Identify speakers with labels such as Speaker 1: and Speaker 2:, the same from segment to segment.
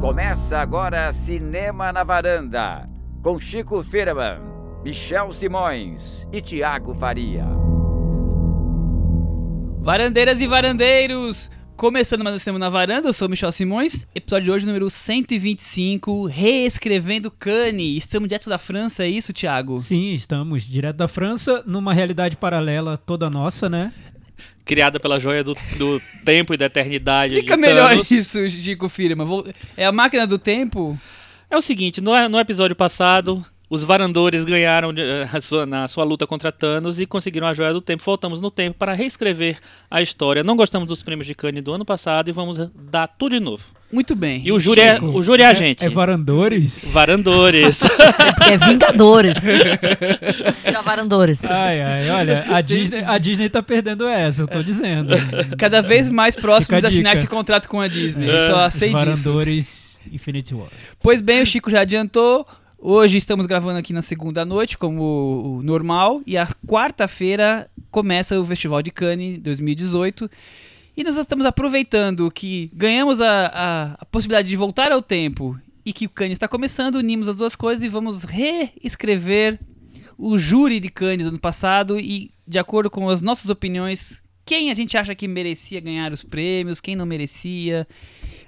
Speaker 1: Começa agora Cinema na Varanda, com Chico Firman, Michel Simões e Tiago Faria.
Speaker 2: Varandeiras e varandeiros! Começando mais um Cinema na Varanda, eu sou o Michel Simões, episódio de hoje número 125, reescrevendo Cannes. Estamos direto da França, é isso, Thiago?
Speaker 3: Sim, estamos direto da França, numa realidade paralela toda nossa, né?
Speaker 4: Criada pela joia do, do tempo e da eternidade.
Speaker 2: Fica melhor isso, Chico Firma. É a máquina do tempo?
Speaker 4: É o seguinte, no, no episódio passado, os varandores ganharam uh, sua, na sua luta contra Thanos e conseguiram a joia do tempo. Voltamos no tempo para reescrever a história. Não gostamos dos prêmios de Cannes do ano passado e vamos dar tudo de novo.
Speaker 2: Muito bem.
Speaker 4: E o júri, é, o júri é a gente.
Speaker 3: É, é varandores?
Speaker 4: Varandores.
Speaker 5: é, é Vingadores. Já varandores.
Speaker 3: Ai, ai, olha, a Disney, a Disney tá perdendo essa, eu tô dizendo.
Speaker 2: Cada vez mais próximos de assinar esse contrato com a Disney. É. Só aceite
Speaker 3: Varandores
Speaker 2: isso.
Speaker 3: Infinity War.
Speaker 2: Pois bem, o Chico já adiantou. Hoje estamos gravando aqui na segunda noite, como normal, e a quarta-feira começa o Festival de Cannes 2018. E nós estamos aproveitando que ganhamos a, a, a possibilidade de voltar ao tempo e que o Cannes está começando, unimos as duas coisas e vamos reescrever o júri de Cannes do ano passado e, de acordo com as nossas opiniões, quem a gente acha que merecia ganhar os prêmios, quem não merecia.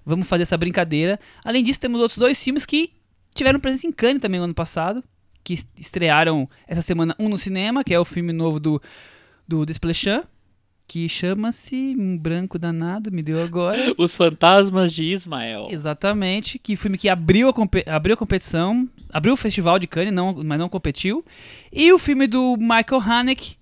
Speaker 2: Vamos fazer essa brincadeira. Além disso, temos outros dois filmes que tiveram presença em Cannes também no ano passado, que estrearam essa semana um no cinema, que é o filme novo do, do Desplechin, que chama-se Um Branco Danado, me deu agora.
Speaker 4: Os Fantasmas de Ismael.
Speaker 2: Exatamente, que filme que abriu a, abriu a competição, abriu o festival de Cannes, não, mas não competiu. E o filme do Michael Haneke,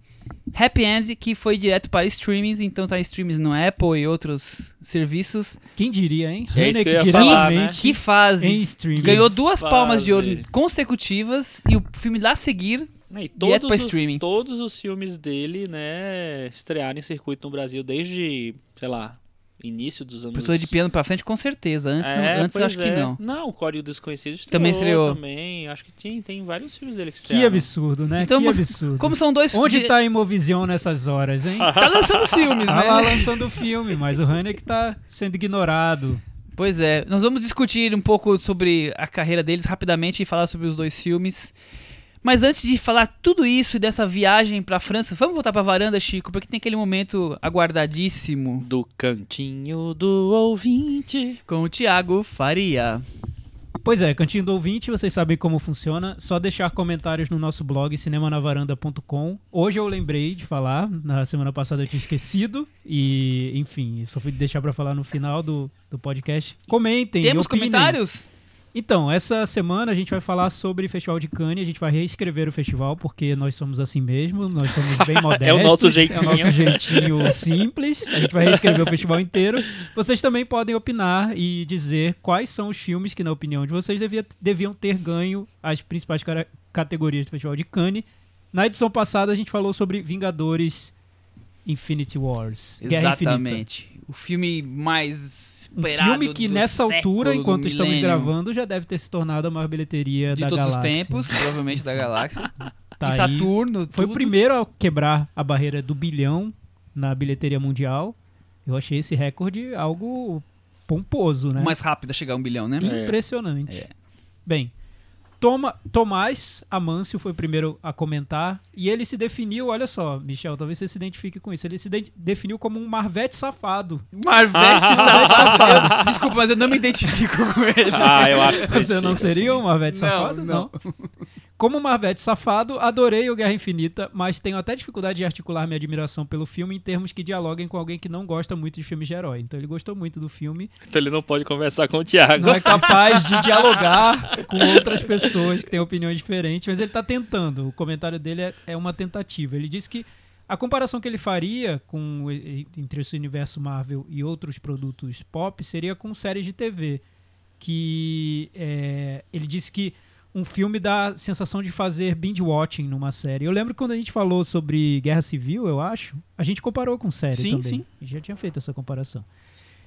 Speaker 2: Happy End, que foi direto para streamings, então tá em streamings no Apple e outros serviços.
Speaker 3: Quem diria, hein?
Speaker 4: É isso que, eu ia falar, né?
Speaker 2: que fase.
Speaker 3: Em streaming.
Speaker 2: Ganhou duas fase. palmas de ouro consecutivas e o filme lá a seguir
Speaker 4: e direto para streaming. Todos os filmes dele, né, estrearam em circuito no Brasil desde, sei lá, início dos anos.
Speaker 2: Pessoa de piano pra frente, com certeza. Antes, é, antes eu acho é. que não.
Speaker 4: Não, o Código Desconhecido
Speaker 2: estreou também estreou.
Speaker 4: Também. Acho que tem, tem vários filmes dele que
Speaker 3: estrearam. Que absurdo, né? Então, que absurdo.
Speaker 2: Como são dois
Speaker 3: Onde de... tá a Imovision nessas horas, hein?
Speaker 2: tá lançando filmes,
Speaker 3: tá
Speaker 2: né?
Speaker 3: Tá lá lançando filme, mas o Haneke tá sendo ignorado.
Speaker 2: Pois é. Nós vamos discutir um pouco sobre a carreira deles rapidamente e falar sobre os dois filmes. Mas antes de falar tudo isso e dessa viagem para a França, vamos voltar para a varanda, Chico, porque tem aquele momento aguardadíssimo
Speaker 4: do cantinho do ouvinte
Speaker 2: com o Thiago Faria.
Speaker 3: Pois é, Cantinho do Ouvinte, vocês sabem como funciona. Só deixar comentários no nosso blog cinemanavaranda.com. Hoje eu lembrei de falar, na semana passada eu tinha esquecido. E, enfim, só fui deixar para falar no final do, do podcast. Comentem.
Speaker 2: Temos comentários?
Speaker 3: Então, essa semana a gente vai falar sobre o Festival de Cannes, a gente vai reescrever o festival, porque nós somos assim mesmo, nós somos bem modestos.
Speaker 4: é o nosso jeitinho. É
Speaker 3: o nosso jeitinho simples, a gente vai reescrever o festival inteiro. Vocês também podem opinar e dizer quais são os filmes que, na opinião de vocês, devia, deviam ter ganho as principais categorias do Festival de Cannes. Na edição passada a gente falou sobre Vingadores Infinity Wars.
Speaker 2: Exatamente. O filme mais esperado.
Speaker 3: Um filme que nessa altura, enquanto estamos gravando, já deve ter se tornado a maior bilheteria
Speaker 2: de
Speaker 3: da
Speaker 2: todos
Speaker 3: galáxia.
Speaker 2: os tempos, provavelmente da galáxia. Tá em Saturno.
Speaker 3: Foi o primeiro a quebrar a barreira do bilhão na bilheteria mundial. Eu achei esse recorde algo pomposo, né?
Speaker 2: O mais rápido a chegar a um bilhão, né?
Speaker 3: Impressionante. É. Bem, Toma, Tomás Amâncio foi o primeiro a comentar e ele se definiu, olha só, Michel, talvez você se identifique com isso, ele se de definiu como um Marvete safado.
Speaker 2: Marvete safado? Desculpa, mas eu não me identifico com ele.
Speaker 4: Ah, eu acho.
Speaker 3: Você não seria um Marvete safado?
Speaker 2: Não. não.
Speaker 3: Como Marvete safado, adorei o Guerra Infinita, mas tenho até dificuldade de articular minha admiração pelo filme em termos que dialoguem com alguém que não gosta muito de filmes de herói. Então ele gostou muito do filme.
Speaker 4: Então ele não pode conversar com o Thiago.
Speaker 3: Não é capaz de dialogar com outras pessoas que têm opiniões diferentes, mas ele está tentando. O comentário dele é, é uma tentativa. Ele disse que a comparação que ele faria com entre esse universo Marvel e outros produtos pop seria com séries de TV. Que é, ele disse que um filme dá sensação de fazer binge watching numa série. Eu lembro quando a gente falou sobre Guerra Civil, eu acho, a gente comparou com série
Speaker 2: sim,
Speaker 3: também.
Speaker 2: Sim,
Speaker 3: sim. já tinha feito essa comparação.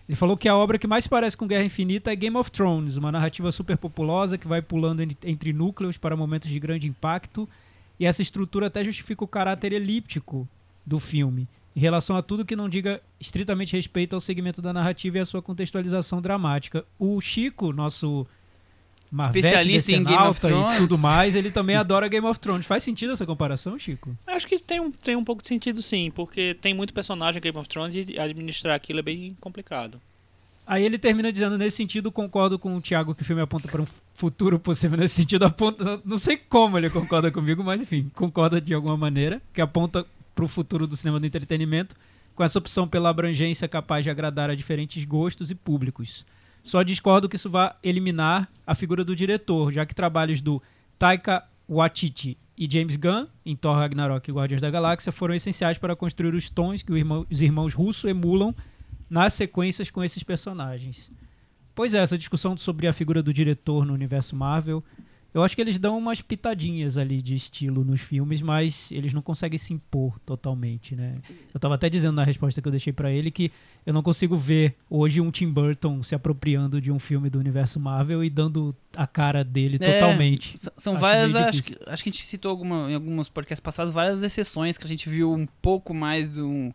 Speaker 3: Ele falou que a obra que mais parece com Guerra Infinita é Game of Thrones, uma narrativa super populosa que vai pulando entre núcleos para momentos de grande impacto, e essa estrutura até justifica o caráter elíptico do filme. em relação a tudo que não diga estritamente respeito ao segmento da narrativa e à sua contextualização dramática. O Chico, nosso Marvete
Speaker 2: Especialista em Game of Thrones.
Speaker 3: e tudo mais, ele também adora Game of Thrones. Faz sentido essa comparação, Chico?
Speaker 4: Acho que tem um, tem um pouco de sentido sim, porque tem muito personagem em Game of Thrones e administrar aquilo é bem complicado.
Speaker 3: Aí ele termina dizendo, nesse sentido, concordo com o Thiago que o filme aponta para um futuro possível. Nesse sentido, aponta. Não sei como ele concorda comigo, mas enfim, concorda de alguma maneira, que aponta para o futuro do cinema do entretenimento, com essa opção pela abrangência capaz de agradar a diferentes gostos e públicos. Só discordo que isso vá eliminar a figura do diretor, já que trabalhos do Taika Waititi e James Gunn, em Thor Ragnarok e Guardiões da Galáxia, foram essenciais para construir os tons que os irmãos Russo emulam nas sequências com esses personagens. Pois é, essa discussão sobre a figura do diretor no universo Marvel, eu acho que eles dão umas pitadinhas ali de estilo nos filmes, mas eles não conseguem se impor totalmente, né? Eu tava até dizendo na resposta que eu deixei pra ele que eu não consigo ver hoje um Tim Burton se apropriando de um filme do universo Marvel e dando a cara dele
Speaker 2: É,
Speaker 3: totalmente.
Speaker 2: São
Speaker 3: Acho
Speaker 2: várias, acho que, acho que a gente citou alguma, em alguns podcasts passados várias exceções que a gente viu um pouco mais de, um-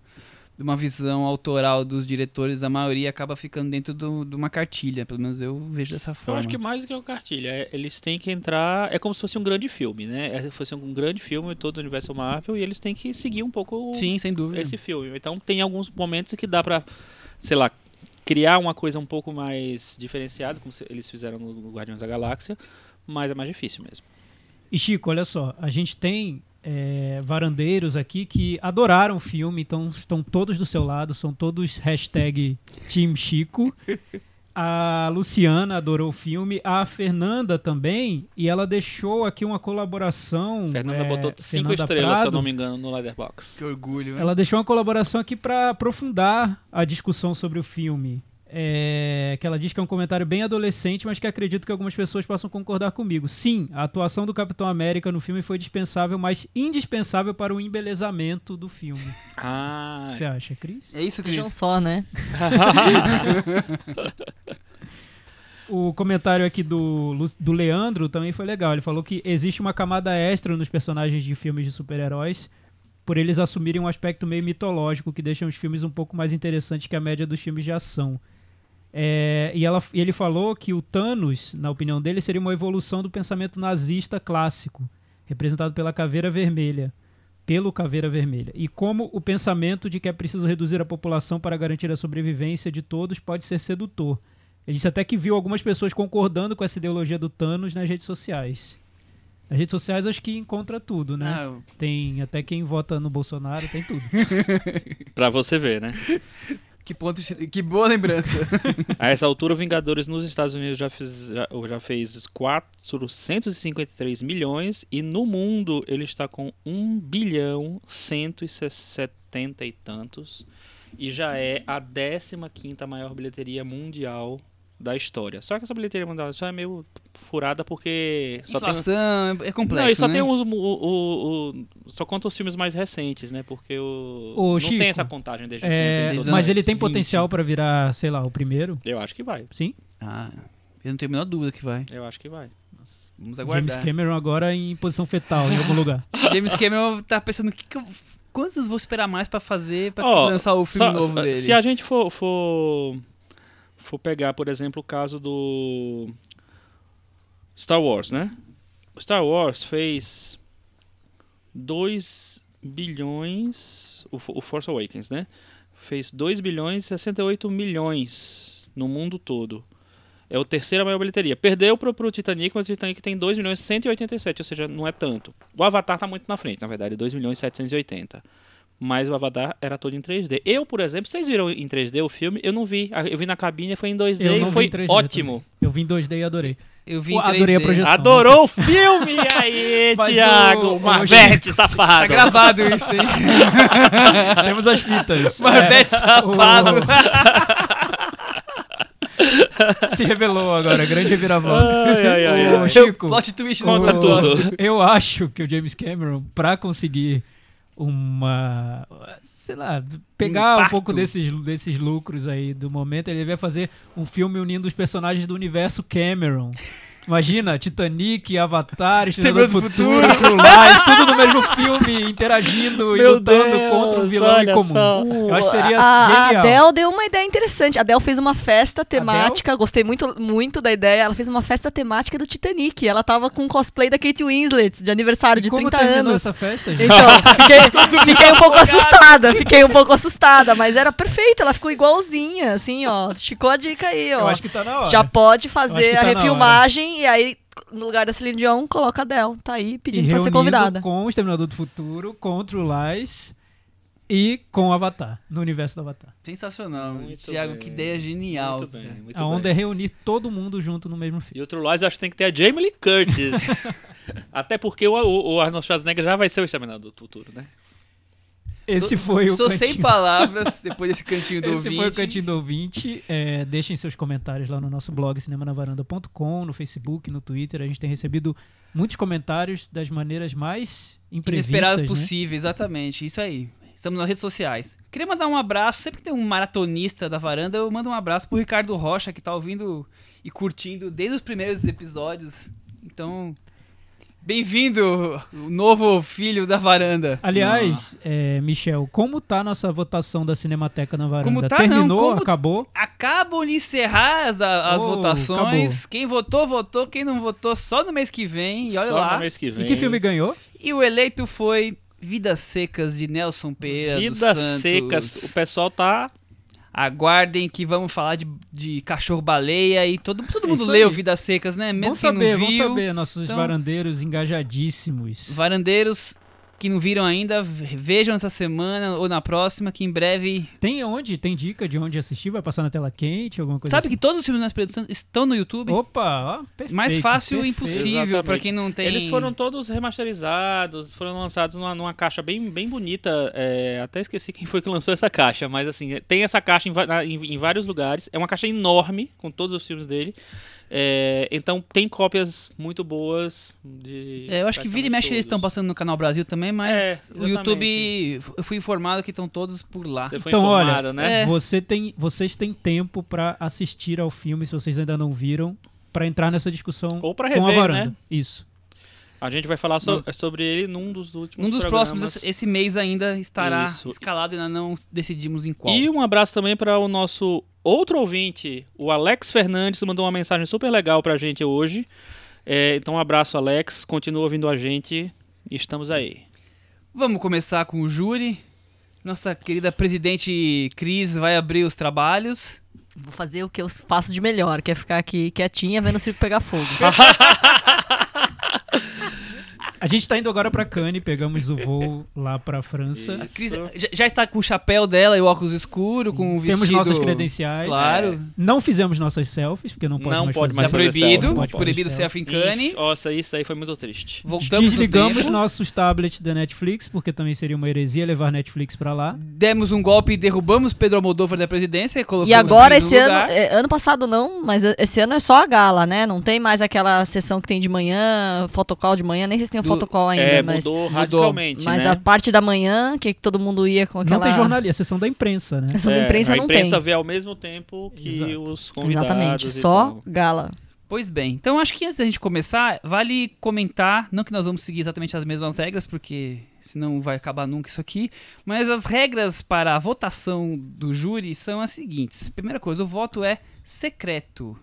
Speaker 2: de uma visão autoral dos diretores. A maioria acaba ficando dentro do- de uma cartilha, pelo menos eu vejo dessa
Speaker 4: Eu
Speaker 2: forma.
Speaker 4: acho que mais do que uma cartilha, é- eles têm que entrar. É como se fosse um grande filme, né? É, fosse um grande filme todo o universo Marvel e eles têm que seguir um pouco
Speaker 2: Sim, sem dúvida.
Speaker 4: esse filme. Então tem alguns momentos que dá pra, sei lá, criar uma coisa um pouco mais diferenciada, como se- eles fizeram no Guardiões da Galáxia, mas é mais difícil mesmo.
Speaker 3: E Chico, olha só, a gente tem é, varandeiros aqui que adoraram o filme, então estão todos do seu lado, são todos hashtag Team Chico. A Luciana adorou o filme, a Fernanda também, e ela deixou aqui uma colaboração.
Speaker 4: Fernanda
Speaker 3: é,
Speaker 4: botou cinco
Speaker 3: Fernanda
Speaker 4: estrelas, se eu
Speaker 3: Prado.
Speaker 4: não me engano, no Letterboxd.
Speaker 2: Que orgulho, né?
Speaker 3: Ela deixou uma colaboração aqui para aprofundar a discussão sobre o filme. É, que ela diz que é um comentário bem adolescente, mas que acredito que algumas pessoas possam concordar comigo. Sim, a atuação do Capitão América no filme foi dispensável, mas indispensável para o embelezamento do filme.
Speaker 4: Ah,
Speaker 3: você acha, Cris?
Speaker 2: É isso que
Speaker 5: Vejam só, né?
Speaker 3: O comentário aqui do, do Leandro também foi legal. Ele falou que existe uma camada extra nos personagens de filmes de super-heróis, por eles assumirem um aspecto meio mitológico que deixa os filmes um pouco mais interessantes que a média dos filmes de ação. É, e, ela- e ele falou que o Thanos, na opinião dele, seria uma evolução do pensamento nazista clássico, representado pela Caveira Vermelha. Pelo Caveira Vermelha. E como o pensamento de que é preciso reduzir a população para garantir a sobrevivência de todos pode ser sedutor. Ele disse até que viu algumas pessoas concordando com essa ideologia do Thanos nas redes sociais. Nas redes sociais acho que encontra tudo, né?
Speaker 2: Ah,
Speaker 3: Tem até quem vota no Bolsonaro, tem tudo.
Speaker 4: pra você ver, né?
Speaker 2: que ponto... Que boa lembrança.
Speaker 4: A essa altura, Vingadores nos Estados Unidos já fez, já, já fez 453 milhões e no mundo ele está com 1 bilhão 170 e tantos e já é a 15ª maior bilheteria mundial da história. Só que essa bilheteria mundial só é meio furada porque só tem
Speaker 2: Inflação é complexo,
Speaker 4: não, e só
Speaker 2: né?
Speaker 4: tem os, o, o- o- só conta os filmes mais recentes, né? Porque o
Speaker 3: Ô,
Speaker 4: não
Speaker 3: Chico,
Speaker 4: tem essa contagem desde
Speaker 3: É,
Speaker 4: sempre. todo
Speaker 3: mas ele tem
Speaker 2: 20.
Speaker 3: potencial para virar, sei lá, o primeiro?
Speaker 4: Eu acho que vai.
Speaker 3: Sim.
Speaker 2: Ah, eu não tenho a menor dúvida que vai.
Speaker 4: Eu acho que vai.
Speaker 2: Vamos
Speaker 3: James
Speaker 2: aguardar.
Speaker 3: Cameron agora em posição fetal em algum lugar.
Speaker 2: James Cameron tá pensando, o que, que eu... Quantos vou esperar mais pra fazer pra
Speaker 4: Ó,
Speaker 2: lançar o filme
Speaker 4: Só-
Speaker 2: novo
Speaker 4: só-
Speaker 2: dele?
Speaker 4: Se a gente for, for, for pegar, por exemplo, o caso do Star Wars, né? O Star Wars fez 2 bilhões. O, Fo- o Force Awakens, né? Fez 2 bilhões e 68 milhões no mundo todo. É o terceira maior bilheteria. Perdeu pro, pro Titanic, mas o Titanic tem 2 milhões e 187, ou seja, não é tanto. O Avatar tá muito na frente, na verdade, 2 milhões e 780. Mas o Avatar era todo em 3D. Eu, por exemplo, vocês viram em 3D o filme? Eu não vi. Ah, Eu vi na cabine, foi em 2D
Speaker 3: Eu não
Speaker 4: e
Speaker 3: vi
Speaker 4: foi
Speaker 3: em 3D
Speaker 4: ótimo.
Speaker 3: Eu vi em 2D e adorei.
Speaker 2: Eu vi
Speaker 3: Pô,
Speaker 2: em 3D.
Speaker 3: adorei a projeção.
Speaker 4: Adorou o filme? E aí,
Speaker 3: Mas o-
Speaker 4: Thiago?
Speaker 3: o-
Speaker 4: Marvete, safado.
Speaker 2: Tá gravado isso, hein?
Speaker 3: Temos as fitas.
Speaker 2: Marvete safado.
Speaker 3: O- Se revelou agora, grande reviravolta.
Speaker 4: Ai, ai, ai, ai.
Speaker 3: Chico,
Speaker 2: Plot twist
Speaker 4: Conta tudo.
Speaker 3: Eu acho que o James Cameron, pra conseguir uma. Sei lá, pegar um pouco desses, desses lucros aí do momento, ele vai fazer um filme unindo os personagens do universo Cameron. Imagina, Titanic, Avatar, Estrela do
Speaker 2: Exterminador do
Speaker 3: Futuro, Lies, tudo no mesmo filme, interagindo e
Speaker 4: Meu
Speaker 3: lutando
Speaker 4: Deus,
Speaker 3: contra um vilão em comum.
Speaker 4: só.
Speaker 3: Eu acho que seria
Speaker 5: a, a
Speaker 3: genial.
Speaker 5: Adele deu uma ideia interessante. A Adele fez uma festa temática, gostei muito, muito da ideia. Ela fez uma festa temática do Titanic. Ela tava com cosplay da Kate Winslet, de aniversário
Speaker 3: E
Speaker 5: de
Speaker 3: como
Speaker 5: 30
Speaker 3: terminou
Speaker 5: anos.
Speaker 3: essa festa, gente?
Speaker 5: Então, fiquei, fiquei um pouco assustada, fiquei um pouco assustada, mas era perfeito, ela ficou igualzinha, assim, ó. Ficou a dica aí, ó.
Speaker 3: Eu acho que tá na hora.
Speaker 5: Já pode fazer a
Speaker 3: tá na
Speaker 5: refilmagem e aí, no lugar da Celine Dion, coloca a Adele. Tá aí
Speaker 3: e
Speaker 5: pedindo pra ser convidada.
Speaker 3: com o Exterminador do Futuro, com o True Lies e com o Avatar, no universo do Avatar.
Speaker 2: Sensacional.
Speaker 4: Muito
Speaker 2: Thiago,
Speaker 4: bem.
Speaker 2: que ideia genial.
Speaker 4: Muito bem, muito
Speaker 3: a onda
Speaker 4: bem.
Speaker 3: é reunir todo mundo junto no mesmo filme.
Speaker 4: E o True Lies eu acho que tem que ter a Jamie Lee Curtis. Até porque o, o- o Arnold Schwarzenegger já vai ser o Exterminador do Futuro, né?
Speaker 3: Esse
Speaker 2: Tô-
Speaker 3: foi o
Speaker 2: Estou
Speaker 3: cantinho.
Speaker 2: sem palavras depois desse cantinho do
Speaker 3: Esse
Speaker 2: ouvinte.
Speaker 3: foi o Cantinho do Ouvinte. É, deixem seus comentários lá no nosso blog cinemanavaranda.com, no Facebook, no Twitter. A gente tem recebido muitos comentários das maneiras mais imprevistas.
Speaker 2: Inesperados
Speaker 3: né?
Speaker 2: possíveis, exatamente. Isso aí. Estamos nas redes sociais. Queria mandar um abraço, sempre que tem um maratonista da varanda, eu mando um abraço pro Ricardo Rocha, que tá ouvindo e curtindo desde os primeiros episódios. Então, bem-vindo, o novo filho da varanda.
Speaker 3: Aliás, é, Michel, como tá nossa votação da Cinemateca na varanda?
Speaker 2: Como tá,
Speaker 3: Terminou?
Speaker 2: não, como-
Speaker 3: Acabou?
Speaker 2: Acabam de encerrar as, as
Speaker 3: Oh,
Speaker 2: votações.
Speaker 3: acabou.
Speaker 2: Quem votou, votou. Quem não votou, só no mês que vem. E olha
Speaker 4: Só
Speaker 2: lá.
Speaker 4: no mês que vem.
Speaker 3: E que filme ganhou?
Speaker 2: E o eleito foi Vidas Secas de Nelson Pereira
Speaker 4: Vidas secas. O pessoal tá.
Speaker 2: Aguardem que vamos falar de, de cachorro-baleia e todo, todo
Speaker 3: É
Speaker 2: mundo
Speaker 3: isso
Speaker 2: leu
Speaker 3: aí.
Speaker 2: Vidas Secas, né? Mesmo
Speaker 3: vamos saber,
Speaker 2: não
Speaker 3: vamos
Speaker 2: viu.
Speaker 3: saber, nossos
Speaker 2: Então-
Speaker 3: varandeiros engajadíssimos.
Speaker 2: Varandeiros que não viram ainda, ve- vejam essa semana ou na próxima, que em breve...
Speaker 3: Tem onde? Tem dica de onde assistir? Vai passar na tela quente? Alguma coisa
Speaker 2: Sabe
Speaker 3: assim?
Speaker 2: que todos os filmes das produções estão no YouTube?
Speaker 3: Opa, ó, perfeito.
Speaker 2: Mais fácil
Speaker 3: perfeito.
Speaker 2: impossível pra
Speaker 4: Exatamente.
Speaker 2: quem não tem...
Speaker 4: Eles foram todos remasterizados, foram lançados numa, numa caixa bem, bem bonita. é, até esqueci quem foi que lançou essa caixa, mas assim, tem essa caixa em, em- em vários lugares. É uma caixa enorme, com todos os filmes dele. É, então tem cópias muito boas de.
Speaker 2: É, eu acho que vira e mexe eles estão
Speaker 4: todos.
Speaker 2: passando no Canal Brasil também, mas
Speaker 4: É,
Speaker 2: o. YouTube, eu fui informado que estão todos por lá.
Speaker 4: Você foi
Speaker 3: Então, olha,
Speaker 4: né?
Speaker 2: é.
Speaker 3: Você tem, vocês têm tempo pra assistir ao filme, se vocês ainda não viram, pra entrar nessa discussão
Speaker 4: Ou pra
Speaker 3: com a
Speaker 4: rever,
Speaker 3: varanda.
Speaker 4: né?
Speaker 3: Isso.
Speaker 4: A gente vai falar so-
Speaker 2: Nós-
Speaker 4: sobre ele num dos últimos
Speaker 2: Um dos
Speaker 4: programas.
Speaker 2: próximos, esse mês ainda estará
Speaker 4: Isso.
Speaker 2: escalado, ainda não decidimos em qual.
Speaker 4: E um abraço também para o nosso outro ouvinte, o Alex Fernandes, mandou uma mensagem super legal pra gente hoje. É, então, um abraço, Alex. Continua ouvindo a gente. Estamos aí.
Speaker 2: Vamos começar com o júri. Nossa querida presidente Cris vai abrir os trabalhos.
Speaker 5: Vou fazer o que eu faço de melhor, que é ficar aqui quietinha vendo o circo pegar fogo.
Speaker 3: A gente tá indo agora pra Cannes, pegamos o voo lá pra França.
Speaker 2: Cris já- está com o chapéu dela e o óculos escuro, com o vestido...
Speaker 3: Temos nossas credenciais.
Speaker 2: Claro.
Speaker 3: Não fizemos nossas selfies, porque não pode
Speaker 4: Não
Speaker 3: mais
Speaker 4: pode
Speaker 3: fazer.
Speaker 2: Está
Speaker 4: mais fazer
Speaker 2: proibido,
Speaker 3: selfie, não pode
Speaker 2: proibido selfie em Cannes.
Speaker 4: Nossa, isso aí foi muito triste.
Speaker 2: Voltamos
Speaker 3: Desligamos nossos tablets da Netflix, porque também seria uma heresia levar Netflix pra lá.
Speaker 2: Demos um golpe e derrubamos Pedro Almodóvar da presidência.
Speaker 5: E
Speaker 2: colocamos
Speaker 5: agora, esse ano, é, ano passado não, mas esse ano é só a gala, né? Não tem mais aquela sessão que tem de manhã, fotocall de manhã, nem sei se tem um
Speaker 2: Do-
Speaker 5: fotocall ainda,
Speaker 4: é,
Speaker 5: mas,
Speaker 4: mudou radicalmente,
Speaker 5: mas
Speaker 4: né?
Speaker 5: a parte da manhã, que todo mundo ia com aquela...
Speaker 3: Não tem jornalista, a sessão da imprensa, né?
Speaker 5: Sessão da
Speaker 4: É,
Speaker 5: imprensa
Speaker 4: a
Speaker 5: não
Speaker 4: imprensa
Speaker 5: tem.
Speaker 4: vê ao mesmo tempo que
Speaker 3: Exato.
Speaker 4: os convidados.
Speaker 5: Exatamente, só
Speaker 4: tal.
Speaker 5: gala.
Speaker 2: Pois bem, então acho que antes da gente começar, vale comentar, não que nós vamos seguir exatamente as mesmas regras, porque senão vai acabar nunca isso aqui, mas as regras para a votação do júri são as seguintes. Primeira coisa, o voto é secreto.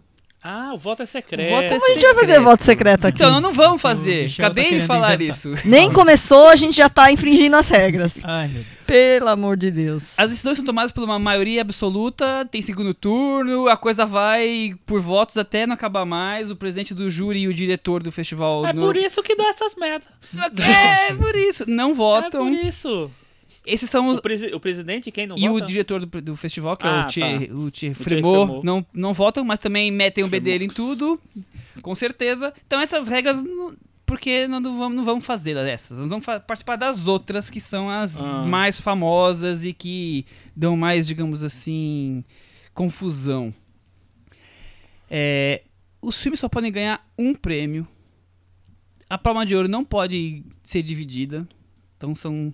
Speaker 4: Ah, o voto é secreto.
Speaker 2: O voto é
Speaker 5: Como a gente vai fazer voto secreto aqui?
Speaker 2: Então, não vamos fazer.
Speaker 3: Tá
Speaker 2: Acabei de
Speaker 3: querendo
Speaker 2: falar
Speaker 3: inventar.
Speaker 2: isso.
Speaker 5: Nem começou, a gente já tá infringindo as regras.
Speaker 3: Ai, meu Deus.
Speaker 5: Pelo amor de Deus.
Speaker 2: As decisões são tomadas por uma maioria absoluta, tem segundo turno, a coisa vai por votos até não acabar mais. O presidente do júri e o diretor do festival.
Speaker 4: É
Speaker 2: no-
Speaker 4: por isso que dá essas merdas.
Speaker 2: É, por isso. Não
Speaker 4: É
Speaker 2: votam.
Speaker 4: por isso.
Speaker 2: Esses são os,
Speaker 4: O, presi- o presidente, quem não
Speaker 2: E
Speaker 4: vota?
Speaker 2: o diretor do, do festival, que é
Speaker 4: Ah,
Speaker 2: o Thierry,
Speaker 4: tá.
Speaker 2: o Thierry não, não votam, mas também metem o bedelho em tudo, com certeza. Então essas regras, não- porque não, não vamos, não vamos fazer essas. Nós vamos participar das outras, que são as
Speaker 4: Ah.
Speaker 2: mais famosas e que dão mais, digamos assim, confusão. É, os filmes só podem ganhar um prêmio. A palma de ouro não pode ser dividida. Então são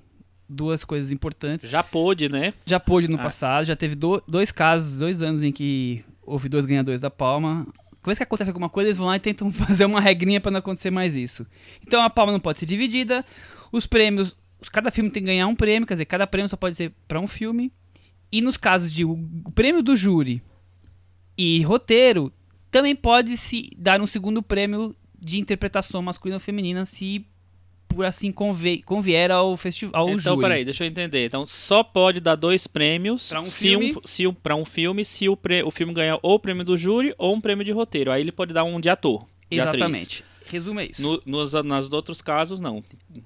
Speaker 2: duas coisas importantes.
Speaker 4: Já pôde, né?
Speaker 2: Já pôde no
Speaker 4: Ah.
Speaker 2: passado, já teve do- dois casos, dois anos em que houve dois ganhadores da Palma. vez que acontece alguma coisa, eles vão lá e tentam fazer uma regrinha pra não acontecer mais isso. Então a palma não pode ser dividida. Os prêmios, os- cada filme tem que ganhar um prêmio, quer dizer, cada prêmio só pode ser pra um filme. E nos casos de o prêmio do júri e roteiro, também pode se dar um segundo prêmio de interpretação masculina ou feminina, se por assim conve- convier ao festival, ao
Speaker 4: então,
Speaker 2: júri.
Speaker 4: peraí, deixa eu entender. Então, só pode dar dois prêmios
Speaker 2: Pra um
Speaker 4: um, se um, pra um filme se o, o filme ganhar ou o prêmio do júri ou um prêmio de roteiro. Aí ele pode dar um de ator. de atriz.
Speaker 2: Exatamente. Resumo é isso.
Speaker 4: No, nos, nos outros casos, não.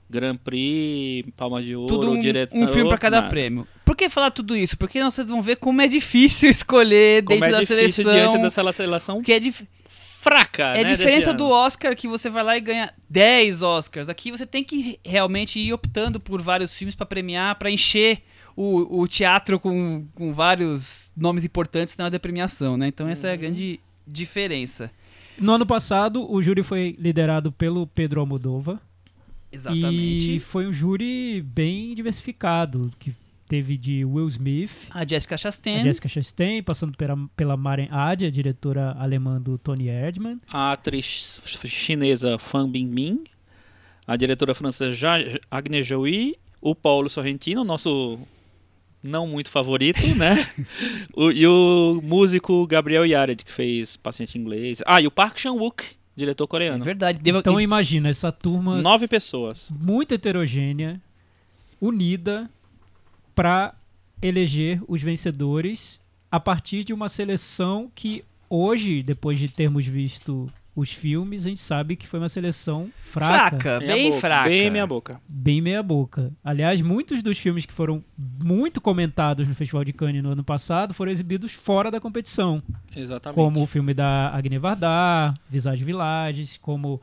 Speaker 4: Grand Prix, Palma de Ouro,
Speaker 2: tudo um,
Speaker 4: diretor...
Speaker 2: um filme pra cada
Speaker 4: nada.
Speaker 2: prêmio. Por que falar tudo isso? Porque vocês vão ver como é difícil escolher
Speaker 4: Como
Speaker 2: dentro
Speaker 4: é
Speaker 2: da
Speaker 4: difícil
Speaker 2: seleção.
Speaker 4: diante dessa seleção
Speaker 2: Que é, dif-
Speaker 4: fraca,
Speaker 2: é
Speaker 4: né,
Speaker 2: a diferença do. Oscar que você vai lá e ganha 10 Oscars. Aqui você tem que realmente ir optando por vários filmes pra premiar, pra encher o, o teatro com, com vários nomes importantes na hora da premiação, né? Então essa é a grande diferença.
Speaker 3: No ano passado, o júri foi liderado pelo Pedro Almodóvar.
Speaker 2: Exatamente.
Speaker 3: E foi um júri bem diversificado, que teve de Will Smith,
Speaker 2: A Jessica Chastain.
Speaker 3: a Jessica Chastain, passando pela, pela Maren Adi, a diretora alemã do Tony Erdmann.
Speaker 4: A atriz chinesa Fan Bingbing, a diretora francesa Agnes Joui, o Paulo Sorrentino, nosso não muito favorito, né? O- e o músico Gabriel Yared, que fez Paciente Inglês. Ah, e o Park Chan-wook, diretor
Speaker 2: É
Speaker 4: coreano.
Speaker 2: verdade. Devo-
Speaker 3: Então imagina, essa turma
Speaker 4: Nove pessoas.
Speaker 3: muito heterogênea, unida para eleger os vencedores a partir de uma seleção que hoje, depois de termos visto os filmes, a gente sabe que foi uma seleção fraca,
Speaker 2: fraca,
Speaker 4: Meia
Speaker 2: bem
Speaker 4: boca,
Speaker 2: fraca.
Speaker 4: Bem minha boca.
Speaker 3: bem meia boca. Aliás, muitos dos filmes que foram muito comentados no Festival de Cannes no ano passado foram exibidos fora da competição,
Speaker 4: Exatamente.
Speaker 3: como o filme da Agne Varda, Visage Villages, como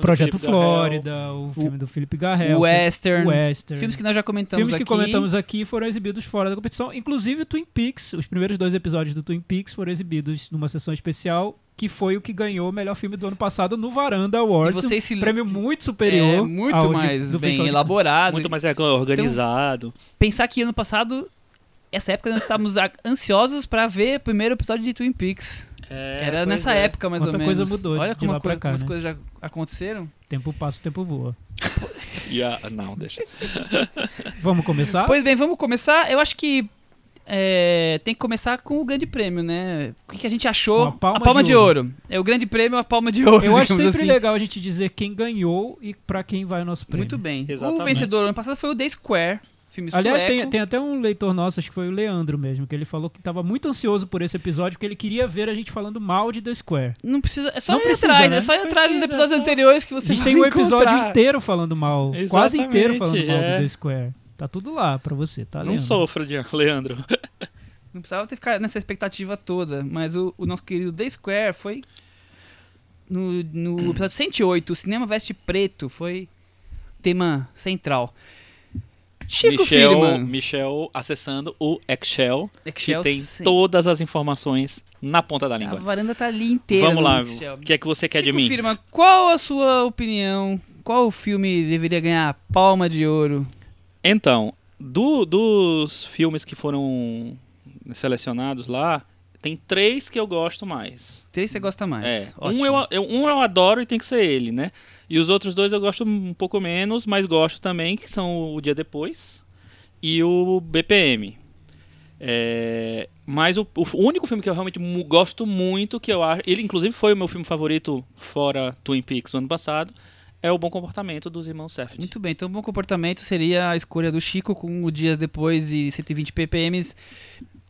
Speaker 3: Projeto
Speaker 4: Felipe Garrel.
Speaker 3: Flórida, o filme do Felipe Garrel,
Speaker 2: O Western.
Speaker 3: o Western.
Speaker 2: Filmes que nós já comentamos
Speaker 3: Filmes que
Speaker 2: aqui.
Speaker 3: comentamos aqui foram exibidos fora da competição. Inclusive o Twin Peaks, os primeiros dois episódios do Twin Peaks foram exibidos numa sessão especial, que foi o que ganhou o melhor filme do ano passado no Varanda
Speaker 2: E
Speaker 3: Awards.
Speaker 2: vocês se
Speaker 3: um prêmio muito superior.
Speaker 2: é muito
Speaker 3: ao de-
Speaker 2: mais
Speaker 3: do
Speaker 2: bem
Speaker 3: de
Speaker 2: elaborado.
Speaker 4: Muito mais é, organizado.
Speaker 2: Pensar que ano passado, essa época nós estávamos ansiosos pra ver o primeiro episódio de Twin Peaks.
Speaker 4: É,
Speaker 2: Era nessa
Speaker 4: é.
Speaker 2: época, mais
Speaker 3: Quanta
Speaker 2: ou
Speaker 3: coisa
Speaker 2: menos.
Speaker 3: mudou
Speaker 2: Olha
Speaker 3: de
Speaker 2: como,
Speaker 3: lá
Speaker 2: a
Speaker 3: pra
Speaker 2: coisa-
Speaker 3: cá,
Speaker 2: como as
Speaker 3: né?
Speaker 2: coisas já aconteceram.
Speaker 3: Tempo passa, tempo voa.
Speaker 4: E a- Não, deixa.
Speaker 3: Vamos começar?
Speaker 2: Pois bem, vamos começar. Eu acho que é, tem que começar com o grande prêmio, né? O que, que a gente achou?
Speaker 3: Com a palma
Speaker 2: de,
Speaker 3: de
Speaker 2: ouro. É o grande prêmio, a palma de ouro.
Speaker 3: Eu acho sempre
Speaker 2: assim.
Speaker 3: legal a gente dizer quem ganhou e pra quem vai o nosso prêmio.
Speaker 2: Muito bem. O
Speaker 4: Exatamente.
Speaker 2: vencedor ano passado foi o The Square, filme
Speaker 3: Aliás,
Speaker 2: sueco.
Speaker 3: tem, tem até um leitor nosso, acho que foi o Leandro mesmo, que ele falou que estava muito ansioso por esse episódio, porque ele queria ver a gente falando mal de The Square.
Speaker 2: Não precisa, é só
Speaker 3: Não
Speaker 2: ir
Speaker 3: precisa,
Speaker 2: atrás,
Speaker 3: né?
Speaker 2: é só ir atrás dos
Speaker 4: Precisa,
Speaker 2: episódios
Speaker 4: só-
Speaker 2: anteriores que
Speaker 3: A
Speaker 2: você
Speaker 3: gente
Speaker 2: vai
Speaker 3: tem um episódio
Speaker 2: encontrar.
Speaker 3: inteiro falando mal, quase
Speaker 4: Exatamente,
Speaker 3: inteiro falando mal
Speaker 4: é.
Speaker 3: do The Square. Tá tudo lá pra você, tá
Speaker 4: Não
Speaker 3: lendo?
Speaker 4: sofra, Leandro.
Speaker 2: Não precisava ter ficado nessa expectativa toda, mas o, o nosso querido The Square foi no, no episódio 108, o cinema veste preto, foi tema central. Chico
Speaker 4: Michel,
Speaker 2: Firman.
Speaker 4: Michel acessando o Excel,
Speaker 2: Excel
Speaker 4: que tem
Speaker 2: sim.
Speaker 4: todas as informações na ponta da
Speaker 2: A
Speaker 4: língua.
Speaker 2: varanda tá ali inteira.
Speaker 4: Vamos lá, o que é que você quer de
Speaker 2: Chico
Speaker 4: mim?
Speaker 2: Firman, qual a sua opinião? Qual filme deveria ganhar a palma de ouro?
Speaker 4: Então, do- dos filmes que foram selecionados lá, tem três que eu gosto mais.
Speaker 2: Três você gosta mais.
Speaker 4: É, um eu, eu- um eu adoro e tem que ser ele, né? E os outros dois eu gosto um pouco menos, mas gosto também, que são o Dia Depois e o BPM. É, mas o, o único filme que eu realmente gosto muito, que eu acho. Ele, inclusive, foi o meu filme favorito fora Twin Peaks do ano passado, é o Bom Comportamento dos Irmãos Safdie.
Speaker 2: Muito bem, então bom comportamento seria a escolha do Chico com o Dias Depois e 120 ppms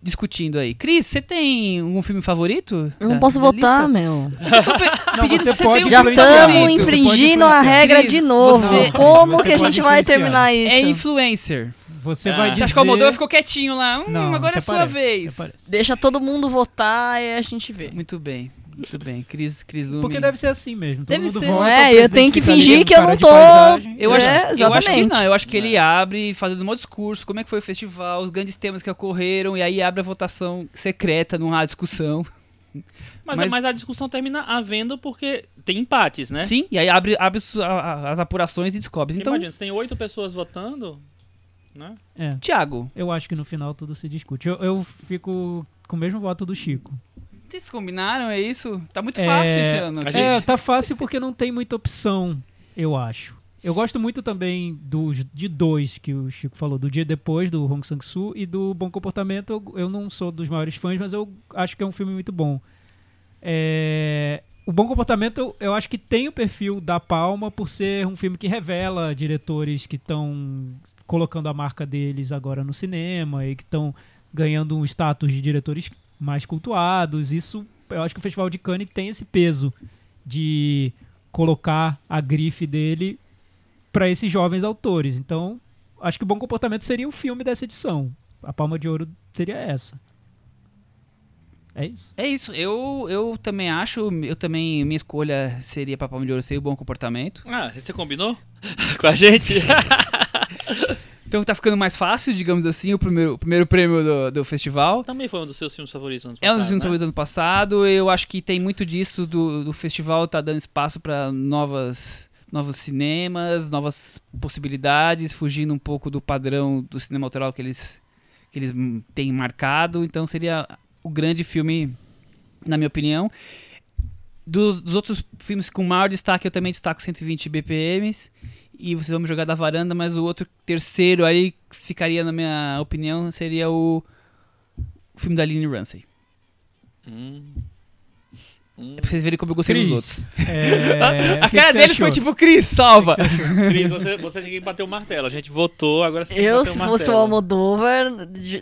Speaker 2: discutindo aí. Cris, você tem um filme favorito?
Speaker 5: Eu não
Speaker 2: da-
Speaker 5: posso
Speaker 2: da
Speaker 5: votar,
Speaker 2: lista?
Speaker 5: meu.
Speaker 3: Não,
Speaker 2: Pedindo
Speaker 3: você
Speaker 2: se
Speaker 3: pode
Speaker 2: um
Speaker 5: Já estamos.
Speaker 3: Você
Speaker 5: infringindo a regra
Speaker 2: Cris,
Speaker 5: de novo.
Speaker 2: você-
Speaker 5: Como
Speaker 3: você
Speaker 5: que a gente vai terminar isso?
Speaker 2: É influencer.
Speaker 3: Você
Speaker 4: Ah.
Speaker 3: vai
Speaker 2: Você
Speaker 3: dizer...
Speaker 2: que o Almodóvar ficou quietinho lá? Hum,
Speaker 3: Não,
Speaker 2: agora é sua
Speaker 3: parece,
Speaker 2: vez.
Speaker 5: Deixa todo mundo votar e a gente vê.
Speaker 2: Muito bem, muito bem. Cris, Cris Lume.
Speaker 3: Porque deve ser assim mesmo. Todo
Speaker 2: Deve
Speaker 3: mundo
Speaker 2: ser.
Speaker 3: vota,
Speaker 5: É, eu tenho que fingir que eu não tô-.
Speaker 2: Eu,
Speaker 5: É,
Speaker 2: acho, eu acho que
Speaker 5: exatamente.
Speaker 2: não, eu acho que ele abre fazendo um discurso, como é que foi o festival, os grandes temas que ocorreram, e aí abre a votação secreta numa discussão.
Speaker 4: Mas,
Speaker 2: Mas-
Speaker 4: mas a discussão termina havendo porque tem empates, né?
Speaker 2: Sim, e aí abre, abre as apurações e descobre. Então,
Speaker 4: Imagina, se tem oito pessoas votando, né?
Speaker 3: É,
Speaker 2: Tiago,
Speaker 3: eu acho que no final tudo se discute. Eu, eu fico com o mesmo voto do Chico.
Speaker 2: Vocês combinaram, é isso? Tá muito
Speaker 3: É,
Speaker 2: fácil esse ano. aqui.
Speaker 3: É, tá fácil porque não tem muita opção, eu acho. Eu gosto muito também dos de dois que o Chico falou, do Dia Depois, do Hong Sang-soo, e do Bom Comportamento. Eu, eu não sou dos maiores fãs, mas eu acho que é um filme muito bom. É, o Bom Comportamento, eu, eu acho que tem o perfil da Palma por ser um filme que revela diretores que estão colocando a marca deles agora no cinema e que estão ganhando um status de diretores mais cultuados. Isso, eu acho que o Festival de Cannes tem esse peso de colocar a grife dele para esses jovens autores. Então, acho que o Bom Comportamento seria o filme dessa edição. A Palma de Ouro seria essa. É isso.
Speaker 2: É isso, eu, eu também acho, eu também, minha escolha seria pra Palma de Ouro ser o bom comportamento.
Speaker 4: Ah, você combinou com a gente?
Speaker 2: Então tá ficando mais fácil, digamos assim, o primeiro, o primeiro prêmio do, do festival.
Speaker 4: Também foi um dos seus filmes favoritos no ano
Speaker 2: É um dos
Speaker 4: passado,
Speaker 2: filmes
Speaker 4: né?
Speaker 2: favoritos do ano passado. Eu acho que tem muito disso do, do festival, tá dando espaço para novas novos cinemas, novas possibilidades, fugindo um pouco do padrão do cinema autoral que eles que eles têm marcado. Então seria o grande filme, na minha opinião. Dos, dos outros filmes com maior destaque, eu também destaco 120 BPMs. E vocês vão me jogar da varanda, mas o outro terceiro aí ficaria, na minha opinião, seria o, o filme da Aline Ramsey.
Speaker 4: Hum. Hum.
Speaker 2: É pra vocês verem como eu gostei dos
Speaker 3: Cris,
Speaker 2: outros.
Speaker 3: é,
Speaker 2: A
Speaker 3: o que
Speaker 2: cara
Speaker 3: que
Speaker 2: deles foi
Speaker 3: achou?
Speaker 2: tipo, Cris, salva!
Speaker 4: Cris, você, você tem que bater o martelo. A gente votou, agora você tem que
Speaker 5: Eu, se
Speaker 4: o
Speaker 5: fosse o. Almodóvar,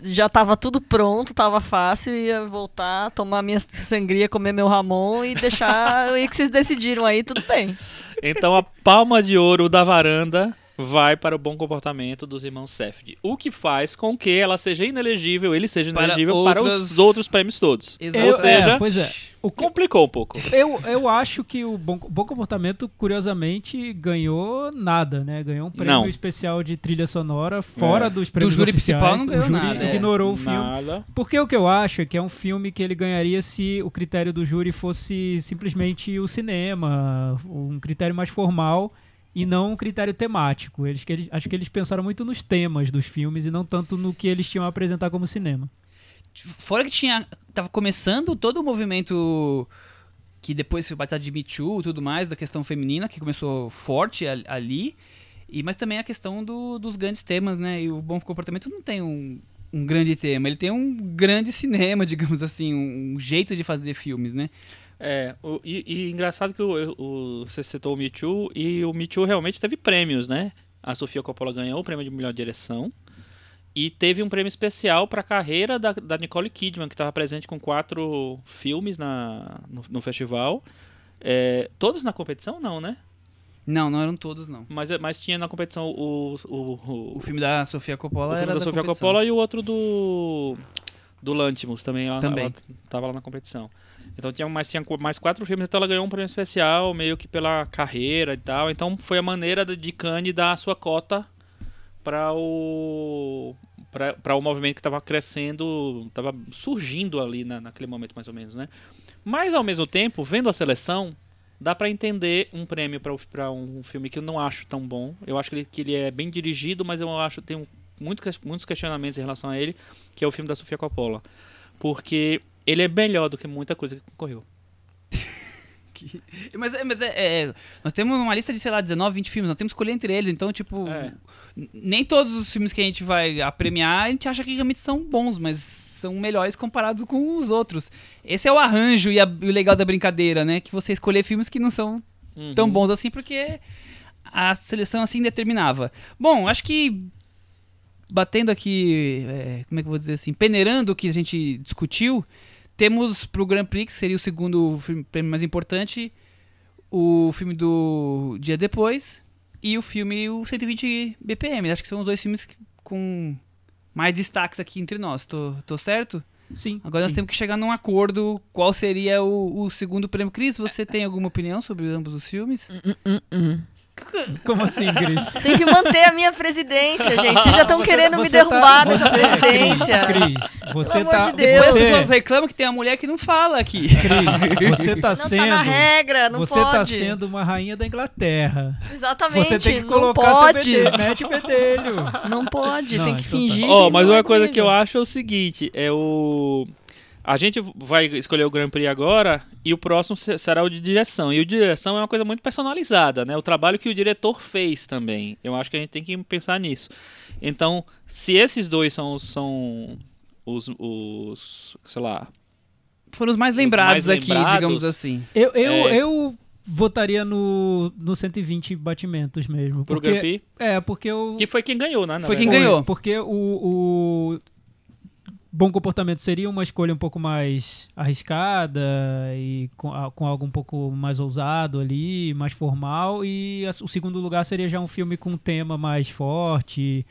Speaker 5: já tava tudo pronto, tava fácil, ia voltar, tomar minha sangria, comer meu Ramon e deixar e que vocês decidiram aí, tudo bem.
Speaker 4: Então a palma de ouro da varanda vai para o bom comportamento dos irmãos Safdie. O que faz com que ela seja inelegível, ele seja
Speaker 2: Para
Speaker 4: inelegível para,
Speaker 2: outras-
Speaker 4: os outros prêmios todos.
Speaker 2: Exato.
Speaker 4: Ou
Speaker 3: é,
Speaker 4: seja,
Speaker 3: pois é. O que-
Speaker 4: complicou um pouco.
Speaker 3: Eu, eu acho que o Bom, Bom Comportamento, curiosamente, ganhou nada, né? Ganhou um prêmio
Speaker 4: Não.
Speaker 3: especial de trilha sonora fora
Speaker 4: É.
Speaker 3: dos prêmios
Speaker 2: júri
Speaker 3: oficiais.
Speaker 2: principal não ganhou
Speaker 3: o júri
Speaker 2: nada, é.
Speaker 3: ignorou o filme.
Speaker 4: Nada.
Speaker 3: Porque o que eu acho é que é um filme que ele ganharia se o critério do júri fosse simplesmente o cinema, um critério mais formal e não um critério temático. Eles, eles, acho que eles pensaram muito nos temas dos filmes e não tanto no que eles tinham a apresentar como cinema.
Speaker 2: Fora que tinha. Tava começando todo o movimento que depois foi batizado de Me Too e tudo mais, da questão feminina, que começou forte al- ali. E, mas também a questão do- dos grandes temas, né? E o Bom Comportamento não tem um, um grande tema, ele tem um grande cinema, digamos assim, um jeito de fazer filmes, né?
Speaker 4: É, o- e, e engraçado que o, o- você citou o Me Too, e o Me Too realmente teve prêmios, né? A Sofia Coppola ganhou o prêmio de melhor direção. E teve um prêmio especial para a carreira da, da Nicole Kidman, que estava presente com quatro filmes na, no, no festival. É, todos na competição, não, né?
Speaker 2: Não, não eram todos, não.
Speaker 4: Mas, mas tinha na competição o, o, o,
Speaker 2: O filme da Sofia
Speaker 4: o
Speaker 2: Coppola
Speaker 4: filme
Speaker 2: era
Speaker 4: da
Speaker 2: da
Speaker 4: Sofia
Speaker 2: competição.
Speaker 4: Coppola e o outro do do Lantimos também lá
Speaker 2: Também.
Speaker 4: ela tava lá na competição. Então tinha mais tinha mais quatro filmes, então ela ganhou um prêmio especial meio que pela carreira e tal. Então foi a maneira de- Cannes dar a sua cota para o para o movimento que estava crescendo, estava surgindo ali na, naquele momento mais ou menos, né? Mas ao mesmo tempo, vendo a seleção, dá para entender um prêmio para um filme que eu não acho tão bom. Eu acho que ele, que ele é bem dirigido, mas eu acho tem muito, muitos questionamentos em relação a ele, que é o filme da Sofia Coppola. Porque ele é melhor do que muita coisa que concorreu.
Speaker 2: Mas, é- mas é, é, nós temos uma lista de, sei lá, 19, 20 filmes, nós temos que escolher entre eles, então, tipo,
Speaker 4: É.
Speaker 2: nem todos os filmes que a gente vai a premiar, a gente acha que realmente são bons, mas são melhores comparados com os outros. Esse é o arranjo e, a- o legal da brincadeira, né? Que você escolher filmes que não são
Speaker 4: Uhum.
Speaker 2: tão bons assim, porque a seleção assim determinava. Bom, acho que batendo aqui, é, como é que eu vou dizer assim, peneirando o que a gente discutiu, temos pro Grand Prix, que seria o segundo filme- prêmio mais importante, o filme do Dia Depois e o filme o 120 BPM. Acho que são os dois filmes com mais destaques aqui entre nós. Tô, tô certo?
Speaker 3: Sim.
Speaker 2: Agora nós
Speaker 3: sim.
Speaker 2: temos que chegar num acordo qual seria o, o segundo prêmio. Cris, você tem alguma opinião sobre ambos os filmes?
Speaker 3: Como assim, Cris?
Speaker 5: Tem que manter a minha presidência, gente. Vocês já estão
Speaker 3: Você-
Speaker 5: querendo me
Speaker 3: você tá-
Speaker 5: derrubar dessa
Speaker 3: você-
Speaker 5: presidência.
Speaker 3: Cris, você
Speaker 5: Pelo amor
Speaker 3: tá.
Speaker 5: de Deus.
Speaker 2: As
Speaker 3: Você,
Speaker 2: pessoas reclamam que tem uma mulher que não fala aqui.
Speaker 3: Cris, você tá
Speaker 5: Não
Speaker 3: sendo.
Speaker 5: tá na regra, não
Speaker 3: você
Speaker 5: pode.
Speaker 3: tá sendo uma rainha da Inglaterra.
Speaker 5: Exatamente.
Speaker 3: Você tem que
Speaker 5: não
Speaker 3: colocar seu
Speaker 5: pode.
Speaker 3: bedelho. Mete o bedelho.
Speaker 5: Não pode,
Speaker 3: Não,
Speaker 5: tem que
Speaker 3: então tá.
Speaker 5: fingir.
Speaker 4: Ó,
Speaker 5: que
Speaker 4: mas
Speaker 5: não
Speaker 4: uma
Speaker 5: é
Speaker 4: coisa que eu acho é o seguinte, é o A gente vai escolher o Grand Prix agora e o próximo se- será o de direção. E o de direção é uma coisa muito personalizada, né? O trabalho que o diretor fez também. Eu acho que a gente tem que pensar nisso. Então, se esses dois são, são os, os, sei lá,
Speaker 2: Foram os mais
Speaker 4: Os
Speaker 2: lembrados
Speaker 4: mais
Speaker 2: aqui,
Speaker 4: lembrados.
Speaker 2: digamos assim.
Speaker 3: Eu, eu,
Speaker 4: É.
Speaker 3: eu votaria no, no 120 batimentos mesmo.
Speaker 4: pro
Speaker 3: porque,
Speaker 4: Grand Prix,
Speaker 3: É, porque o.
Speaker 4: que foi quem ganhou, né? na
Speaker 2: Foi quem
Speaker 4: verdade.
Speaker 2: ganhou.
Speaker 3: Porque o, o bom comportamento seria uma escolha um pouco mais arriscada e com, com algo um pouco mais ousado ali, mais formal. E a- o segundo lugar seria já um filme com um tema mais forte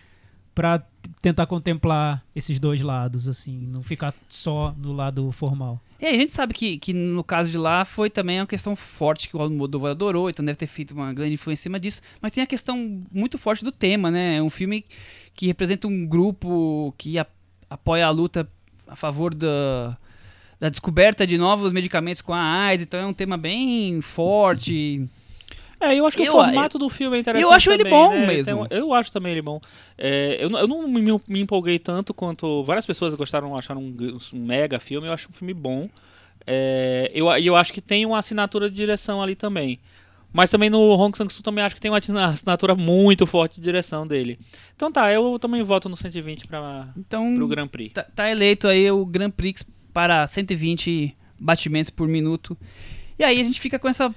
Speaker 3: para tentar contemplar esses dois lados, assim, não ficar só no lado formal.
Speaker 2: Aí, a gente sabe que, que no caso de lá foi também uma questão forte que o Almodóvar adorou, então deve ter feito uma grande influência em cima disso. Mas tem a questão muito forte do tema, né? É um filme que representa um grupo que a- apoia a luta a favor da, da descoberta de novos medicamentos com a AIDS, então é um tema bem forte.
Speaker 4: É, eu acho que
Speaker 2: Eu-
Speaker 4: o formato do filme é interessante.
Speaker 2: eu acho ele
Speaker 4: também,
Speaker 2: bom
Speaker 4: né?
Speaker 2: mesmo.
Speaker 4: Eu acho também ele bom. É, eu, não- eu não me, me empolguei tanto quanto várias pessoas gostaram, acharam um, um mega filme. Eu acho um filme bom. É, eu, e eu acho que tem uma assinatura de direção ali também. Mas também no Hong Sang-soo também acho que tem uma assina- assinatura muito forte de direção dele. Então tá, eu também voto no 120 para
Speaker 2: Então,
Speaker 4: pro Grand Prix.
Speaker 2: tá, tá eleito aí o Grand Prix para 120 batimentos por minuto. E aí a gente fica com essa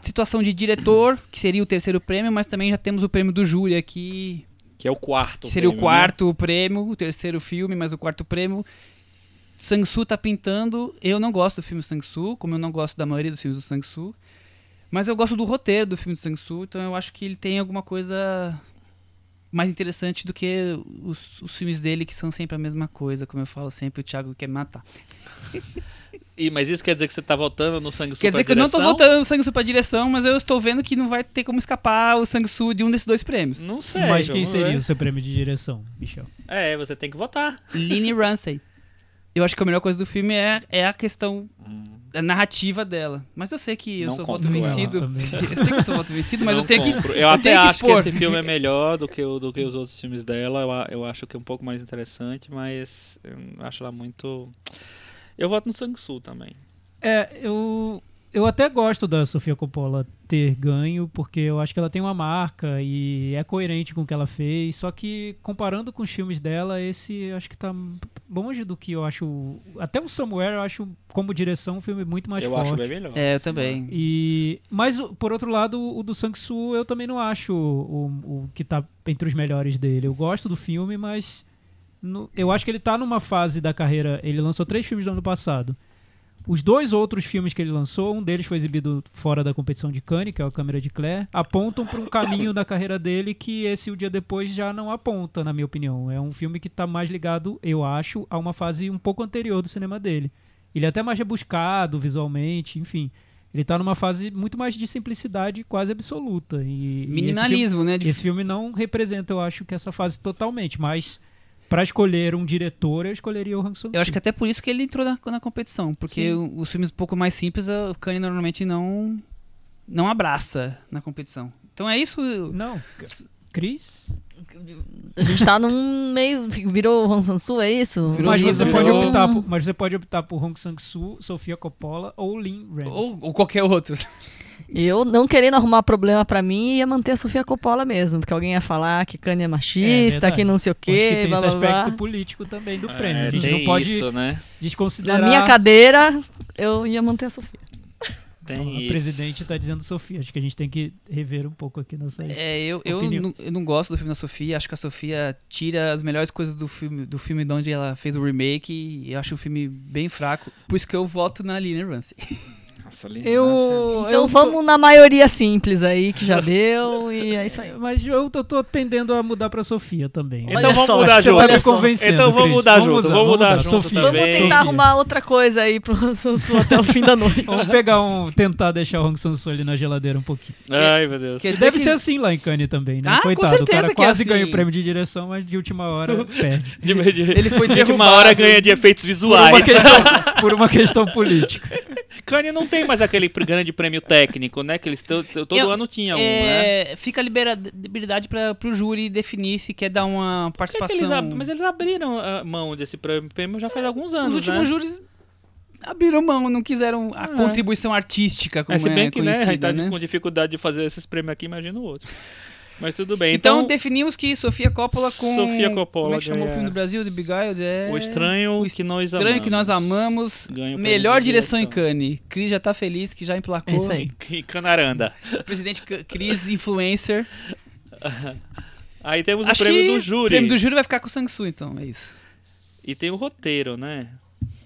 Speaker 2: situação de diretor, que seria o terceiro prêmio, mas também já temos o prêmio do júri aqui,
Speaker 4: Que é o quarto.
Speaker 2: que seria
Speaker 4: prêmio,
Speaker 2: o
Speaker 4: né?
Speaker 2: quarto prêmio, o terceiro filme, mas o quarto prêmio. Sang-Soo tá pintando. Eu não gosto do filme Sang-Soo, como eu não gosto da maioria dos filmes do Sang-Soo. Mas eu gosto do roteiro do filme do Sang-Soo, então eu acho que ele tem alguma coisa mais interessante do que os, os filmes dele, que são sempre a mesma coisa. Como eu falo sempre, o Thiago quer me matar.
Speaker 4: E, mas isso quer dizer que você tá votando no Sangue
Speaker 2: Quer dizer que eu não tô voltando o Sang-Soo pra direção, mas eu estou vendo que não vai ter como escapar o Sang-Soo de um desses dois prêmios.
Speaker 4: Não sei.
Speaker 3: Mas quem seria
Speaker 4: ver.
Speaker 3: o seu prêmio de direção, Michel?
Speaker 4: É, você tem que votar.
Speaker 2: Lini Ramsey. Eu acho que a melhor coisa do filme é, é a questão da narrativa dela. Mas eu sei que eu
Speaker 4: Não
Speaker 2: sou voto vencido. eu sei que eu sou voto vencido, mas
Speaker 4: Não
Speaker 2: eu tenho que.
Speaker 4: compro. Eu,
Speaker 2: eu
Speaker 4: até
Speaker 2: tenho que
Speaker 4: acho que,
Speaker 2: expor.
Speaker 4: esse filme é melhor do que, o, do que os outros filmes dela. Eu, a- eu acho que é um pouco mais interessante, mas eu acho ela muito. Eu voto no Sang-Soo também.
Speaker 3: É, eu, eu até gosto da Sofia Coppola ter ganho, porque eu acho que ela tem uma marca e é coerente com o que ela fez. Só que comparando com os filmes dela, esse eu acho que tá longe do que eu acho. Até o Somewhere eu acho, como direção, um filme muito mais
Speaker 4: eu
Speaker 3: forte.
Speaker 4: acho bem melhor.
Speaker 2: É, eu também.
Speaker 3: E, mas, por outro lado, o do Sang-Soo eu também não acho o, o que tá entre os melhores dele. Eu gosto do filme, mas no- eu acho que ele tá numa fase da carreira. Ele lançou três filmes no ano passado. Os dois outros filmes que ele lançou, um deles foi exibido fora da competição de Cannes, que é o Câmera de Claire, apontam para um caminho da carreira dele que esse O Dia Depois já não aponta, na minha opinião. É um filme que tá mais ligado, eu acho, a uma fase um pouco anterior do cinema dele. Ele é até mais rebuscado visualmente, enfim. Ele tá numa fase muito mais de simplicidade quase absoluta. E, e esse filme-
Speaker 2: Minimalismo, né?
Speaker 3: esse filme não representa, eu acho, que essa fase totalmente, mas pra escolher um diretor, eu escolheria o Han Sung
Speaker 2: Eu acho que até por isso que ele entrou na, na competição. Porque
Speaker 3: Sim.
Speaker 2: os filmes um pouco mais simples, o Kanye normalmente não, não abraça na competição. Então é isso.
Speaker 3: Não. Cris?
Speaker 5: A gente tá num meio. Virou Hong Sansu, é isso?
Speaker 2: Virou
Speaker 3: Mas você,
Speaker 2: virou-
Speaker 3: pode optar por, mas você pode optar por Hong Sang-soo, Sofia Coppola ou Lin Ramsey.
Speaker 2: Ou, ou qualquer outro.
Speaker 5: Eu, não querendo arrumar problema pra mim, ia manter a Sofia Coppola mesmo. Porque alguém ia falar que Kanye é machista,
Speaker 3: verdade.
Speaker 5: que não sei o
Speaker 3: Acho que
Speaker 5: quê,
Speaker 3: tem
Speaker 5: blá
Speaker 3: esse
Speaker 5: blá
Speaker 3: aspecto
Speaker 5: blá.
Speaker 3: político também do
Speaker 4: É,
Speaker 3: prêmio. A gente não pode
Speaker 4: isso, né?
Speaker 5: Na
Speaker 3: desconsiderar...
Speaker 5: minha cadeira, eu ia manter a Sofia.
Speaker 4: Tem
Speaker 3: o
Speaker 4: isso.
Speaker 3: presidente tá dizendo Sofia. Acho que a gente tem que rever um pouco aqui nossas...
Speaker 2: É, eu, eu, não, eu não gosto do filme da Sofia. Acho que a Sofia tira as melhores coisas do filme, do filme de onde ela fez o remake. E eu acho o filme bem fraco. Por isso que eu voto na Lina Ramsey.
Speaker 4: Nossa, linda.
Speaker 3: Eu,
Speaker 5: Então
Speaker 3: eu
Speaker 5: vamos na maioria simples aí, que já deu, e é isso aí.
Speaker 3: Mas eu tô, tô tendendo a mudar pra Sofia também.
Speaker 4: Então
Speaker 5: Olha
Speaker 4: vamos
Speaker 5: só,
Speaker 4: mudar
Speaker 5: você
Speaker 4: junto.
Speaker 3: Tá me
Speaker 5: só.
Speaker 3: convencendo,
Speaker 4: Então vamos mudar junto, vamos mudar junto
Speaker 3: Sofia.
Speaker 4: também.
Speaker 5: Vamos tentar arrumar outra coisa aí pro Sansu até o fim da noite.
Speaker 3: Vamos pegar um... Tentar deixar o Hong Sang-soo ali na geladeira um pouquinho.
Speaker 4: Ai, meu Deus.
Speaker 2: Quer
Speaker 3: deve
Speaker 2: que-
Speaker 3: ser assim lá em Cannes também, né?
Speaker 2: Ah, com
Speaker 3: Coitado, o
Speaker 2: certeza
Speaker 3: cara
Speaker 2: que é
Speaker 3: quase
Speaker 2: assim.
Speaker 3: ganha o prêmio de direção, mas de última hora perde.
Speaker 4: De, de,
Speaker 2: Ele foi
Speaker 4: de última hora ganha de efeitos
Speaker 3: Por uma,
Speaker 4: visuais.
Speaker 3: questão, por uma questão política.
Speaker 4: Kanye não tem mais aquele grande prêmio técnico, né? Que eles to- to- todo
Speaker 2: Eu-
Speaker 4: ano tinha um, né?
Speaker 2: É, fica a liberdade para pro júri definir se quer dar uma
Speaker 4: que que
Speaker 2: participação.
Speaker 4: eles Mas eles abriram a mão desse prêmio já faz alguns
Speaker 2: Os
Speaker 4: anos,
Speaker 2: últimos
Speaker 4: né?
Speaker 2: júris abriram mão, não quiseram a
Speaker 4: Ah.
Speaker 2: contribuição artística como
Speaker 4: É, se bem
Speaker 2: é
Speaker 4: que né, a gente tá
Speaker 2: né?
Speaker 4: com dificuldade de fazer esses prêmios aqui, imagina o outro. Mas tudo bem.
Speaker 2: Então,
Speaker 4: Então,
Speaker 2: definimos que Sofia Coppola com.
Speaker 4: Sofia Coppola
Speaker 2: Como é que chamou o filme do Brasil, The Beguiled? É...
Speaker 4: o estranho,
Speaker 2: o
Speaker 4: que nós
Speaker 2: Estranho
Speaker 4: amamos.
Speaker 2: que nós amamos. Melhor direção em. Cannes. Cris já tá feliz que já emplacou.
Speaker 5: É isso aí.
Speaker 4: E Canaranda.
Speaker 2: Presidente Cris, influencer.
Speaker 4: Aí temos
Speaker 2: Acho
Speaker 4: o prêmio
Speaker 2: que
Speaker 4: do júri.
Speaker 2: O prêmio do júri vai ficar com o Sang-Soo, então. É isso.
Speaker 4: E tem o roteiro, né?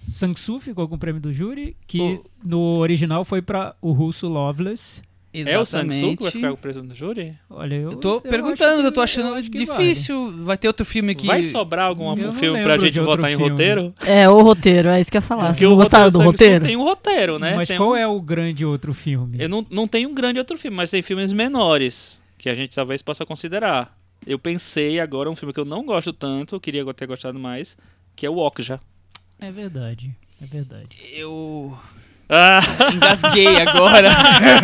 Speaker 3: Sang-Soo ficou com o prêmio do júri, que
Speaker 2: O-
Speaker 3: no original foi pra o russo Loveless.
Speaker 4: É o Sang-Soo
Speaker 2: Exatamente.
Speaker 4: que vai ficar com o prêmio do júri?
Speaker 3: Olha, eu,
Speaker 2: Eu tô
Speaker 3: eu
Speaker 2: perguntando,
Speaker 3: acho
Speaker 2: eu tô
Speaker 3: que-
Speaker 2: achando
Speaker 3: que
Speaker 2: difícil. Vai ter outro filme aqui.
Speaker 4: Vai sobrar algum
Speaker 3: Eu
Speaker 4: filme pra gente votar em
Speaker 3: filme.
Speaker 4: roteiro?
Speaker 5: É, o roteiro, é isso que eu ia falar.
Speaker 4: Porque
Speaker 5: Vocês não gostaram do roteiro?
Speaker 4: Tem um roteiro, né?
Speaker 3: Mas
Speaker 4: Tem
Speaker 3: qual
Speaker 4: um-
Speaker 3: é o grande outro filme?
Speaker 4: Eu não, não tenho um grande outro filme, mas tem filmes menores que a gente talvez possa considerar. Eu pensei agora um filme que eu não gosto tanto, eu queria ter gostado mais, que é o Okja.
Speaker 3: É verdade, é verdade.
Speaker 2: Eu
Speaker 4: Ah,
Speaker 2: engasguei agora.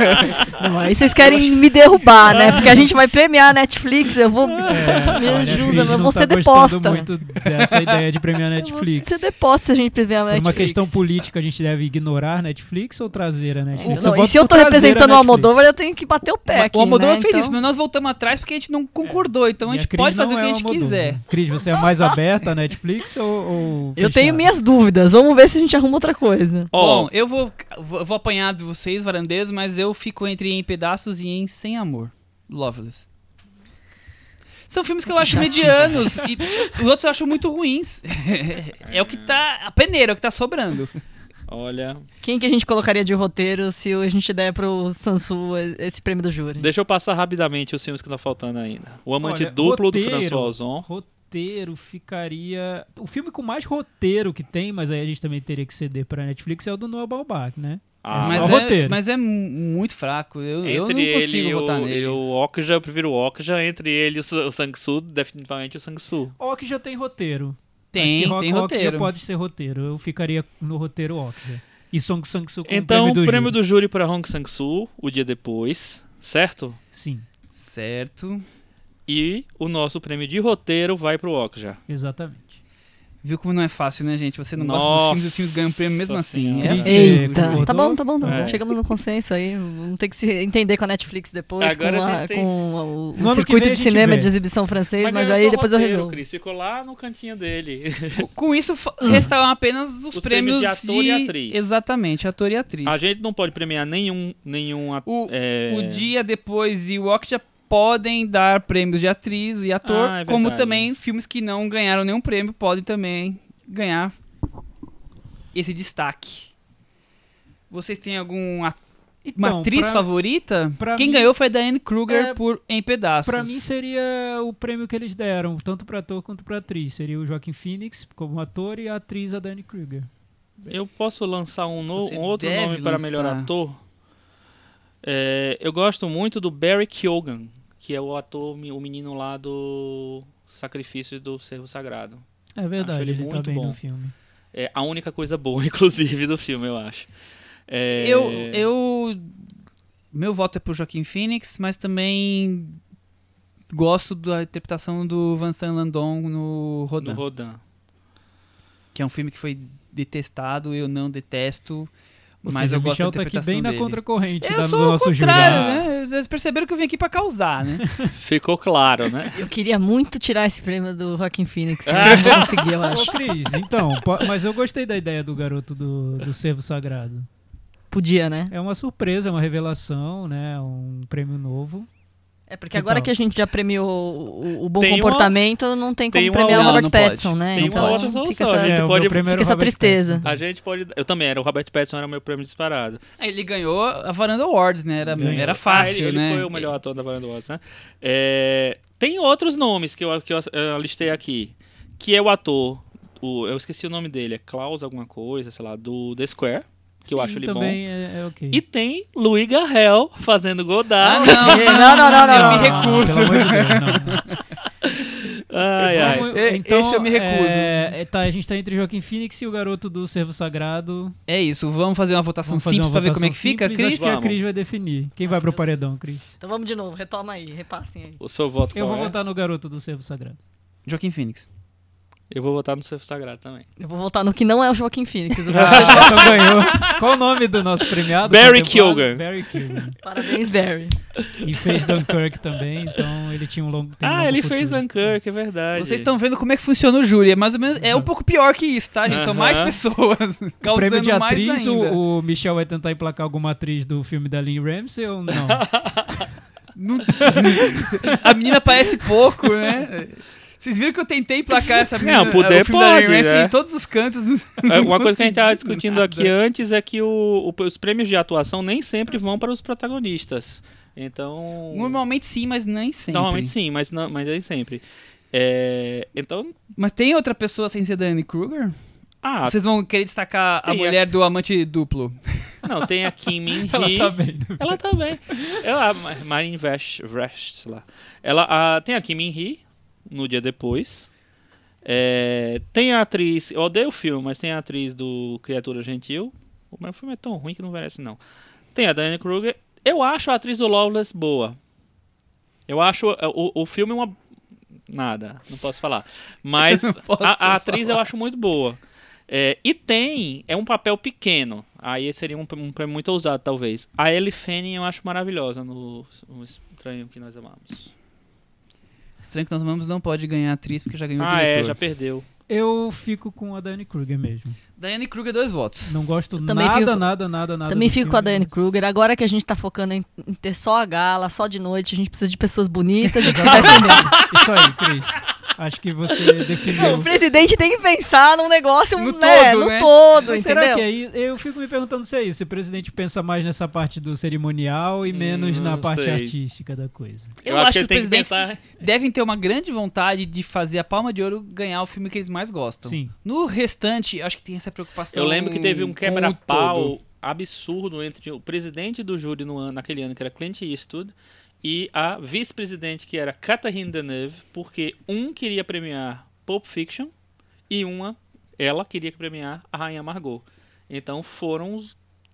Speaker 5: Não, aí vocês querem me derrubar, né? Porque a gente vai premiar a Netflix, eu vou. me
Speaker 3: Olha, a
Speaker 5: ajuda, eu
Speaker 3: não
Speaker 5: vou
Speaker 3: tá
Speaker 5: ser deposta.
Speaker 3: muito dessa ideia de premiar a
Speaker 5: Eu
Speaker 3: Netflix.
Speaker 5: ser deposta se a gente premiar a
Speaker 3: Por
Speaker 5: Netflix.
Speaker 3: uma questão política, a gente deve ignorar Netflix ou trazer a Netflix?
Speaker 5: Não, e
Speaker 3: voto
Speaker 5: se eu tô
Speaker 3: a
Speaker 5: representando o. Almodóvar, eu tenho que bater o pé aqui.
Speaker 2: o Almodóvar
Speaker 5: né?
Speaker 2: fez
Speaker 5: Então-
Speaker 2: isso, mas nós voltamos atrás porque a gente não concordou. Então a
Speaker 3: E
Speaker 2: gente
Speaker 3: Cris
Speaker 2: pode fazer o que
Speaker 3: é
Speaker 2: a gente
Speaker 3: Almodóvar.
Speaker 2: quiser.
Speaker 3: Cris, você é mais aberta a Netflix ou, ou
Speaker 5: Eu tenho minhas dúvidas, vamos ver se a gente arruma outra coisa.
Speaker 4: ó,
Speaker 2: Bom, eu vou, vou, vou apanhar de vocês, varandeiros, mas eu fico entre Em Pedaços e Em Sem Amor. Loveless. São filmes que eu acho medianos e os outros eu acho muito ruins. é o que tá. A peneira, é o que tá sobrando.
Speaker 4: olha.
Speaker 5: Quem que a gente colocaria de roteiro se a gente der pro Sansu esse prêmio do júri?
Speaker 4: Deixa eu passar rapidamente os filmes que estão faltando ainda. O Amante
Speaker 3: Olha,
Speaker 4: Duplo
Speaker 3: roteiro.
Speaker 4: do François Ozon.
Speaker 3: Roteiro ficaria. O filme com mais roteiro que tem, mas aí a gente também teria que ceder pra Netflix, é o do Noah Baumbach, né?
Speaker 4: Ah,
Speaker 3: só
Speaker 2: mas, é,
Speaker 3: roteiro.
Speaker 2: mas é mu- muito fraco. Eu, eu não
Speaker 4: Entre
Speaker 2: consigo
Speaker 4: ele
Speaker 2: votar
Speaker 4: o,
Speaker 2: nele.
Speaker 4: o Okja, eu prefiro o Okja. Entre ele e o o Sang-Soo, definitivamente o Sang-Soo.
Speaker 3: Ok já tem roteiro.
Speaker 2: Tem,
Speaker 3: Acho que
Speaker 2: tem
Speaker 3: Rock
Speaker 2: roteiro.
Speaker 3: já pode ser roteiro. Eu ficaria no roteiro Okja. E Song Sang-soo com
Speaker 4: Então,
Speaker 3: o prêmio do
Speaker 4: prêmio
Speaker 3: júri.
Speaker 4: do júri para Hong Sang-Soo, o dia depois, certo?
Speaker 3: Sim,
Speaker 2: Certo.
Speaker 4: E o nosso prêmio de roteiro vai pro Okja.
Speaker 3: exatamente.
Speaker 2: Viu como não é fácil, né, gente? Você não gosta
Speaker 4: Nossa
Speaker 2: dos filmes, os filmes ganham prêmio mesmo assim.
Speaker 4: Senhora.
Speaker 2: É assim.
Speaker 5: Eita, tá bom, tá bom, tá bom.
Speaker 4: É.
Speaker 5: Chegamos no consenso aí. Vamos ter que se entender com a Netflix depois,
Speaker 4: Agora
Speaker 5: com,
Speaker 4: a tem-
Speaker 5: com o,
Speaker 3: que
Speaker 5: circuito de cinema
Speaker 3: vê.
Speaker 5: de exibição francês, mas,
Speaker 4: ganhou
Speaker 5: aí depois eu
Speaker 4: roteiro,
Speaker 5: resolvo.
Speaker 4: Cris ficou lá no cantinho dele.
Speaker 2: Com isso, fa- restaram apenas os,
Speaker 4: Os
Speaker 2: prêmios,
Speaker 4: prêmios de ator e atriz.
Speaker 2: Exatamente, ator e atriz.
Speaker 4: A gente não pode premiar nenhum. nenhum a-
Speaker 2: O,
Speaker 4: é,
Speaker 2: o dia depois e o Okja podem dar prêmios de atriz e ator,
Speaker 4: Ah, é
Speaker 2: como também filmes que não ganharam nenhum prêmio podem também ganhar esse destaque. Vocês têm algum at- uma
Speaker 3: Então,
Speaker 2: atriz
Speaker 3: pra-
Speaker 2: favorita?
Speaker 3: pra
Speaker 2: Quem
Speaker 3: mim-
Speaker 2: ganhou foi a Diane Kruger
Speaker 3: É,
Speaker 2: por Em Pedaços.
Speaker 3: Pra mim seria o prêmio que eles deram, tanto pra ator quanto pra atriz. Seria o Joaquim Phoenix como ator e a atriz a Dani Kruger.
Speaker 4: Eu posso lançar um, no- um outro nome para melhor
Speaker 2: lançar.
Speaker 4: ator? É, eu gosto muito do Barry Keoghan, que é o ator, o menino lá do Sacrifício do Servo Sagrado.
Speaker 3: É verdade,
Speaker 4: ele
Speaker 3: ele, tá
Speaker 4: muito
Speaker 3: bem
Speaker 4: bom.
Speaker 3: no filme.
Speaker 4: É a única coisa boa, inclusive, do filme, eu acho. É,
Speaker 2: Eu, eu. Meu voto é pro Joaquim Phoenix, mas também gosto da interpretação do Vincent Landon no Rodin.
Speaker 4: No Rodin.
Speaker 2: que é um filme que foi detestado, eu não detesto,
Speaker 3: Ou
Speaker 2: mas
Speaker 3: seja,
Speaker 2: eu gosto
Speaker 3: Michel
Speaker 2: da
Speaker 3: tá aqui bem na
Speaker 2: dele.
Speaker 3: contracorrente
Speaker 2: Eu
Speaker 3: da, do
Speaker 2: sou o
Speaker 3: nosso
Speaker 2: contrário, né? Vocês perceberam que eu vim aqui pra causar, né?
Speaker 4: Ficou claro, né?
Speaker 5: Eu queria muito tirar esse prêmio do Joaquim Phoenix, mas não consegui, eu
Speaker 3: Ô,
Speaker 5: acho.
Speaker 3: Cris, então, mas eu gostei da ideia do garoto do, do Servo Sagrado.
Speaker 5: Podia, né?
Speaker 3: É uma surpresa, é uma revelação, né? Um prêmio novo.
Speaker 5: É porque
Speaker 3: Que
Speaker 5: agora
Speaker 3: tal?
Speaker 5: que a gente já premiou o, o bom
Speaker 4: Tem uma-
Speaker 5: comportamento, não tem como
Speaker 4: tem uma
Speaker 5: premiar o
Speaker 2: outra-
Speaker 5: Robert. Pattinson, né?
Speaker 4: Tem
Speaker 5: então
Speaker 4: uma outra
Speaker 5: fica
Speaker 4: solução,
Speaker 5: essa,
Speaker 3: É, o
Speaker 4: pode-
Speaker 5: fica essa tristeza.
Speaker 3: Pattinson.
Speaker 4: A gente pode. Eu também, era o Robert Pattinson, era o meu prêmio disparado.
Speaker 2: Ele ganhou a Varanda Awards, né? Era,
Speaker 3: Ganhou.
Speaker 2: era
Speaker 4: Ah,
Speaker 2: fácil,
Speaker 4: ele, ele
Speaker 2: né?
Speaker 4: foi o melhor ator da Varanda Watts, né? É, tem outros nomes que eu, que eu eh, listei aqui. Que é o ator. O, eu esqueci o nome dele, é Klaus alguma coisa, sei lá, do The Square. Que eu
Speaker 3: Sim,
Speaker 4: acho ele bom.
Speaker 3: também é, é ok.
Speaker 4: E tem Louis Garrel fazendo Godard.
Speaker 2: Ah,
Speaker 5: Não, não, não, não,
Speaker 2: Eu
Speaker 5: não.
Speaker 2: me recuso.
Speaker 4: Ai, ai.
Speaker 2: E-
Speaker 3: então,
Speaker 2: esse eu me recuso.
Speaker 3: é, é, tá, a gente tá entre Joaquim Phoenix e o garoto do Servo Sagrado.
Speaker 2: É isso, vamos fazer uma votação
Speaker 3: Vamos
Speaker 2: simples
Speaker 3: uma
Speaker 2: pra ver como é que fica,
Speaker 3: simples,
Speaker 2: Cris?
Speaker 3: Acho que a. Cris vai definir. Quem vai pro paredão, Cris?
Speaker 5: Então vamos de novo, retoma aí, repassem aí.
Speaker 4: O seu voto
Speaker 3: Eu
Speaker 4: qual
Speaker 3: vou
Speaker 4: é?
Speaker 3: votar no garoto do Servo Sagrado.
Speaker 2: Joaquim Phoenix.
Speaker 4: Eu vou votar no Surf Sagrado também.
Speaker 5: Eu vou voltar no que não é o Joaquim Phoenix. O
Speaker 3: Ah, ganhou. Qual o nome do nosso premiado?
Speaker 4: Barry? Keoghan.
Speaker 3: Barry Keoghan.
Speaker 5: Parabéns, Barry.
Speaker 3: E fez Dunkirk também, então ele tinha um longo tem um
Speaker 4: Ah, ele
Speaker 3: futuro.
Speaker 4: fez Dunkirk, é verdade.
Speaker 2: Vocês estão vendo como é que funciona o júri. É mais ou menos. É um pouco pior que isso, tá, gente? São mais pessoas.
Speaker 3: O
Speaker 2: Causando
Speaker 3: prêmio de
Speaker 2: mais
Speaker 3: atriz, o, o Michel vai tentar emplacar alguma atriz do filme da Lynn Ramsey ou? Não-
Speaker 2: A menina parece pouco, né? Vocês viram que eu tentei placar essa menina?
Speaker 4: Não, poder pode,
Speaker 2: Ramsey
Speaker 4: né?
Speaker 2: em todos os cantos.
Speaker 4: É, Uma coisa que a gente estava discutindo
Speaker 2: nada.
Speaker 4: aqui antes é que o- o- os prêmios de atuação nem sempre vão para os protagonistas. Então.
Speaker 2: Normalmente sim, mas nem sempre.
Speaker 4: Normalmente sim, mas, não, mas nem sempre. É, então.
Speaker 2: Mas tem outra pessoa sem ser Danny Kruger?
Speaker 4: Ah,
Speaker 2: Vocês vão querer destacar a
Speaker 4: tem a-
Speaker 2: mulher do amante duplo.
Speaker 4: não, tem a Kim Min
Speaker 3: Ela
Speaker 4: Hee.
Speaker 3: tá bem. né?
Speaker 4: Ela tá bem. Ela, a Marine Vest, Vest lá. Ela a, tem a Kim Min Hee no dia depois. É, tem a atriz, eu odeio o filme, mas tem a atriz do Criatura Gentil. Mas o filme é tão ruim que não merece, não. Tem a Diane Kruger. Eu acho a atriz do Loveless boa. Eu acho é, o, o filme uma. Nada, não posso falar. Mas
Speaker 2: posso
Speaker 4: a, a atriz
Speaker 2: falar.
Speaker 4: eu acho muito boa. É, e tem, é um papel pequeno. Aí seria um, um prêmio muito ousado, talvez. A Ellie Fanning eu acho maravilhosa no, no Estranho que Nós Amamos.
Speaker 2: Estranho que nós vamos não pode ganhar atriz porque já ganhou o
Speaker 4: Ah,
Speaker 2: diretor.
Speaker 4: é, já perdeu.
Speaker 3: Eu fico com a Diane Kruger mesmo.
Speaker 2: Diane Kruger, dois votos.
Speaker 3: Não gosto
Speaker 5: também
Speaker 3: nada,
Speaker 5: fico-
Speaker 3: nada, nada, nada.
Speaker 5: Também
Speaker 3: do
Speaker 5: fico com a
Speaker 3: filme,
Speaker 5: Diane
Speaker 3: mas-
Speaker 5: Kruger. Agora que a gente tá focando em, em ter só a gala, só de noite, a gente precisa de pessoas bonitas e que se vestem bem.
Speaker 3: Isso aí, Cris. Acho que você definiu.
Speaker 5: O presidente tem que pensar num negócio
Speaker 2: No
Speaker 5: né,
Speaker 2: todo,
Speaker 5: no
Speaker 2: né?
Speaker 5: todo,
Speaker 3: Mas
Speaker 5: entendeu?
Speaker 3: será que é isso? Eu fico me perguntando se é isso. Se o presidente pensa mais nessa parte do cerimonial e menos
Speaker 4: Hum,
Speaker 3: na parte
Speaker 4: sei.
Speaker 3: artística da coisa.
Speaker 2: Eu,
Speaker 4: acho
Speaker 2: acho
Speaker 4: que
Speaker 2: que,
Speaker 4: ele tem que
Speaker 2: presidentes
Speaker 4: pensar-
Speaker 2: devem ter uma grande vontade de fazer a Palma de Ouro ganhar o filme que eles mais gostam.
Speaker 3: Sim.
Speaker 2: No restante, acho que tem essa preocupação.
Speaker 4: Eu lembro que teve um
Speaker 2: o
Speaker 4: quebra-pau absurdo entre o presidente do júri no ano, naquele ano, que era Clint Eastwood, e a vice-presidente, que era Catherine Deneuve, porque um queria premiar Pulp Fiction e uma, ela queria premiar a Rainha Margot. Então foram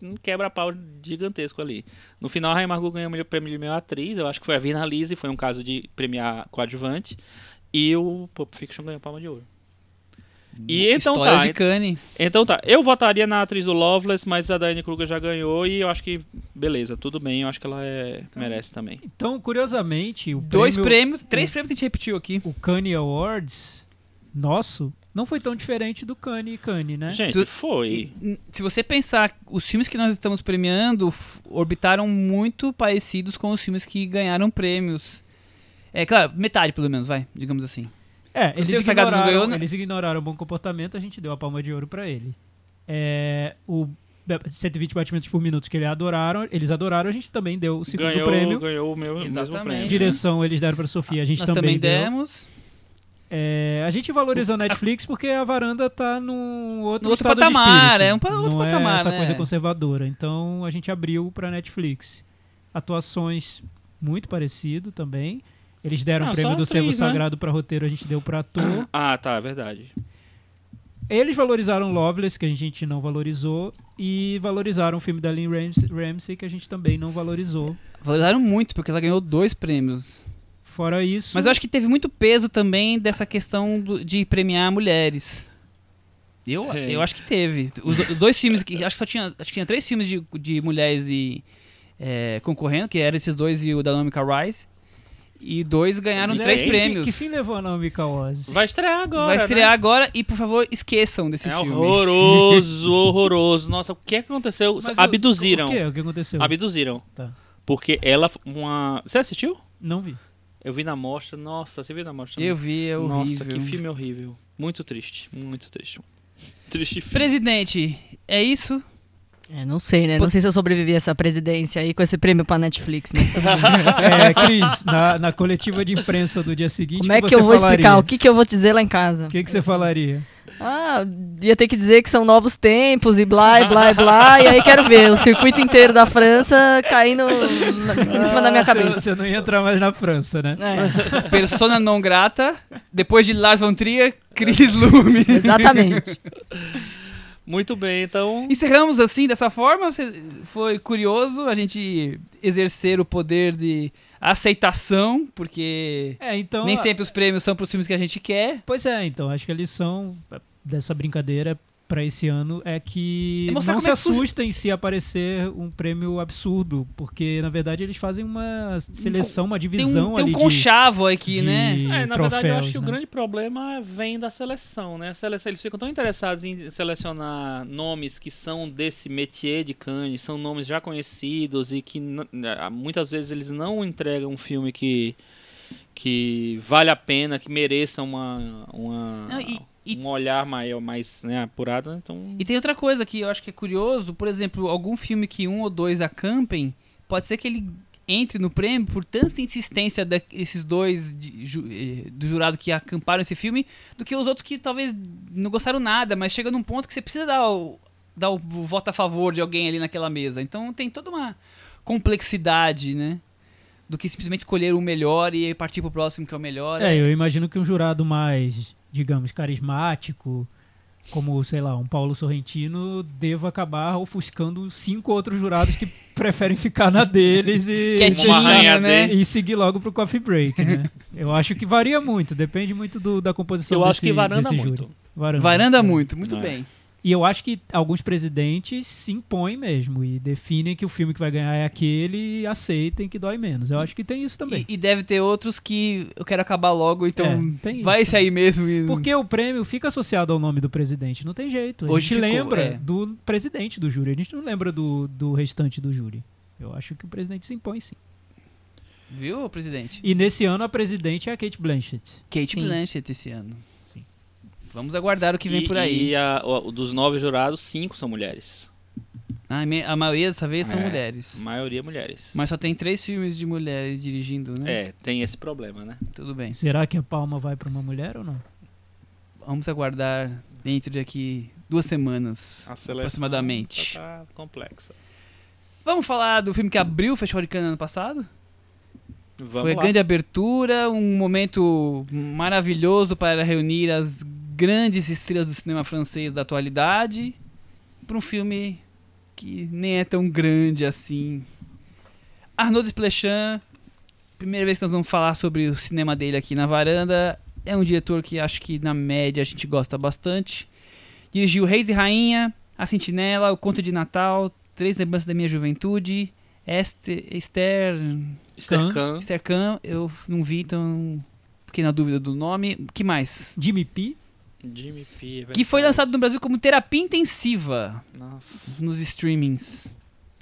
Speaker 4: um quebra-pau gigantesco ali. No final, a Rainha Margot ganhou o prêmio de melhor atriz, eu acho que foi a Vina Lise, foi um caso de premiar coadjuvante, e o Pulp Fiction ganhou Palma de Ouro. E então
Speaker 2: Histórias
Speaker 4: tá,
Speaker 2: de Cannes.
Speaker 4: então tá, eu votaria na atriz do Loveless, mas a Diane Kruger já ganhou e eu acho que, beleza, tudo bem, eu acho que ela é, merece também.
Speaker 3: Então, curiosamente, o
Speaker 2: Dois
Speaker 3: prêmio-
Speaker 2: prêmios, três prêmios a gente repetiu aqui.
Speaker 3: o Cannes Awards nosso não foi tão diferente do Cannes e Cannes, né?
Speaker 4: Gente, foi.
Speaker 2: Se você pensar, os filmes que nós estamos premiando orbitaram muito parecidos com os filmes que ganharam prêmios. É claro, metade pelo menos, vai, digamos assim.
Speaker 3: É, eles ignoraram,
Speaker 2: ganhou, né?
Speaker 3: eles ignoraram o bom comportamento, a gente deu a palma de ouro pra ele. É, o be- 120 batimentos por minuto que eles adoraram, eles adoraram, a gente também deu o segundo
Speaker 4: Ganhou,
Speaker 3: prêmio.
Speaker 4: ganhou o meu mesmo
Speaker 2: Exatamente.
Speaker 4: prêmio.
Speaker 3: Direção eles deram pra Sofia, a gente
Speaker 2: nós
Speaker 3: também,
Speaker 2: também
Speaker 3: deu.
Speaker 2: demos.
Speaker 3: É, a gente valorizou a Netflix porque a varanda tá num outro,
Speaker 2: No outro
Speaker 3: estado de
Speaker 2: patamar,
Speaker 3: espírito.
Speaker 2: é um pa- outro
Speaker 3: Não
Speaker 2: patamar,
Speaker 3: é essa
Speaker 2: né?
Speaker 3: coisa conservadora. Então a gente abriu pra Netflix. Atuações muito parecido também. Eles deram o prêmio do Servo
Speaker 4: né?
Speaker 3: Sagrado pra roteiro, a gente deu pra ator.
Speaker 4: Ah, tá, é verdade.
Speaker 3: Eles valorizaram Loveless, que a gente não valorizou, e valorizaram o filme da Lynn Rams- Ramsey, que a gente também não valorizou.
Speaker 2: Valorizaram muito, porque ela ganhou dois prêmios.
Speaker 3: Fora isso,
Speaker 2: Mas eu acho que teve muito peso também dessa questão do- de premiar mulheres. Eu, eu acho que teve. Os, do- os dois filmes que. Acho que só tinha. Acho que tinha três filmes de, de mulheres e é, concorrendo, que eram esses dois e o da Naomi Rise. E dois ganharam três
Speaker 3: que
Speaker 2: prêmios.
Speaker 3: Que fim levou a Naomi Oz?
Speaker 4: Vai estrear agora.
Speaker 2: Vai estrear
Speaker 4: né?
Speaker 2: agora e, por favor, esqueçam desse
Speaker 4: É
Speaker 2: filme.
Speaker 4: horroroso, horroroso. Nossa, o que aconteceu?
Speaker 3: Mas o-
Speaker 4: Abduziram.
Speaker 3: O que? O que aconteceu?
Speaker 4: Abduziram.
Speaker 3: Tá.
Speaker 4: Porque ela, uma. Você assistiu?
Speaker 3: Não vi.
Speaker 4: Eu vi na mostra. Nossa, você viu na mostra?
Speaker 2: Eu vi, é horrível.
Speaker 4: Nossa, que filme horrível. Muito triste, muito triste. Triste filme.
Speaker 2: Presidente, é isso?
Speaker 5: É, não sei, né? Não sei se eu sobrevivi a essa presidência aí com esse prêmio pra Netflix, mas tudo bem.
Speaker 3: É, Cris, na, na coletiva de imprensa do dia seguinte,
Speaker 5: Como é
Speaker 3: que
Speaker 5: eu vou
Speaker 3: falaria?
Speaker 5: explicar? O que, que eu vou dizer lá em casa?
Speaker 3: O que, que você falaria?
Speaker 5: Ah, ia ter que dizer que são novos tempos e blá, e blá, e blá. e aí quero ver o circuito inteiro da França caindo na- em cima da minha
Speaker 3: Ah, você-
Speaker 5: cabeça.
Speaker 3: Você não ia entrar mais na França, né?
Speaker 5: É,
Speaker 2: Persona não grata. Depois de Lars von Trier, Chris Lume.
Speaker 5: exatamente.
Speaker 4: Muito bem, então.
Speaker 2: Encerramos assim, dessa forma. Foi curioso a gente exercer o poder de aceitação, porque
Speaker 3: É, então.
Speaker 2: nem
Speaker 3: a-
Speaker 2: sempre os prêmios são pros filmes que a gente quer.
Speaker 3: Pois é, então, acho que a lição dessa brincadeira pra esse ano é que não se
Speaker 2: é
Speaker 3: assustem se aparecer um prêmio absurdo, porque na verdade eles fazem uma seleção, uma
Speaker 2: Tem
Speaker 3: divisão
Speaker 2: um, tem um
Speaker 3: ali de-
Speaker 2: conchavo aqui,
Speaker 3: de,
Speaker 2: né?
Speaker 4: É, na verdade, eu acho
Speaker 3: troféus,
Speaker 4: que o
Speaker 3: né?
Speaker 4: grande problema vem da seleção, né? A seleção, eles ficam tão interessados em selecionar nomes que são desse métier de Cannes, são nomes já conhecidos e que muitas vezes eles não entregam um filme que que vale a pena, que mereça uma, uma
Speaker 2: Não, e- e-
Speaker 4: um olhar maior, mais né, apurado. Então,
Speaker 2: E tem outra coisa que eu acho que é curioso, por exemplo, algum filme que um ou dois acampem, pode ser que ele entre no prêmio por tanta insistência desses dois de- ju- eh, do jurado que acamparam esse filme, do que os outros que talvez não gostaram nada, mas chega num ponto que você precisa dar o, dar o voto a favor de alguém ali naquela mesa. Então tem toda uma complexidade, né? Do que simplesmente escolher o melhor e partir pro próximo que é o melhor.
Speaker 3: É, eu imagino que um jurado mais, digamos, carismático, como, sei lá, um Paulo Sorrentino, deva acabar ofuscando cinco outros jurados que preferem ficar na deles e,
Speaker 4: rainha
Speaker 2: né?
Speaker 3: e seguir logo pro coffee break, né? Eu acho que varia muito, depende muito do- da composição
Speaker 4: eu acho
Speaker 3: desse-
Speaker 4: que varanda muito.
Speaker 3: Varanda.
Speaker 2: Varanda
Speaker 3: É.
Speaker 2: muito, muito
Speaker 4: É.
Speaker 2: bem.
Speaker 3: E eu acho que alguns presidentes se impõem mesmo e definem que o filme que vai ganhar é aquele e aceitem que dói menos. Eu acho que tem isso também.
Speaker 2: E, e deve ter outros que eu quero acabar logo, então
Speaker 3: É, tem
Speaker 2: vai
Speaker 3: isso.
Speaker 2: aí mesmo. E...
Speaker 3: Porque o prêmio fica associado ao nome do presidente, não tem jeito. A
Speaker 2: Hoje
Speaker 3: gente
Speaker 2: ficou,
Speaker 3: lembra
Speaker 2: é.
Speaker 3: do presidente do júri, a gente não lembra do, do restante do júri. Eu acho que o presidente se impõe sim.
Speaker 2: Viu, presidente?
Speaker 3: E nesse ano a presidente é a Kate Blanchett.
Speaker 2: Kate
Speaker 5: Sim.
Speaker 2: Blanchett esse ano. Vamos aguardar o que vem
Speaker 4: e,
Speaker 2: por aí.
Speaker 4: E a- o- dos nove jurados, cinco são mulheres.
Speaker 2: A, me- a maioria dessa vez são
Speaker 4: É,
Speaker 2: mulheres.
Speaker 4: A maioria mulheres.
Speaker 2: Mas só tem três filmes de mulheres dirigindo, né?
Speaker 4: É, tem esse problema, né?
Speaker 2: Tudo bem.
Speaker 3: Será que a palma vai para uma mulher ou não?
Speaker 2: Vamos aguardar dentro de aqui duas semanas. Aproximadamente.
Speaker 4: Tá complexa.
Speaker 2: Vamos falar do filme que abriu o Festival de Cannes ano passado?
Speaker 4: Vamos
Speaker 2: Foi a
Speaker 4: lá.
Speaker 2: grande abertura, um momento maravilhoso para reunir as grandes estrelas do cinema francês da atualidade para um filme que nem é tão grande assim. Arnaud Desplechin, primeira vez que nós vamos falar sobre o cinema dele aqui na varanda, é um diretor que acho que na média a gente gosta bastante. Dirigiu Reis e Rainha, A Sentinela, O Conto de Natal, Três Lembranças da Minha Juventude, Este- Esther,
Speaker 4: Esther
Speaker 3: Khan.
Speaker 4: Khan.
Speaker 2: Esther Khan, eu não vi, então fiquei na dúvida do nome. que mais?
Speaker 3: Jimmy P.
Speaker 4: Jimmy P. é
Speaker 2: Que foi lançado no Brasil como terapia intensiva
Speaker 4: Nossa,
Speaker 2: nos streamings.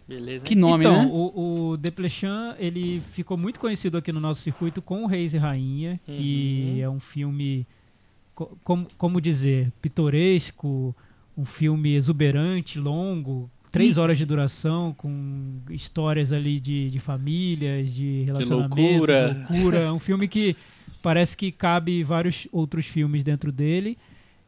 Speaker 4: beleza.
Speaker 2: Que nome,
Speaker 3: então,
Speaker 2: né?
Speaker 3: o, o Desplechin, ele ficou muito conhecido aqui no nosso circuito com o Reis e Rainha, que
Speaker 4: Uhum.
Speaker 3: é um filme, co- como, como dizer, pitoresco, um filme exuberante, longo, três
Speaker 2: E-
Speaker 3: horas de duração, com histórias ali de, de famílias, de relacionamento,
Speaker 4: loucura.
Speaker 3: de loucura. É um filme que parece que cabe vários outros filmes dentro dele.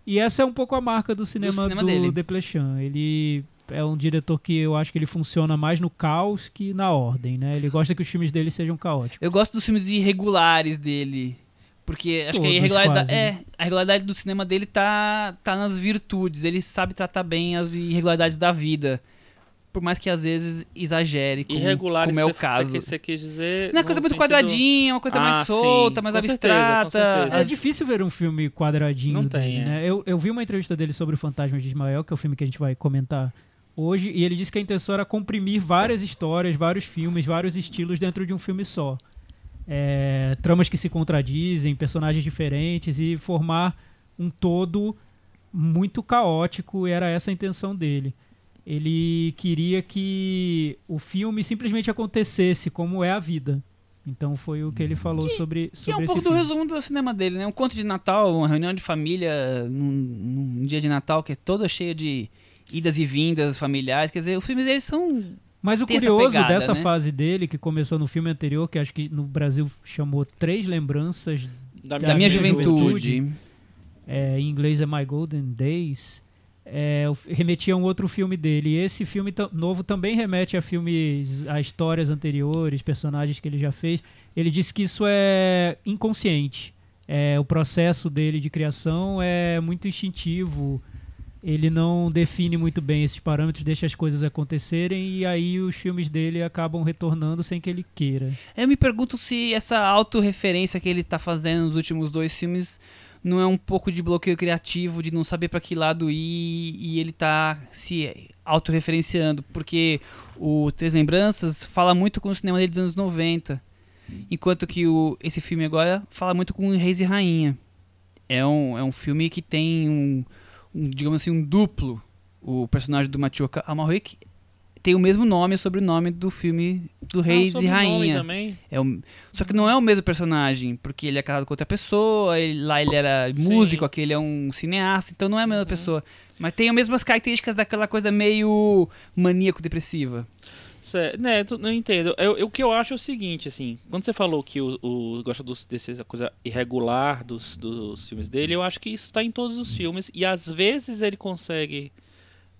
Speaker 3: E essa é um pouco a marca do cinema do,
Speaker 2: cinema dele.
Speaker 3: Desplechin. Ele é um diretor que eu acho que ele funciona mais no caos que na ordem, né? Ele gosta que os filmes dele sejam caóticos.
Speaker 2: Eu gosto dos filmes irregulares dele. Porque acho que a
Speaker 3: Todos,
Speaker 2: irregularidade,
Speaker 3: quase,
Speaker 2: é, a irregularidade do cinema dele tá, tá nas virtudes. Ele sabe tratar bem as irregularidades da vida. Por mais que às vezes exagere, como,
Speaker 4: Irregular,
Speaker 2: como é o caso.
Speaker 4: Você, quis dizer.
Speaker 2: Não é coisa muito
Speaker 4: sentido-
Speaker 2: quadradinha, uma coisa
Speaker 4: Ah,
Speaker 2: mais solta,
Speaker 4: sim,
Speaker 2: mais
Speaker 4: com certeza,
Speaker 2: abstrata.
Speaker 4: certeza.
Speaker 3: É difícil ver um filme quadradinho
Speaker 4: Não tem,
Speaker 3: dele,
Speaker 4: é.
Speaker 3: né? Eu, eu vi uma entrevista dele sobre o Fantasma de Ismael, que é o filme que a gente vai comentar hoje, e ele disse que a intenção era comprimir várias histórias, vários filmes, vários estilos dentro de um filme só. É, tramas que se contradizem, personagens diferentes e formar um todo muito caótico, e era essa a intenção dele. Ele queria que o filme simplesmente acontecesse como é a vida. Então foi o que ele falou sobre,
Speaker 2: Que é
Speaker 3: sobre
Speaker 2: um
Speaker 3: esse
Speaker 2: pouco do
Speaker 3: filme.
Speaker 2: resumo do cinema dele, né? Um conto de Natal, uma reunião de família num, num dia de Natal que é toda cheia de idas e vindas familiares. Quer dizer, os filmes deles são.
Speaker 3: Mas o curioso
Speaker 2: pegada,
Speaker 3: dessa
Speaker 2: né?
Speaker 3: fase dele, que começou no filme anterior, que acho que no Brasil chamou Três Lembranças,
Speaker 4: Da,
Speaker 2: Da,
Speaker 3: Da
Speaker 2: minha
Speaker 3: minha
Speaker 2: juventude.
Speaker 3: é, em inglês é My Golden Days, é, remetia a um outro filme dele. E esse filme novo também remete a filmes, a histórias anteriores, personagens que ele já fez. Ele disse que isso é inconsciente. É, o processo dele de criação é muito instintivo. ele não define muito bem esses parâmetros, deixa as coisas acontecerem e aí os filmes dele acabam retornando sem que ele queira.
Speaker 2: Eu me pergunto se essa autorreferência que ele tá fazendo nos últimos dois filmes não é um pouco de bloqueio criativo, de não saber para que lado ir e ele tá se autorreferenciando, porque o Três Lembranças fala muito com o cinema dele dos anos 90, enquanto que o, esse filme agora fala muito com Reis e Rainha. É um, é um filme que tem um, um, digamos assim, um duplo. O personagem do Machoka Amalric tem o mesmo nome e sobrenome do filme do Reis
Speaker 4: Ah,
Speaker 2: e Rainha.
Speaker 4: Também.
Speaker 2: É um- só que não é o mesmo personagem, porque ele é casado com outra pessoa, ele- lá ele era músico, aqui ele é um cineasta, então não é a mesma pessoa. Mas tem as mesmas características daquela coisa meio maníaco-depressiva.
Speaker 4: Cé- né, não entendo. Eu, eu- o que eu acho é o seguinte, assim, quando você falou que o, o gosta dos, dessa coisa irregular dos, dos filmes dele, eu acho que isso está em todos os filmes e às vezes ele consegue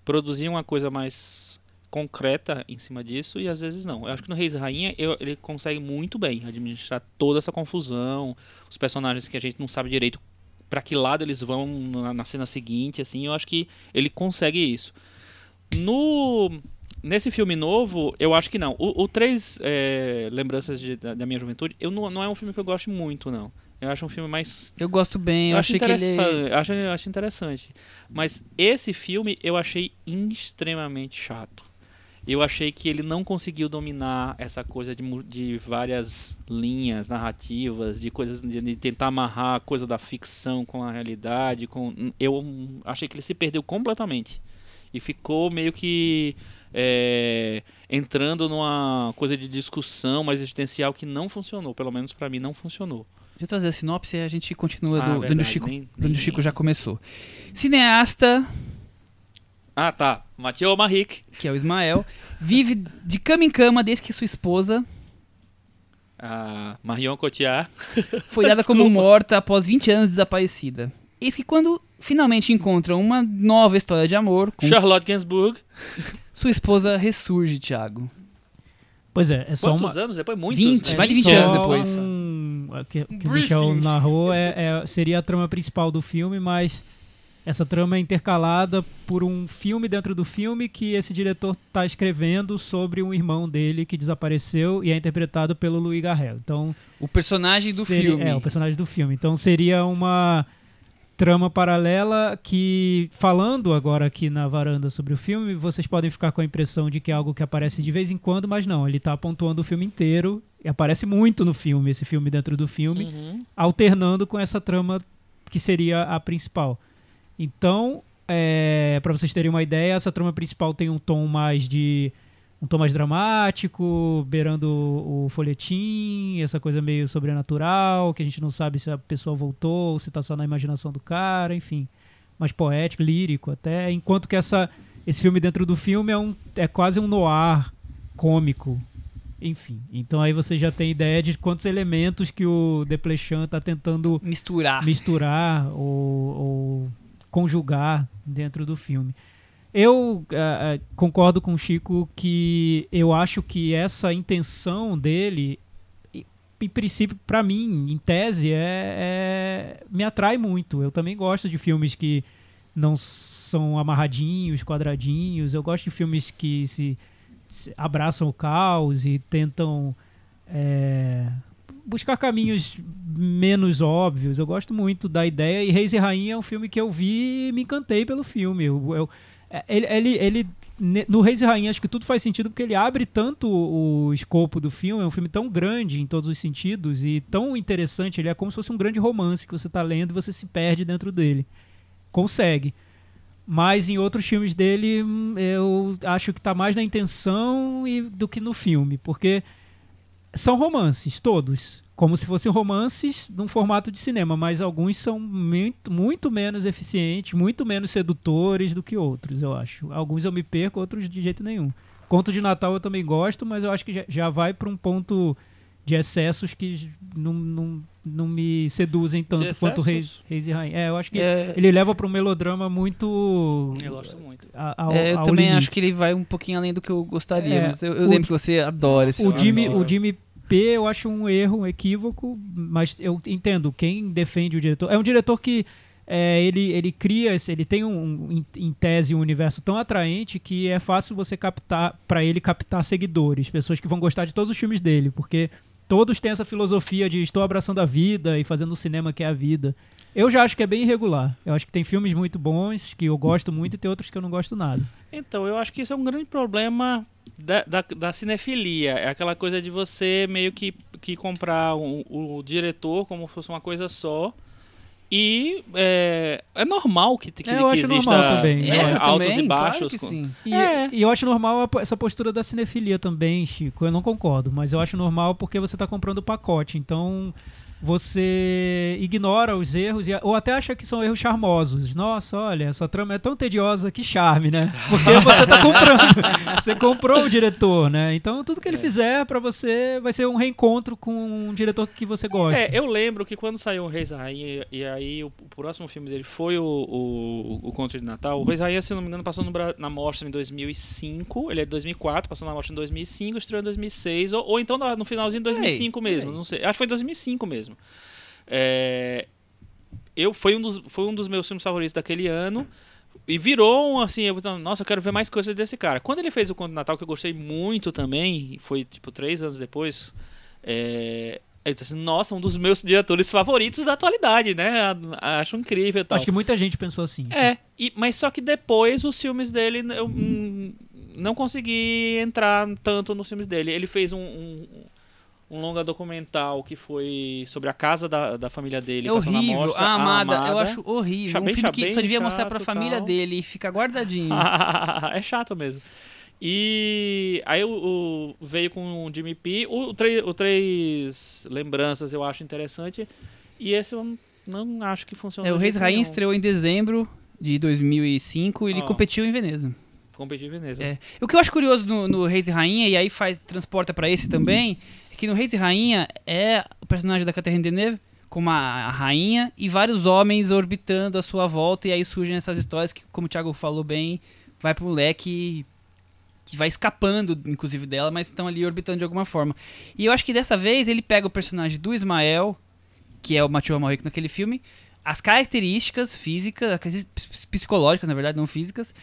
Speaker 4: produzir uma coisa mais concreta em cima disso e às vezes não. Eu acho que no Reis e Rainha eu- ele consegue muito bem administrar toda essa confusão, os personagens que a gente não sabe direito para que lado eles vão na, na cena seguinte, assim, eu acho que ele consegue isso. No nesse filme novo, eu acho que não. O, o Três é, Lembranças de- da, da Minha Juventude, eu não, não é um filme que eu gosto muito, não. Eu acho um filme mais.
Speaker 2: Eu gosto bem, eu,
Speaker 4: Eu, acho,
Speaker 2: que ele...
Speaker 4: acho, acho interessante. Mas esse filme eu achei extremamente chato. Eu achei que ele não conseguiu dominar essa coisa de, de várias linhas narrativas, de coisas de, de tentar amarrar a coisa da ficção com a realidade. Com, eu achei que ele se perdeu completamente. E ficou meio que é, entrando numa coisa de discussão mais existencial que não funcionou. Pelo menos pra mim não funcionou.
Speaker 2: Deixa eu trazer a sinopse e a gente continua
Speaker 4: Ah,
Speaker 2: do,
Speaker 4: verdade,
Speaker 2: Chico,
Speaker 4: nem- nem-
Speaker 2: Chico já começou. Cineasta,
Speaker 4: Ah, tá. Mathieu Marrique.
Speaker 2: que é o Ismael, vive de cama em cama desde que sua esposa
Speaker 4: A Marion Cotillard.
Speaker 2: foi dada como morta após 20 anos desaparecida. Eis que quando finalmente encontram uma nova história de amor com
Speaker 4: Charlotte Gainsbourg.
Speaker 2: sua esposa ressurge, Thiago.
Speaker 3: Pois é, é só
Speaker 4: Quantos
Speaker 3: uma.
Speaker 4: anos depois? Muitos.
Speaker 2: 20,
Speaker 3: é
Speaker 2: mais de 20
Speaker 3: só
Speaker 2: anos depois.
Speaker 3: Um, o que, que o. Michel narrou é, é- seria a trama principal do filme, mas essa trama é intercalada por um filme dentro do filme que esse diretor está escrevendo sobre um irmão dele que desapareceu e é interpretado pelo Louis Garrel. Então,
Speaker 2: O personagem do
Speaker 3: seria-
Speaker 2: filme.
Speaker 3: É, o personagem do filme. Então seria uma trama paralela que, falando agora aqui na varanda sobre o filme, vocês podem ficar com a impressão de que é algo que aparece de vez em quando, mas não, ele está pontuando o filme inteiro e aparece muito no filme, esse filme dentro do filme,
Speaker 4: Uhum.
Speaker 3: alternando com essa trama que seria a principal. Então, é, para vocês terem uma ideia, essa trama principal tem um tom mais de um tom mais dramático, beirando o, folhetim, essa coisa meio sobrenatural, que a gente não sabe se a pessoa voltou ou se tá só na imaginação do cara, enfim, mais poético, lírico até, enquanto que essa esse filme dentro do filme é um é quase um noir cômico. Enfim, então aí você já tem ideia de quantos elementos que o Desplechin tá tentando
Speaker 2: Misturar.
Speaker 3: misturar ou, ou conjugar dentro do filme. Eu ah, concordo com o Chico que eu acho que essa intenção dele, em princípio, para mim, em tese, é, é- me atrai muito. Eu também gosto de filmes que não são amarradinhos, quadradinhos. Eu gosto de filmes que se, se abraçam o caos e tentam é, buscar caminhos menos óbvios. Eu gosto muito da ideia. E Reis e Rainha é um filme que eu vi e me encantei pelo filme. Eu, eu- é, ele, ele, ele- no Reis e Rainha acho que tudo faz sentido porque ele abre tanto o, o escopo do filme. É um filme tão grande em todos os sentidos e tão interessante. Ele é como se fosse um grande romance que você está lendo e você se perde dentro dele. Consegue. Mas em outros filmes dele, hum, eu acho que está mais na intenção e, do que no filme. Porque são romances, todos. Como se fossem romances num formato de cinema, mas alguns são muito, muito menos eficientes, muito menos sedutores do que outros, eu acho. Alguns eu me perco, outros de jeito nenhum. Conto de Natal eu também gosto, mas eu acho que já, vai para um ponto de excessos que não, não, não me seduzem tanto quanto? Reis, Reis e Rainha. É, eu acho que
Speaker 2: É,
Speaker 3: ele leva para um melodrama muito.
Speaker 4: Eu gosto muito.
Speaker 3: a- ao-
Speaker 2: é, eu também
Speaker 3: limite.
Speaker 2: acho que ele vai um pouquinho além do que eu gostaria,
Speaker 3: É,
Speaker 2: mas eu, eu
Speaker 3: o-
Speaker 2: lembro que você adora esse
Speaker 3: o
Speaker 2: filme.
Speaker 3: Jimmy, o Jimmy Eu acho um erro, um equívoco, mas eu entendo quem defende o diretor. É um diretor que é, ele, ele cria, ele tem um, em, em tese um universo tão atraente que é fácil você captar, para ele captar seguidores, pessoas que vão gostar de todos os filmes dele, porque todos têm essa filosofia de estou abraçando a vida e fazendo o cinema que é a vida. Eu já acho que é bem irregular. Eu acho que tem filmes muito bons que eu gosto muito e tem outros que eu não gosto nada.
Speaker 4: Então, eu acho que isso é um grande problema da, da, da cinefilia. É aquela coisa de você meio que, que comprar um- o diretor como fosse uma coisa só. E é, é normal que, que,
Speaker 3: É, eu
Speaker 4: que
Speaker 3: acho
Speaker 4: exista
Speaker 3: normal também,
Speaker 4: né,
Speaker 3: né?
Speaker 2: É, eu
Speaker 4: altos
Speaker 2: também,
Speaker 4: e baixos.
Speaker 2: Claro sim.
Speaker 3: E,
Speaker 4: É.
Speaker 3: e eu acho normal essa postura da cinefilia também, Chico. Eu não concordo, mas eu acho normal porque você está comprando o pacote. Então você ignora os erros e, ou até acha que são erros charmosos. Nossa, olha, essa trama é tão tediosa que charme, né? Porque você está comprando. Você comprou o diretor, né? Então tudo que ele fizer para você vai ser um reencontro com um diretor que você gosta.
Speaker 4: É, eu lembro que quando saiu o Reis Rainha, e aí o, o próximo filme dele foi o, o, o Conto de Natal, o Reis Rainha, se não me engano, passou no na mostra em 2005, ele é de 2004, passou na mostra em 2005, estreou em 2006, ou, ou então no no finalzinho de 2005 mesmo, não sei, acho que foi em 2005 mesmo. É, eu, foi, um dos, foi um dos meus filmes favoritos daquele ano, e virou um, assim, eu, nossa, eu quero ver mais coisas desse cara. Quando ele fez o Conto de Natal, que eu gostei muito também, foi tipo três anos depois, é, eu disse assim, nossa, um dos meus diretores favoritos da atualidade, né? Acho incrível tal.
Speaker 3: Acho que muita gente pensou assim.
Speaker 4: É, e- mas só que depois os filmes dele, eu hum, não consegui entrar tanto nos filmes dele. Ele fez um, um, um longa documental que foi sobre a casa da, da família dele.
Speaker 2: É horrível.
Speaker 4: mostra,
Speaker 2: A amada, eu
Speaker 4: Amada.
Speaker 2: acho horrível.
Speaker 4: Cha-
Speaker 2: um filme que
Speaker 4: cha-
Speaker 2: só devia
Speaker 4: bem
Speaker 2: mostrar pra
Speaker 4: chato,
Speaker 2: família
Speaker 4: tal.
Speaker 2: dele e fica guardadinho.
Speaker 4: é chato mesmo. E aí o, o- veio com o Jimmy P. O, o Três Lembranças eu acho interessante. E esse eu não acho que funciona.
Speaker 2: É, o Reis Rainha estreou em dezembro de 2005 e ele
Speaker 4: Ó.
Speaker 2: competiu em Veneza.
Speaker 4: Competir em Veneza.
Speaker 2: É. O que eu acho curioso no, no Reis e Rainha, e aí faz, transporta pra esse também, é que no Reis e Rainha é o personagem da Catherine Deneuve como a, a rainha e vários homens orbitando à sua volta, e aí surgem essas histórias que, como o Thiago falou bem, vai para um leque que vai escapando, inclusive, dela, mas estão ali orbitando de alguma forma. E eu acho que dessa vez ele pega o personagem do Ismael, que é o Mathieu Amalric naquele filme, as características físicas, psicológicas, na verdade, não físicas,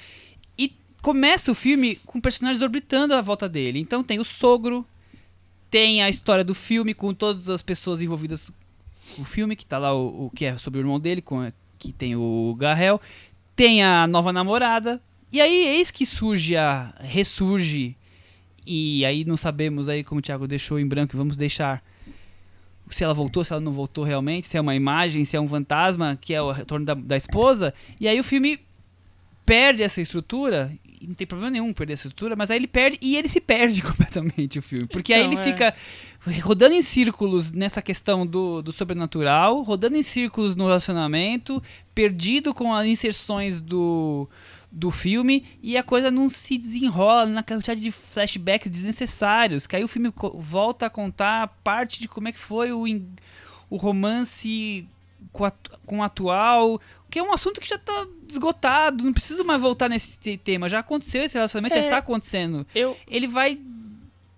Speaker 2: e começa o filme com personagens orbitando à volta dele. Então tem o sogro, tem a história do filme com todas as pessoas envolvidas. No filme, que tá lá o, o que é sobre o irmão dele, com, que tem o Garrel, tem a nova namorada, e aí eis que surge a. ressurge, e aí não sabemos aí como o Thiago deixou em branco, e vamos deixar se ela voltou, se ela não voltou realmente, se é uma imagem, se é um fantasma, que é o retorno da, da esposa, e aí o filme perde essa estrutura, e não tem problema nenhum perder essa estrutura, mas aí ele perde e ele se perde completamente o filme. Porque aí
Speaker 4: Então,
Speaker 2: ele
Speaker 4: é.
Speaker 2: fica rodando em círculos nessa questão do, do sobrenatural, rodando em círculos no relacionamento, perdido com as inserções do, do filme, e a coisa não se desenrola na quantidade de flashbacks desnecessários, que aí o filme volta a contar parte de como é que foi o, o romance com, a, com o atual, que é um assunto que já tá esgotado, não preciso mais voltar nesse te- tema, já aconteceu esse relacionamento, já
Speaker 4: É.
Speaker 2: está acontecendo.
Speaker 4: Eu,
Speaker 2: Ele vai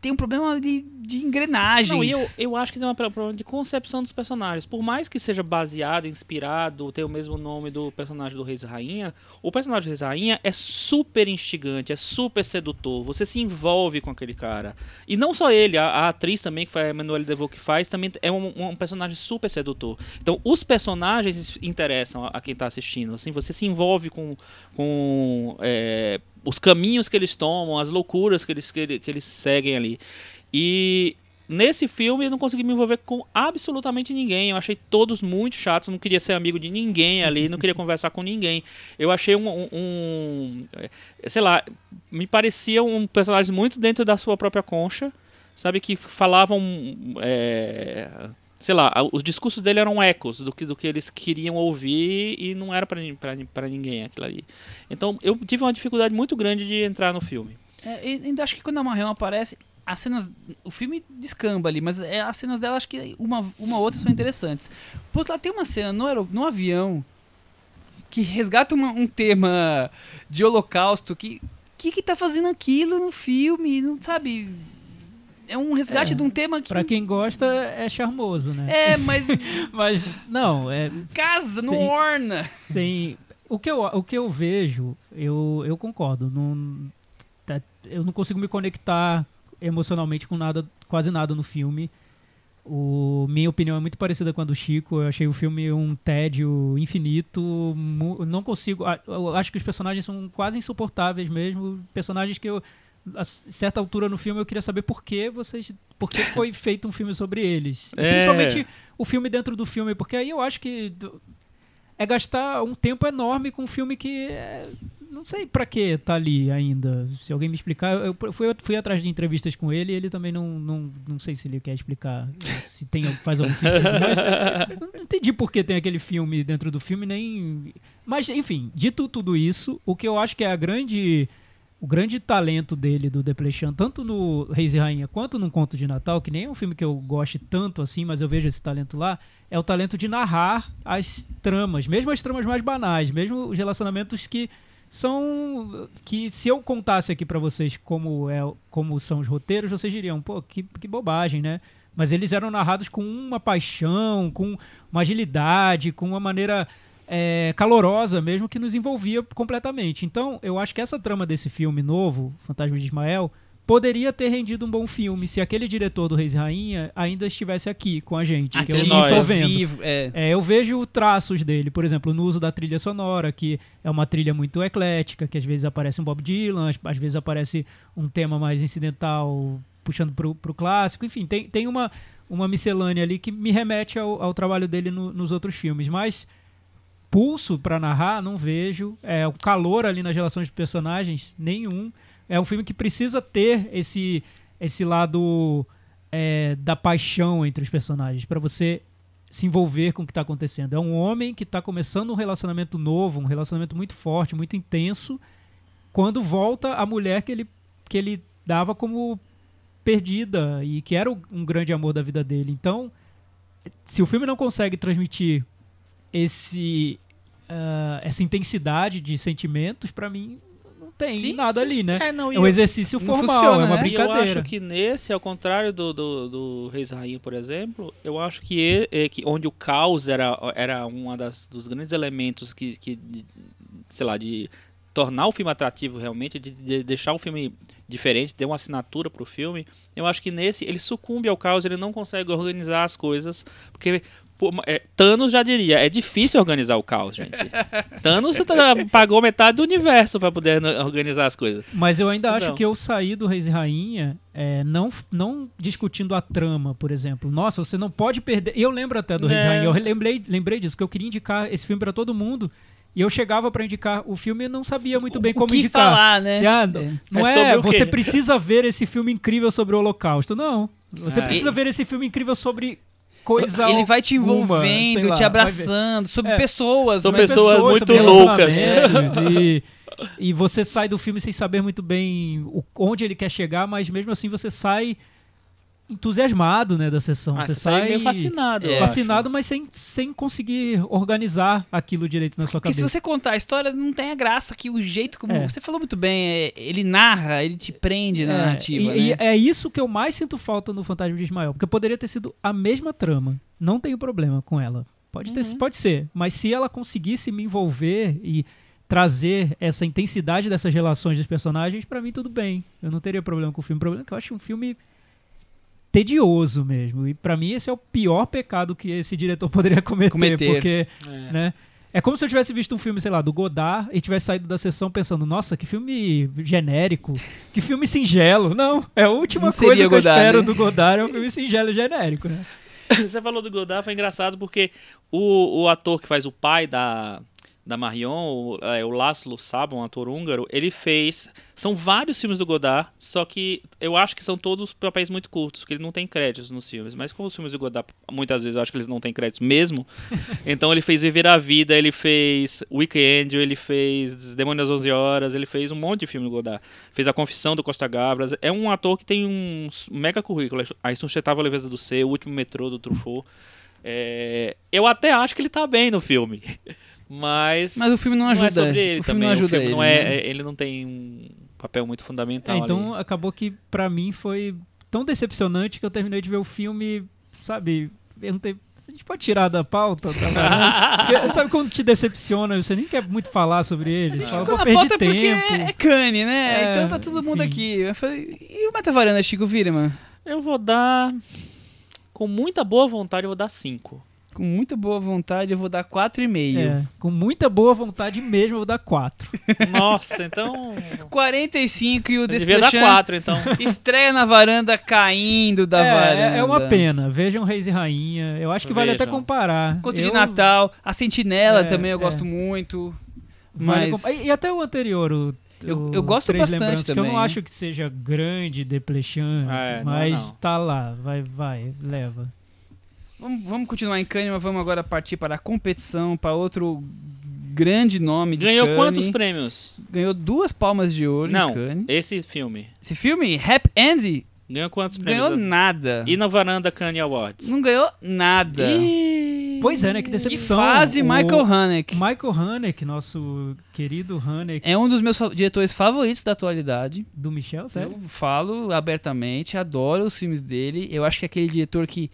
Speaker 2: ter um problema de, de engrenagens.
Speaker 4: Não, e eu, eu acho que tem um problema de concepção dos personagens. Por mais que seja baseado, inspirado, tenha o mesmo nome do personagem do Reis e Rainha, o personagem do Reis e Rainha é super instigante, é super sedutor. Você se envolve com aquele cara. E não só ele, a, a atriz também, que foi a Emanuele Devaux que faz, também é um, um personagem super sedutor. Então, os personagens interessam a, a quem está assistindo. Assim, você se envolve com, com é, os caminhos que eles tomam, as loucuras que eles, que, que eles seguem ali. E nesse filme eu não consegui me envolver com absolutamente ninguém. Eu achei todos muito chatos, não queria ser amigo de ninguém ali, não queria conversar com ninguém. Eu achei um, um- um- eh, sei lá, me parecia um personagem muito dentro da sua própria concha, sabe que falavam é, sei lá, os discursos dele eram ecos do que, do que eles queriam ouvir e não era pra ninguém aquilo ali. Então eu tive uma dificuldade muito grande de entrar no filme.
Speaker 2: É, ainda acho que quando a Marion aparece, as cenas. O filme descamba ali, mas é, as cenas dela acho que uma, uma ou outra são interessantes. Por outro lado, tem uma cena no, no avião que resgata uma- um tema de holocausto que. que que tá fazendo aquilo no filme? Não sabe. é um resgate
Speaker 3: É,
Speaker 2: de um tema que.
Speaker 3: Pra quem gosta, é charmoso, né?
Speaker 2: É, mas
Speaker 3: Mas, não, é,
Speaker 2: casa, não
Speaker 3: Sim.
Speaker 2: orna.
Speaker 3: Sem, o, que eu, o que eu vejo, eu, eu concordo. Não, tá- eu não consigo me conectar emocionalmente com nada, quase nada no filme. O, minha opinião é muito parecida com a do Chico. Eu achei o filme um tédio infinito. Não consigo. acho que os personagens são quase insuportáveis mesmo. Personagens que eu. A certa altura no filme eu queria saber por que vocês. Por que foi feito um filme sobre eles.
Speaker 4: É.
Speaker 3: Principalmente o filme dentro do filme, porque aí eu acho que é gastar um tempo enorme com um filme que é, não sei pra que tá ali ainda. Se alguém me explicar, eu fui, fui atrás de entrevistas com ele e ele também não, não, não sei se ele quer explicar se tem faz algum sentido, mas não entendi por que tem aquele filme dentro do filme nem mas enfim, dito tudo isso, o que eu acho que é a grande o grande talento dele, do Deplechan, tanto no Reis e Rainha quanto no Conto de Natal, que nem é um filme que eu goste tanto assim, mas eu vejo esse talento lá, é o talento de narrar as tramas, mesmo as tramas mais banais, mesmo os relacionamentos que são que se eu contasse aqui pra vocês como é como são os roteiros, vocês diriam, pô, que, que bobagem, né? Mas eles eram narrados com uma paixão, com uma agilidade, com uma maneira é, calorosa mesmo que nos envolvia completamente. Então, eu acho que essa trama desse filme novo, Fantasma de Ismael, poderia ter rendido um bom filme se aquele diretor do Reis e Rainha ainda estivesse aqui com a gente, que eu
Speaker 4: Aqui
Speaker 3: não vendo.
Speaker 2: Vivo, é.
Speaker 3: É, eu vejo traços dele, por exemplo, no uso da trilha sonora, que é uma trilha muito eclética, que às vezes aparece um Bob Dylan, às, vezes aparece um tema mais incidental, puxando pro, pro clássico, enfim, tem, tem uma, uma miscelânea ali que me remete ao, ao trabalho dele no- nos outros filmes, mas pulso pra narrar, não vejo, é, o calor ali nas relações de personagens, nenhum. É um filme que precisa ter esse, esse lado é, da paixão entre os personagens, pra você se envolver com o que está acontecendo. É um homem que está começando um relacionamento novo, um relacionamento muito forte, muito intenso, quando volta a mulher que ele, que ele dava como perdida e que era um grande amor da vida dele. Então, se o filme não consegue transmitir esse ah, essa intensidade de sentimentos, pra mim tem
Speaker 2: Sim,
Speaker 3: nada ali, né?
Speaker 4: É, não,
Speaker 3: É um
Speaker 4: eu-
Speaker 3: exercício
Speaker 2: não
Speaker 3: formal,
Speaker 2: funciona,
Speaker 3: é uma
Speaker 2: né?
Speaker 4: E eu
Speaker 3: brincadeira.
Speaker 4: acho que nesse, ao contrário do, do, do Reis e Rainha, por exemplo, eu acho que, e- é que onde o caos era, era um dos grandes elementos que, que de- sei lá, de tornar o filme atrativo realmente, de, de deixar o filme diferente, ter uma assinatura pro filme, eu acho que nesse ele sucumbe ao caos, ele não consegue organizar as coisas, porque pô, é, Thanos já diria, é difícil organizar o caos, gente. Thanos tá- pagou metade do universo para poder organizar as coisas.
Speaker 3: Mas eu ainda acho
Speaker 4: Não.
Speaker 3: que eu saí do Reis e Rainha é, não, não discutindo a trama, por exemplo. Nossa, você não pode perder. Eu lembro até do Reis e
Speaker 4: É.
Speaker 3: Rainha. Eu lembrei, lembrei disso, porque eu queria indicar esse filme pra todo mundo. E eu chegava pra indicar o filme e não sabia muito bem
Speaker 2: o
Speaker 3: como
Speaker 2: que
Speaker 3: indicar.
Speaker 2: falar, né?
Speaker 3: Que, ah,
Speaker 2: É.
Speaker 3: Não
Speaker 4: É
Speaker 3: é,
Speaker 4: o
Speaker 3: você precisa ver esse filme incrível sobre o Holocausto. Não. Você
Speaker 2: Ah,
Speaker 3: precisa
Speaker 2: e-
Speaker 3: ver esse filme incrível sobre coisa
Speaker 2: Ele vai te
Speaker 3: alguma,
Speaker 2: envolvendo,
Speaker 3: lá,
Speaker 2: te abraçando, sobre
Speaker 3: É.
Speaker 2: pessoas.
Speaker 4: Sobre
Speaker 2: mas-
Speaker 4: pessoas muito loucas.
Speaker 3: E, e você sai do filme sem saber muito bem o- onde ele quer chegar, mas mesmo assim você sai entusiasmado né, da sessão.
Speaker 4: Ah,
Speaker 3: você
Speaker 4: você sai meio fascinado.
Speaker 2: É.
Speaker 3: fascinado,
Speaker 4: acho.
Speaker 3: mas sem, sem conseguir organizar aquilo direito na sua
Speaker 2: Porque se
Speaker 3: cabeça.
Speaker 2: você contar a história, não tem a graça que o jeito como.
Speaker 3: É.
Speaker 2: Você falou muito bem, é, ele narra, ele te prende na
Speaker 3: É,
Speaker 2: narrativa.
Speaker 3: e,
Speaker 2: né?
Speaker 3: e é isso que eu mais sinto falta no Fantasma de Ismael, porque poderia ter sido a mesma trama. Não tenho problema com ela. Pode, ter,
Speaker 2: Uhum.
Speaker 3: pode ser, mas se ela conseguisse me envolver e trazer essa intensidade dessas relações dos personagens, pra mim tudo bem. Eu não teria problema com o filme. O problema é que eu acho um filme tedioso mesmo. E pra mim esse é o pior pecado que esse diretor poderia cometer,
Speaker 2: Cometer.
Speaker 3: porque
Speaker 4: É.
Speaker 3: né? É como se eu tivesse visto um filme, sei lá, do Godard e tivesse saído da sessão pensando, nossa, que filme genérico, que filme singelo. Não, é a última
Speaker 2: Não
Speaker 3: coisa que eu espero
Speaker 2: né?
Speaker 3: do Godard é um filme singelo e genérico, né?
Speaker 4: Você falou do Godard, foi engraçado porque o, o ator que faz o pai da, da Marion, o, é, o Laszlo Saba, um ator húngaro, ele fez. São vários filmes do Godard, só que eu acho que são todos papéis muito curtos, porque ele não tem créditos nos filmes. Mas como os filmes do Godard, muitas vezes eu acho que eles não têm créditos mesmo. então ele fez Viver a Vida, ele fez Weekend, ele fez Demônios às 11 Horas, ele fez um monte de filme do Godard. Fez A Confissão do Costa Gavras. É um ator que tem um mega currículo. A Insustentável Leveza do Ser, O Último Metrô do Truffaut. É, eu até acho que ele tá bem no filme. Mas,
Speaker 2: Mas o filme não ajuda.
Speaker 4: é sobre ele
Speaker 2: O filme
Speaker 4: também.
Speaker 2: não ajuda
Speaker 4: o filme não
Speaker 2: ele,
Speaker 4: é,
Speaker 2: né?
Speaker 4: ele não tem um papel muito fundamental.
Speaker 3: É, então
Speaker 4: ali.
Speaker 3: acabou que pra mim foi tão decepcionante que eu terminei de ver o filme, sabe, eu não tenho- a gente pode tirar da pauta, tá? Porque, Sabe quando te decepciona, você nem quer muito falar sobre ele, você fala,
Speaker 2: Ficou na pauta porque
Speaker 3: tempo.
Speaker 2: é, é Cane, né?
Speaker 3: É,
Speaker 2: então tá todo mundo
Speaker 3: enfim.
Speaker 2: aqui. Eu falei, e o Metavaranda, Chico Viraman?
Speaker 4: Eu vou dar. Com muita boa vontade, eu vou dar 5.
Speaker 2: Com muita boa vontade, eu vou dar 4,5.
Speaker 3: É, com muita boa vontade mesmo, eu vou dar 4.
Speaker 4: Nossa, então.
Speaker 2: 45 e o
Speaker 4: Eu devia dar
Speaker 2: Desplechan
Speaker 4: 4, então.
Speaker 2: estreia na varanda caindo da varanda.
Speaker 3: é, é uma pena. Vejam Reis e Rainha. Eu acho que vale até
Speaker 4: Vejam.
Speaker 3: comparar.
Speaker 2: Conto
Speaker 3: Eu-
Speaker 2: de Natal, a Sentinela
Speaker 3: É,
Speaker 2: também eu
Speaker 3: é.
Speaker 2: gosto muito.
Speaker 3: Vale
Speaker 2: Mas
Speaker 3: compa- E, e até o anterior, o,
Speaker 2: Eu- eu gosto
Speaker 3: Três
Speaker 2: bastante
Speaker 3: Lembranças, que eu
Speaker 2: também,
Speaker 3: não acho que seja grande, Deplechan,
Speaker 4: É, não é
Speaker 3: mas
Speaker 4: não.
Speaker 3: tá lá, vai, vai, leva.
Speaker 2: Vamos, vamos continuar em Cannes, mas vamos agora partir para a competição, para outro grande nome de
Speaker 4: Ganhou
Speaker 2: Cannes.
Speaker 4: quantos prêmios?
Speaker 2: Ganhou duas palmas de ouro em
Speaker 4: Não,
Speaker 2: Cannes.
Speaker 4: esse filme.
Speaker 2: Esse filme, Happy End,
Speaker 4: Ganhou quantos prêmios?
Speaker 2: ganhou nada.
Speaker 4: E na varanda Kanye Awards?
Speaker 2: Não ganhou nada.
Speaker 4: Ih,
Speaker 3: Pois é, né? Que
Speaker 2: Que
Speaker 3: decepção.
Speaker 2: fase
Speaker 3: O
Speaker 2: Michael Haneke.
Speaker 3: Michael Haneke, nosso querido Haneke
Speaker 2: É um dos meus diretores favoritos da atualidade.
Speaker 3: do Michel, sério?
Speaker 2: Eu falo abertamente, adoro os filmes dele. Eu acho que é aquele diretor que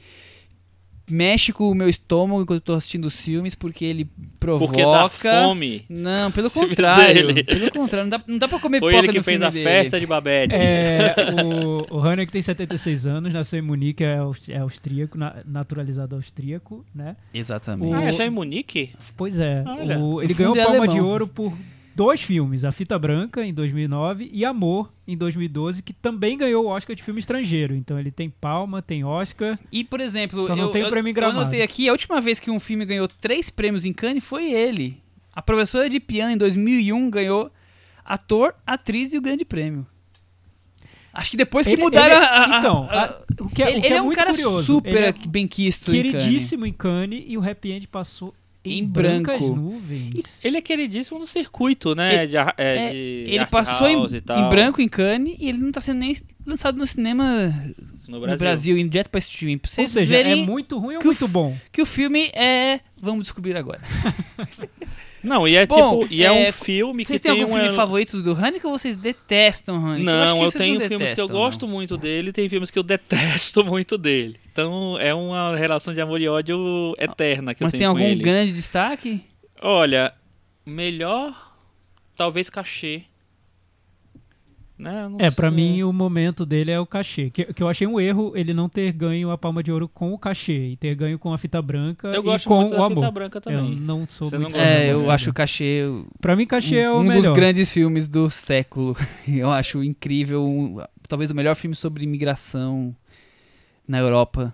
Speaker 2: mexe com o meu estômago enquanto eu tô assistindo os filmes, porque ele provoca.
Speaker 4: Porque dá fome.
Speaker 2: Não, pelo contrário. Pelo contrário, não dá, não dá pra comer
Speaker 4: Foi ele que fez a
Speaker 2: dele.
Speaker 4: festa de Babette.
Speaker 3: É, o, o Haneke tem 76 anos, nasceu em Munique, é, é austríaco, na- naturalizado austríaco, né?
Speaker 2: Exatamente.
Speaker 4: Ah, é só em Munique?
Speaker 3: Pois é. O- ele
Speaker 2: o
Speaker 3: ganhou
Speaker 2: é
Speaker 3: Palma de. Ouro por dois filmes, A Fita Branca, em 2009, e Amor, em 2012, que também ganhou o Oscar de filme estrangeiro. Então ele tem Palma, tem Oscar.
Speaker 2: E, por exemplo,
Speaker 3: Só não
Speaker 2: eu,
Speaker 3: tem o prêmio
Speaker 2: eu anotei aqui, a última vez que um filme ganhou três prêmios em Cannes foi ele. A professora de piano, em 2001, ganhou ator, atriz e o grande prêmio. Acho que depois que
Speaker 3: Ele-
Speaker 2: mudaram
Speaker 3: ele-
Speaker 2: a, a-
Speaker 3: então,
Speaker 2: a-
Speaker 3: o que é,
Speaker 2: ele,
Speaker 3: o que
Speaker 2: ele
Speaker 3: é
Speaker 2: é um cara
Speaker 3: curioso.
Speaker 2: super
Speaker 3: é
Speaker 2: bem quisto em Cannes.
Speaker 3: queridíssimo em Cannes e o Happy End passou em,
Speaker 2: Em
Speaker 3: brancas
Speaker 2: branco.
Speaker 3: nuvens.
Speaker 4: Ele é queridíssimo no circuito, né?
Speaker 2: Ele-
Speaker 4: de, é,
Speaker 2: é,
Speaker 4: de
Speaker 2: Ele passou em, em branco em Cannes e ele não tá sendo nem lançado no cinema
Speaker 4: no
Speaker 2: no
Speaker 4: Brasil.
Speaker 2: Brasil, indo direto pra streaming. Pra
Speaker 3: Ou
Speaker 2: vocês
Speaker 3: seja, é
Speaker 2: verem
Speaker 3: muito ruim ou
Speaker 2: o
Speaker 3: muito
Speaker 2: f-
Speaker 3: bom?
Speaker 2: que o filme é... Vamos descobrir agora.
Speaker 4: Não, e é
Speaker 2: Bom,
Speaker 4: tipo, e é,
Speaker 2: é,
Speaker 4: um filme que
Speaker 2: Vocês têm
Speaker 4: tem
Speaker 2: algum
Speaker 4: uma...
Speaker 2: filme favorito do Haneke ou vocês detestam o Haneke?
Speaker 4: Não, eu,
Speaker 2: vocês
Speaker 4: tenho
Speaker 2: não
Speaker 4: filmes que eu
Speaker 2: detestam,
Speaker 4: gosto
Speaker 2: não.
Speaker 4: muito dele, tem filmes que eu detesto muito dele. Então é uma relação de amor e ódio eterna que
Speaker 2: Mas
Speaker 4: eu
Speaker 2: tem
Speaker 4: tenho com
Speaker 2: algum
Speaker 4: ele.
Speaker 2: grande destaque?
Speaker 4: Olha, melhor talvez cachê. Né? eu não
Speaker 3: É, pra
Speaker 4: sei.
Speaker 3: mim o momento dele é o cachê. Que, que eu achei um erro ele não ter ganho a palma de ouro com o cachê e ter ganho com a fita branca
Speaker 4: eu
Speaker 3: e
Speaker 4: gosto
Speaker 3: com
Speaker 4: muito
Speaker 3: o
Speaker 4: da
Speaker 3: amor.
Speaker 4: fita branca
Speaker 3: Eu
Speaker 4: também.
Speaker 3: não sou
Speaker 4: Você
Speaker 3: muito
Speaker 4: não
Speaker 2: É, eu
Speaker 3: fita
Speaker 2: acho o cachê
Speaker 3: Pra mim cachê é o
Speaker 2: um
Speaker 3: melhor.
Speaker 2: dos grandes filmes do século. Eu acho incrível, um- talvez o melhor filme sobre imigração na Europa.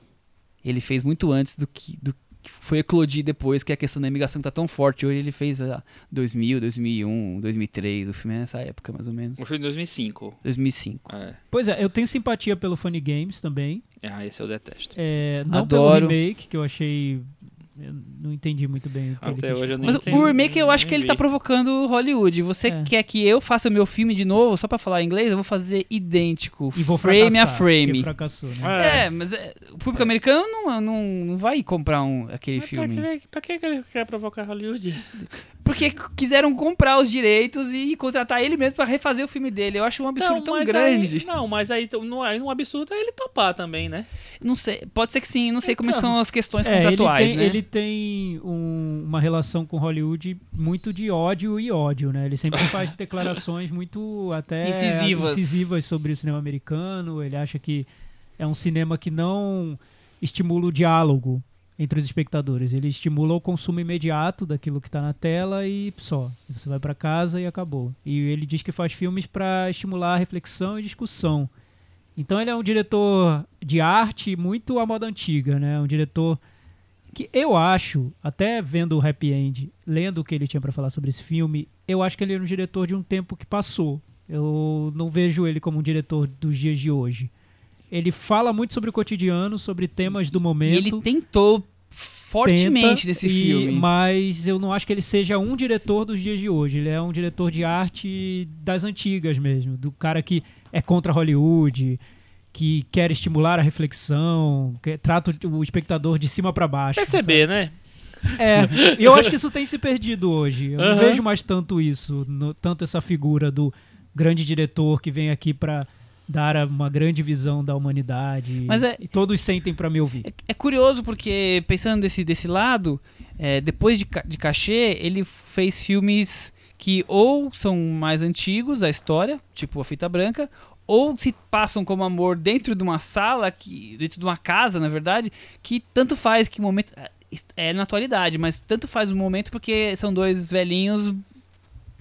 Speaker 2: Ele fez muito antes do que, do que foi eclodir depois, que é a questão da imigração que tá tão forte hoje. Ele fez ah, 2000, 2001, 2003, o filme é nessa época mais ou menos.
Speaker 4: O filme de 2005.
Speaker 2: 2005.
Speaker 4: É.
Speaker 3: Pois é, eu tenho simpatia pelo Funny Games também.
Speaker 4: Ah, esse eu detesto.
Speaker 3: É, não
Speaker 2: Adoro.
Speaker 3: pelo remake, que eu achei. Eu não entendi muito bem o que
Speaker 4: Até
Speaker 3: ele
Speaker 4: hoje eu nem
Speaker 2: Mas
Speaker 4: entendi,
Speaker 2: o remake eu acho que ele tá provocando Hollywood. Você
Speaker 3: É.
Speaker 2: quer que eu faça o meu filme de novo, só pra falar inglês? Eu vou fazer idêntico,
Speaker 3: E vou
Speaker 2: frame a frame.
Speaker 3: fracassou, né?
Speaker 4: É.
Speaker 2: É, mas é, o público americano não, não, não vai comprar um, aquele
Speaker 4: Mas
Speaker 2: filme.
Speaker 4: Pra que, pra que ele quer provocar Hollywood?
Speaker 2: Porque quiseram comprar os direitos e contratar ele mesmo pra refazer o filme dele. Eu acho um absurdo tão
Speaker 4: mas
Speaker 2: grande.
Speaker 4: Aí, não, mas aí não é um absurdo é ele topar também, né?
Speaker 2: Não sei, pode ser que sim, não sei como é que
Speaker 3: Então,
Speaker 2: são as questões
Speaker 3: É, ele
Speaker 2: contratuais,
Speaker 3: tem,
Speaker 2: né?
Speaker 3: ele tem um- uma relação com Hollywood muito de ódio e ódio, né? Ele sempre faz declarações muito até
Speaker 2: Incisivas.
Speaker 3: incisivas sobre o cinema americano. Ele acha que é um cinema que não estimula o diálogo entre os espectadores. Ele estimula o consumo imediato daquilo que está na tela e só. Você vai para casa e acabou. E ele diz que faz filmes para estimular a reflexão e discussão. Então ele é um diretor de arte muito à moda antiga, né? Um diretor que eu acho, até vendo o Happy End, lendo o que ele tinha para falar sobre esse filme, eu acho que ele era um diretor de um tempo que passou. Eu não vejo ele como um diretor dos dias de hoje. Ele fala muito sobre o cotidiano, sobre temas do
Speaker 2: E
Speaker 3: momento.
Speaker 2: ele tentou fortemente
Speaker 3: tenta,
Speaker 2: nesse
Speaker 3: e-
Speaker 2: filme.
Speaker 3: Mas eu não acho que ele seja um diretor dos dias de hoje. Ele é um diretor de arte das antigas mesmo. Do cara que é contra Hollywood, que quer estimular a reflexão, que trata o espectador de cima para baixo.
Speaker 4: Perceber, né?
Speaker 3: sabe? É, e eu acho que isso tem se perdido hoje. Eu não
Speaker 4: Aham.
Speaker 3: vejo mais tanto isso, no- tanto essa figura do grande diretor que vem aqui para dar uma grande visão da humanidade.
Speaker 2: Mas é-
Speaker 3: E todos sentem pra me ouvir.
Speaker 2: É, é curioso porque, pensando desse, desse lado, é, depois de, de Cachê, ele fez filmes que ou são mais antigos, a história, tipo A Fita Branca, ou se passam como amor dentro de uma sala, que, dentro de uma casa, na verdade, que tanto faz que o momento. É na atualidade, mas tanto faz o momento porque são dois velhinhos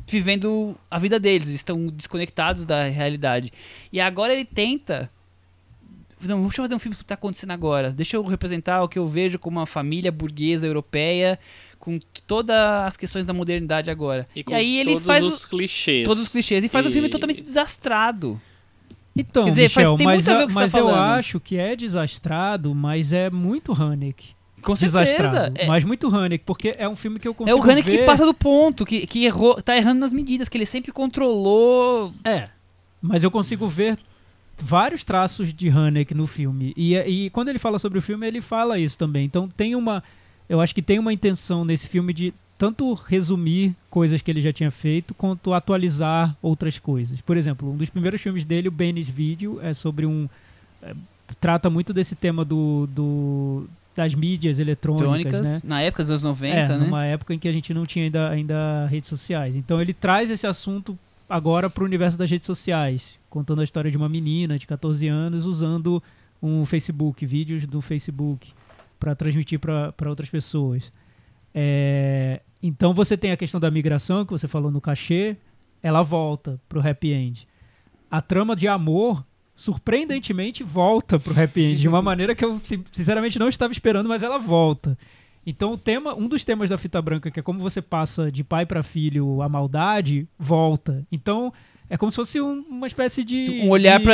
Speaker 2: vivendo a vida deles, estão desconectados da realidade. E agora ele tenta não, deixa eu fazer um filme que está acontecendo agora. Deixa eu representar o que eu vejo como uma família burguesa europeia, com todas as questões da modernidade agora.
Speaker 4: E,
Speaker 2: E, aí ele
Speaker 4: todos
Speaker 2: faz
Speaker 4: os
Speaker 2: o-
Speaker 4: clichês.
Speaker 2: todos os clichês e faz um filme
Speaker 4: E-
Speaker 2: totalmente desastrado.
Speaker 3: Então,
Speaker 2: Quer dizer, faz-
Speaker 3: Michel,
Speaker 2: tem
Speaker 3: mas,
Speaker 2: muito a ver com você
Speaker 3: mas
Speaker 2: tá
Speaker 3: eu acho que é desastrado, mas é muito Haneke.
Speaker 2: Com.
Speaker 3: Desastrado.
Speaker 2: É,
Speaker 3: Mas muito Haneke, porque é um filme que eu
Speaker 2: é
Speaker 3: consigo
Speaker 2: o Haneke
Speaker 3: ver...
Speaker 2: que passa do ponto, que, que errou, tá errando nas medidas, que ele sempre controlou.
Speaker 3: É, mas eu consigo ver vários traços de Haneke no filme. E, e quando ele fala sobre o filme, ele fala isso também. Então tem uma. Eu acho que tem uma intenção nesse filme de tanto resumir coisas que ele já tinha feito, quanto atualizar outras coisas. Por exemplo, um dos primeiros filmes dele, o Benny's Video, é sobre um. é, trata muito desse tema do, do das mídias eletrônicas,
Speaker 2: Eletrônicas,
Speaker 3: né?
Speaker 2: na época dos anos 90,
Speaker 3: é,
Speaker 2: né?
Speaker 3: numa época em que a gente não tinha ainda, ainda redes sociais. Então ele traz esse assunto agora para o universo das redes sociais, contando a história de uma menina de 14 anos usando um Facebook, vídeos do Facebook, para transmitir para outras pessoas. É, então você tem a questão da migração, que você falou no cachê, ela volta pro happy end. A trama de amor, surpreendentemente, volta pro happy end, de uma maneira que eu sin- sinceramente não estava esperando, mas ela volta. Então o tema, um dos temas da fita branca, que é como você passa de pai para filho a maldade, volta. Então é como se fosse um- uma espécie de
Speaker 2: Um olhar
Speaker 3: de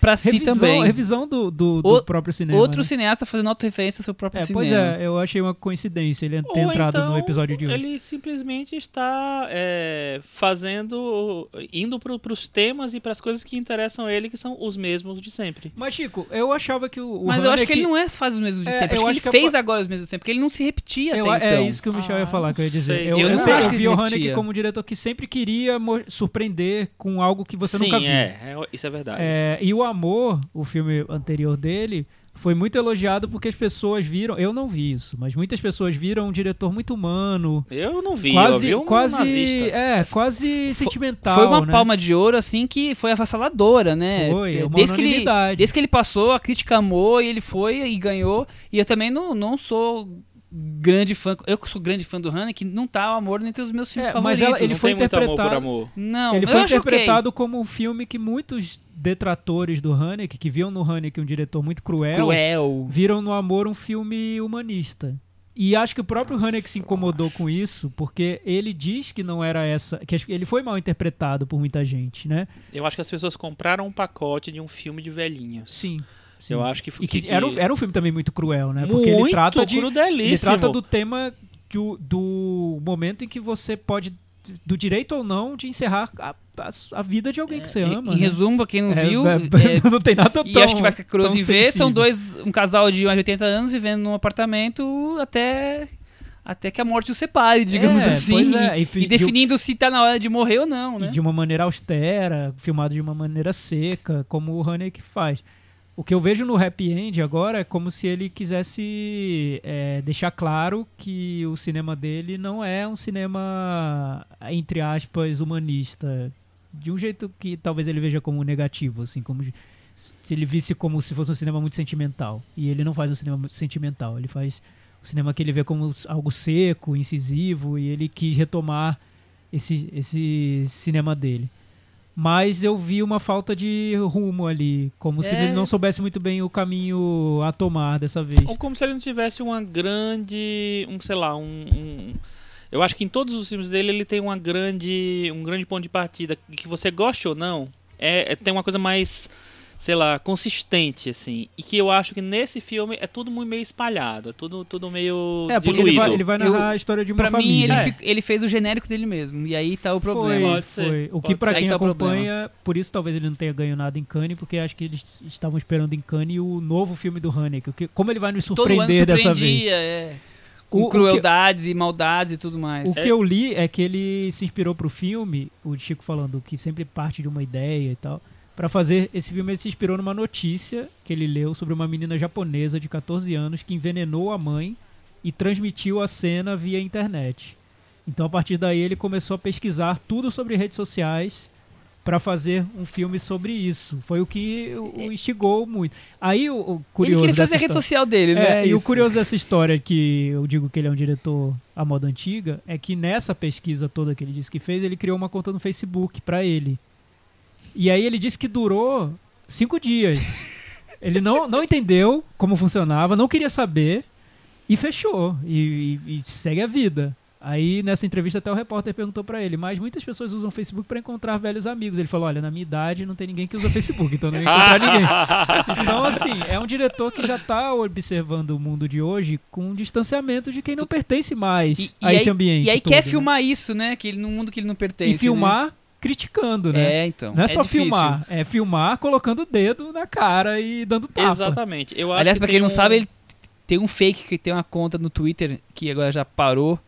Speaker 2: pra, si
Speaker 3: revisão,
Speaker 2: também.
Speaker 3: revisão do, do, do
Speaker 2: O-
Speaker 3: próprio cinema.
Speaker 2: Outro
Speaker 3: né?
Speaker 2: cineasta fazendo autorreferência ao seu próprio
Speaker 3: É,
Speaker 2: cinema.
Speaker 3: pois é, eu achei uma coincidência ele ter
Speaker 4: Ou
Speaker 3: entrado
Speaker 4: então,
Speaker 3: no episódio de hoje.
Speaker 4: Ele simplesmente está é, fazendo. indo para os temas e para as coisas que interessam a ele, que são os mesmos de sempre.
Speaker 3: Mas, Chico, eu achava que o. o
Speaker 2: Mas eu acho que
Speaker 3: Haneke-
Speaker 2: ele não é faz os mesmos de
Speaker 3: É,
Speaker 2: sempre.
Speaker 3: eu
Speaker 2: Acho que
Speaker 3: acho
Speaker 2: ele
Speaker 3: que
Speaker 2: fez agora os mesmos de sempre, porque ele não se repetia
Speaker 3: Eu-
Speaker 2: até
Speaker 3: é
Speaker 2: então.
Speaker 3: isso que o Michel ia
Speaker 4: Ah,
Speaker 3: falar, que eu ia dizer.
Speaker 4: sei.
Speaker 3: Eu,
Speaker 2: Eu
Speaker 3: eu,
Speaker 2: não
Speaker 3: sei-
Speaker 2: acho
Speaker 3: eu
Speaker 2: que
Speaker 3: vi o Haneke como um diretor que sempre queria surpreender com algo que você
Speaker 4: Sim,
Speaker 3: nunca viu.
Speaker 4: é, é, isso é verdade.
Speaker 3: É, e o Amor, o filme anterior dele, foi muito elogiado porque as pessoas viram. Eu não vi isso, mas muitas pessoas viram um diretor muito humano.
Speaker 4: Eu não vi,
Speaker 3: quase,
Speaker 4: eu vi um
Speaker 3: quase,
Speaker 4: nazista.
Speaker 3: é, quase sentimental.
Speaker 2: Foi uma
Speaker 3: né?
Speaker 2: palma de ouro, assim, que foi avassaladora, né?
Speaker 3: Foi, é uma
Speaker 2: desde, que ele, desde que ele passou, a crítica amou e ele foi e ganhou. E eu também não, não sou grande fã. Eu que sou grande fã do Haneke, não tá o amor entre os meus filmes
Speaker 3: É, mas
Speaker 2: favoritos.
Speaker 3: ela- ele
Speaker 4: não
Speaker 3: foi
Speaker 4: muito amor por
Speaker 3: interpretado-
Speaker 4: amor.
Speaker 2: Não,
Speaker 3: Ele foi interpretado como um filme que muitos detratores do Haneke, que viam no Haneke um diretor muito cruel,
Speaker 2: cruel.
Speaker 3: viram no Amor um filme humanista. E acho que o próprio Haneke se incomodou com isso, porque ele diz que não era essa. que acho que ele foi mal interpretado por muita gente, né?
Speaker 4: Eu acho que as pessoas compraram um pacote de um filme de velhinhos.
Speaker 3: Sim. Sim.
Speaker 4: Eu acho que,
Speaker 3: E que, Era, um, era um filme também muito cruel, né? Porque
Speaker 4: muito
Speaker 3: ele trata de. Ele trata do tema do, do momento em que você pode. do direito ou não de encerrar a, a, a vida de alguém que você ama.
Speaker 2: Em
Speaker 3: né?
Speaker 2: resumo, pra quem não
Speaker 3: É,
Speaker 2: viu,
Speaker 3: é,
Speaker 2: é,
Speaker 3: não tem nada tão
Speaker 2: e acho que vai ficar curioso em ver, são dois, um casal de mais de 80 anos vivendo num apartamento até até que a morte os separe, digamos
Speaker 3: É,
Speaker 2: assim.
Speaker 3: pois é,
Speaker 2: e,
Speaker 3: e
Speaker 2: e definindo se tá na hora de morrer ou não, né?
Speaker 3: E de uma maneira austera, filmado de uma maneira seca, como o Haneke faz. O que eu vejo no Happy End agora é como se ele quisesse é, deixar claro que o cinema dele não é um cinema, entre aspas, humanista. De um jeito que talvez ele veja como negativo, assim, como se ele visse como se fosse um cinema muito sentimental. E ele não faz um cinema muito sentimental, ele faz o cinema que ele vê como algo seco, incisivo, e ele quis retomar esse, esse cinema dele. Mas eu vi uma falta de rumo ali, como se
Speaker 2: É.
Speaker 3: ele não soubesse muito bem o caminho a tomar dessa vez.
Speaker 4: Ou como se ele não tivesse uma grande. um, sei lá, um. um- eu acho que em todos os filmes dele ele tem uma grande. um grande ponto de partida. Que você goste ou não, é, é- tem uma coisa mais, sei lá, consistente, assim. E que eu acho que nesse filme é tudo muito meio espalhado, é tudo, tudo meio
Speaker 3: É, porque
Speaker 4: diluído.
Speaker 3: ele vai, ele vai narrar
Speaker 2: Eu-
Speaker 3: a história de uma
Speaker 2: Pra mim, ele,
Speaker 3: família.
Speaker 4: É.
Speaker 2: ele fez o genérico dele mesmo. E aí tá o
Speaker 3: Foi,
Speaker 2: problema.
Speaker 4: Pode ser,
Speaker 3: foi. O que pra
Speaker 2: ser.
Speaker 3: quem
Speaker 2: tá o
Speaker 3: acompanha, por isso talvez ele não tenha ganho nada em Cannes, porque acho que eles estavam esperando em Cannes o novo filme do Haneke. que- Como ele vai nos
Speaker 2: Todo ano
Speaker 3: surpreender dessa vez.
Speaker 2: é. Com
Speaker 3: O- o que-
Speaker 2: crueldades e maldades e tudo mais.
Speaker 3: O que eu li é que ele se inspirou pro filme, o Chico falando que sempre parte de uma ideia e tal, Pra fazer esse filme, ele se inspirou numa notícia que ele leu sobre uma menina japonesa de 14 anos que envenenou a mãe e transmitiu a cena via internet. Então, a partir daí, ele começou a pesquisar tudo sobre redes sociais pra fazer um filme sobre isso. Foi o que o instigou muito. Aí, o, o
Speaker 2: Ele
Speaker 3: curioso
Speaker 2: queria fazer a rede
Speaker 3: história-
Speaker 2: social dele, né?
Speaker 3: é, e o curioso dessa história que eu digo que ele é um diretor à moda antiga é que nessa pesquisa toda que ele disse que fez, ele criou uma conta no Facebook pra ele. E aí ele disse que durou cinco dias. Ele não, não entendeu como funcionava, não queria saber e fechou. E, e- e segue a vida. Aí nessa entrevista até o repórter perguntou pra ele, mas muitas pessoas usam o Facebook pra encontrar velhos amigos. Ele falou, olha, na minha idade não tem ninguém que usa Facebook, então não ia encontrar ninguém. Então, assim, é um diretor que já tá observando o mundo de hoje com um distanciamento de quem não pertence mais
Speaker 2: E-
Speaker 3: a esse
Speaker 2: aí-
Speaker 3: ambiente.
Speaker 2: E aí
Speaker 3: todo,
Speaker 2: quer
Speaker 3: né?
Speaker 2: filmar isso, né? Que ele, num mundo que ele não pertence.
Speaker 3: E filmar criticando,
Speaker 2: né? É, então.
Speaker 3: Não é, só
Speaker 2: difícil.
Speaker 3: filmar, é filmar colocando o dedo na cara e dando tapa.
Speaker 4: Exatamente. Eu acho
Speaker 2: Aliás,
Speaker 4: que
Speaker 2: pra quem não
Speaker 4: um-
Speaker 2: sabe, ele tem um fake que tem uma conta no Twitter que agora já parou,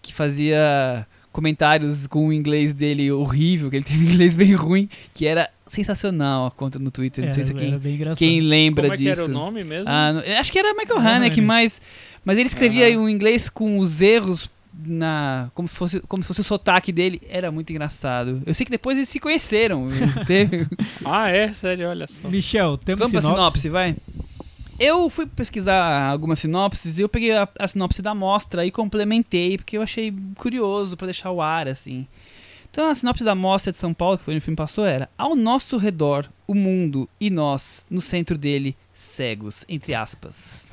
Speaker 2: que fazia comentários com o inglês dele horrível, que ele teve um inglês bem ruim, que era sensacional a conta no Twitter. Não sei se
Speaker 3: Era-
Speaker 2: quem,
Speaker 3: era bem engraçado.
Speaker 2: quem lembra
Speaker 4: Como é que
Speaker 2: disso.
Speaker 4: era o nome mesmo?
Speaker 2: Ah, acho que era Michael Haneke, mas, mas ele escrevia
Speaker 4: Aham.
Speaker 2: o inglês com os erros na como se fosse como se fosse o sotaque dele era muito engraçado eu sei que depois eles se conheceram teve
Speaker 4: Ah, é? Sério, olha só.
Speaker 3: Michel, temos
Speaker 2: Vamos pra
Speaker 3: sinopse?
Speaker 2: sinopse, vai? Eu fui pesquisar algumas sinopses e eu peguei a, a sinopse da mostra e complementei, porque eu achei curioso pra deixar o ar, assim. Então a sinopse da mostra de São Paulo, que foi onde o filme passou, era Ao nosso redor, o mundo e nós, no centro dele, cegos, entre aspas.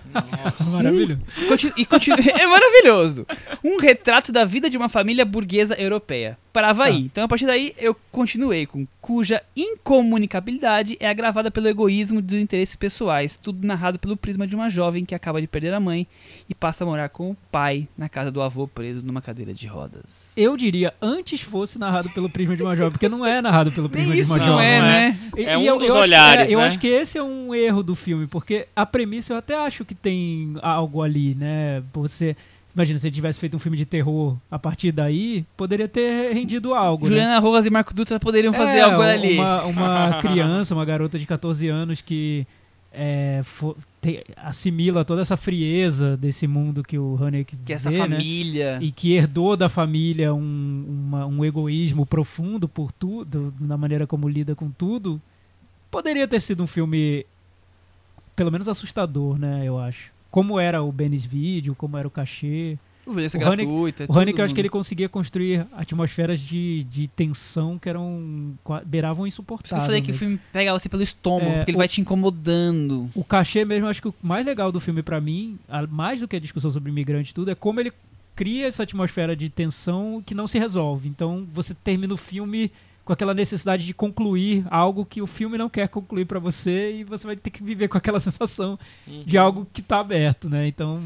Speaker 3: Maravilhoso.
Speaker 2: Continu- e continua, é maravilhoso. Um retrato da vida de uma família burguesa europeia. Parava aí. Então, a partir daí, eu continuei com cuja incomunicabilidade é agravada pelo egoísmo dos interesses pessoais. Tudo narrado pelo prisma de uma jovem que acaba de perder a mãe e passa a morar com o pai na casa do avô preso numa cadeira de rodas.
Speaker 3: Eu diria, antes fosse narrado pelo prisma de uma jovem, porque não é narrado pelo prisma de
Speaker 2: isso
Speaker 3: uma
Speaker 2: não
Speaker 3: jovem.
Speaker 2: é,
Speaker 4: não é.
Speaker 2: né?
Speaker 3: E-
Speaker 4: É
Speaker 3: e
Speaker 4: um
Speaker 3: eu,
Speaker 4: dos
Speaker 3: eu acho-
Speaker 4: olhares,
Speaker 3: é, Eu
Speaker 4: né?
Speaker 3: acho que esse é um erro do filme, porque a premissa eu até acho que tem algo ali, né? Você. Imagina, se ele tivesse feito um filme de terror a partir daí, poderia ter rendido algo. né?
Speaker 2: Juliana Rojas e Marco Dutra poderiam fazer
Speaker 3: É,
Speaker 2: algo ali.
Speaker 3: Uma, uma criança, uma garota de 14 anos que é, fo- te- assimila toda essa frieza desse mundo que o Haneke
Speaker 2: Que essa
Speaker 3: vê, né?
Speaker 2: família.
Speaker 3: e que herdou da família um, uma- um egoísmo profundo por tudo, na maneira como lida com tudo, poderia ter sido um filme pelo menos assustador, né, eu acho. Como era o Benes Video, como era o cachê.
Speaker 2: O violência
Speaker 3: o Haneke-
Speaker 2: gratuita.
Speaker 3: O Haneke, eu acho que ele conseguia construir atmosferas de, de tensão que eram beiravam insuportáveis.
Speaker 2: eu falei que o
Speaker 3: né?
Speaker 2: filme pega você pelo estômago,
Speaker 3: É,
Speaker 2: porque ele
Speaker 3: o-
Speaker 2: vai te incomodando.
Speaker 3: O cachê mesmo, acho que o mais legal do filme pra mim, mais do que a discussão sobre imigrante e tudo, é como ele cria essa atmosfera de tensão que não se resolve. Então você termina o filme com aquela necessidade de concluir algo que o filme não quer concluir pra você e você vai ter que viver com aquela sensação de algo que tá aberto, né? Então,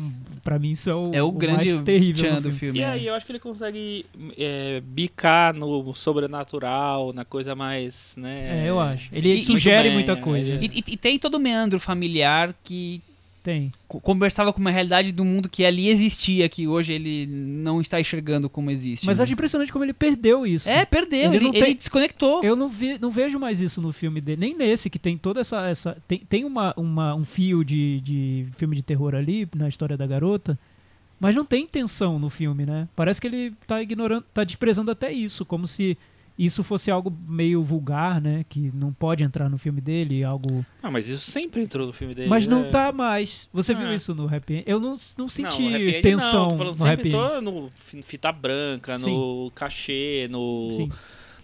Speaker 3: pra mim isso é o,
Speaker 2: É o, grande
Speaker 3: mais terrível no
Speaker 2: do
Speaker 3: filme.
Speaker 2: filme.
Speaker 4: E
Speaker 2: né?
Speaker 4: aí eu acho que ele consegue é, bicar no sobrenatural, na coisa mais, né?
Speaker 3: É, eu acho. Ele
Speaker 2: E-
Speaker 3: sugere
Speaker 4: bem,
Speaker 3: muita
Speaker 4: é,
Speaker 3: coisa.
Speaker 2: E, e- e tem todo o meandro familiar que
Speaker 3: Tem.
Speaker 2: co- conversava com uma realidade do mundo que ali existia, que hoje ele não está enxergando como existe.
Speaker 3: Mas eu
Speaker 2: né?
Speaker 3: acho impressionante como ele perdeu isso.
Speaker 2: É, perdeu.
Speaker 3: Ele
Speaker 2: Ele,
Speaker 3: não
Speaker 2: ele
Speaker 3: tem-
Speaker 2: desconectou.
Speaker 3: Eu não, vi, não vejo mais isso no filme dele, nem nesse, que tem toda essa. essa tem tem uma, uma- um fio de, de filme de terror ali, na história da garota, mas não tem intenção no filme, né? Parece que ele tá ignorando, tá desprezando até isso, como se isso fosse algo meio vulgar, né? Que não pode entrar no filme dele, algo.
Speaker 4: Ah, mas isso sempre entrou no filme dele.
Speaker 3: Mas não
Speaker 4: né?
Speaker 3: tá mais. Você viu
Speaker 4: É.
Speaker 3: isso no Happy End? Eu não, não
Speaker 4: Não,
Speaker 3: senti
Speaker 4: no End
Speaker 3: tensão
Speaker 4: não, falando
Speaker 3: no Happy End.
Speaker 4: no fi- fita branca, no cachê, no
Speaker 3: Sim.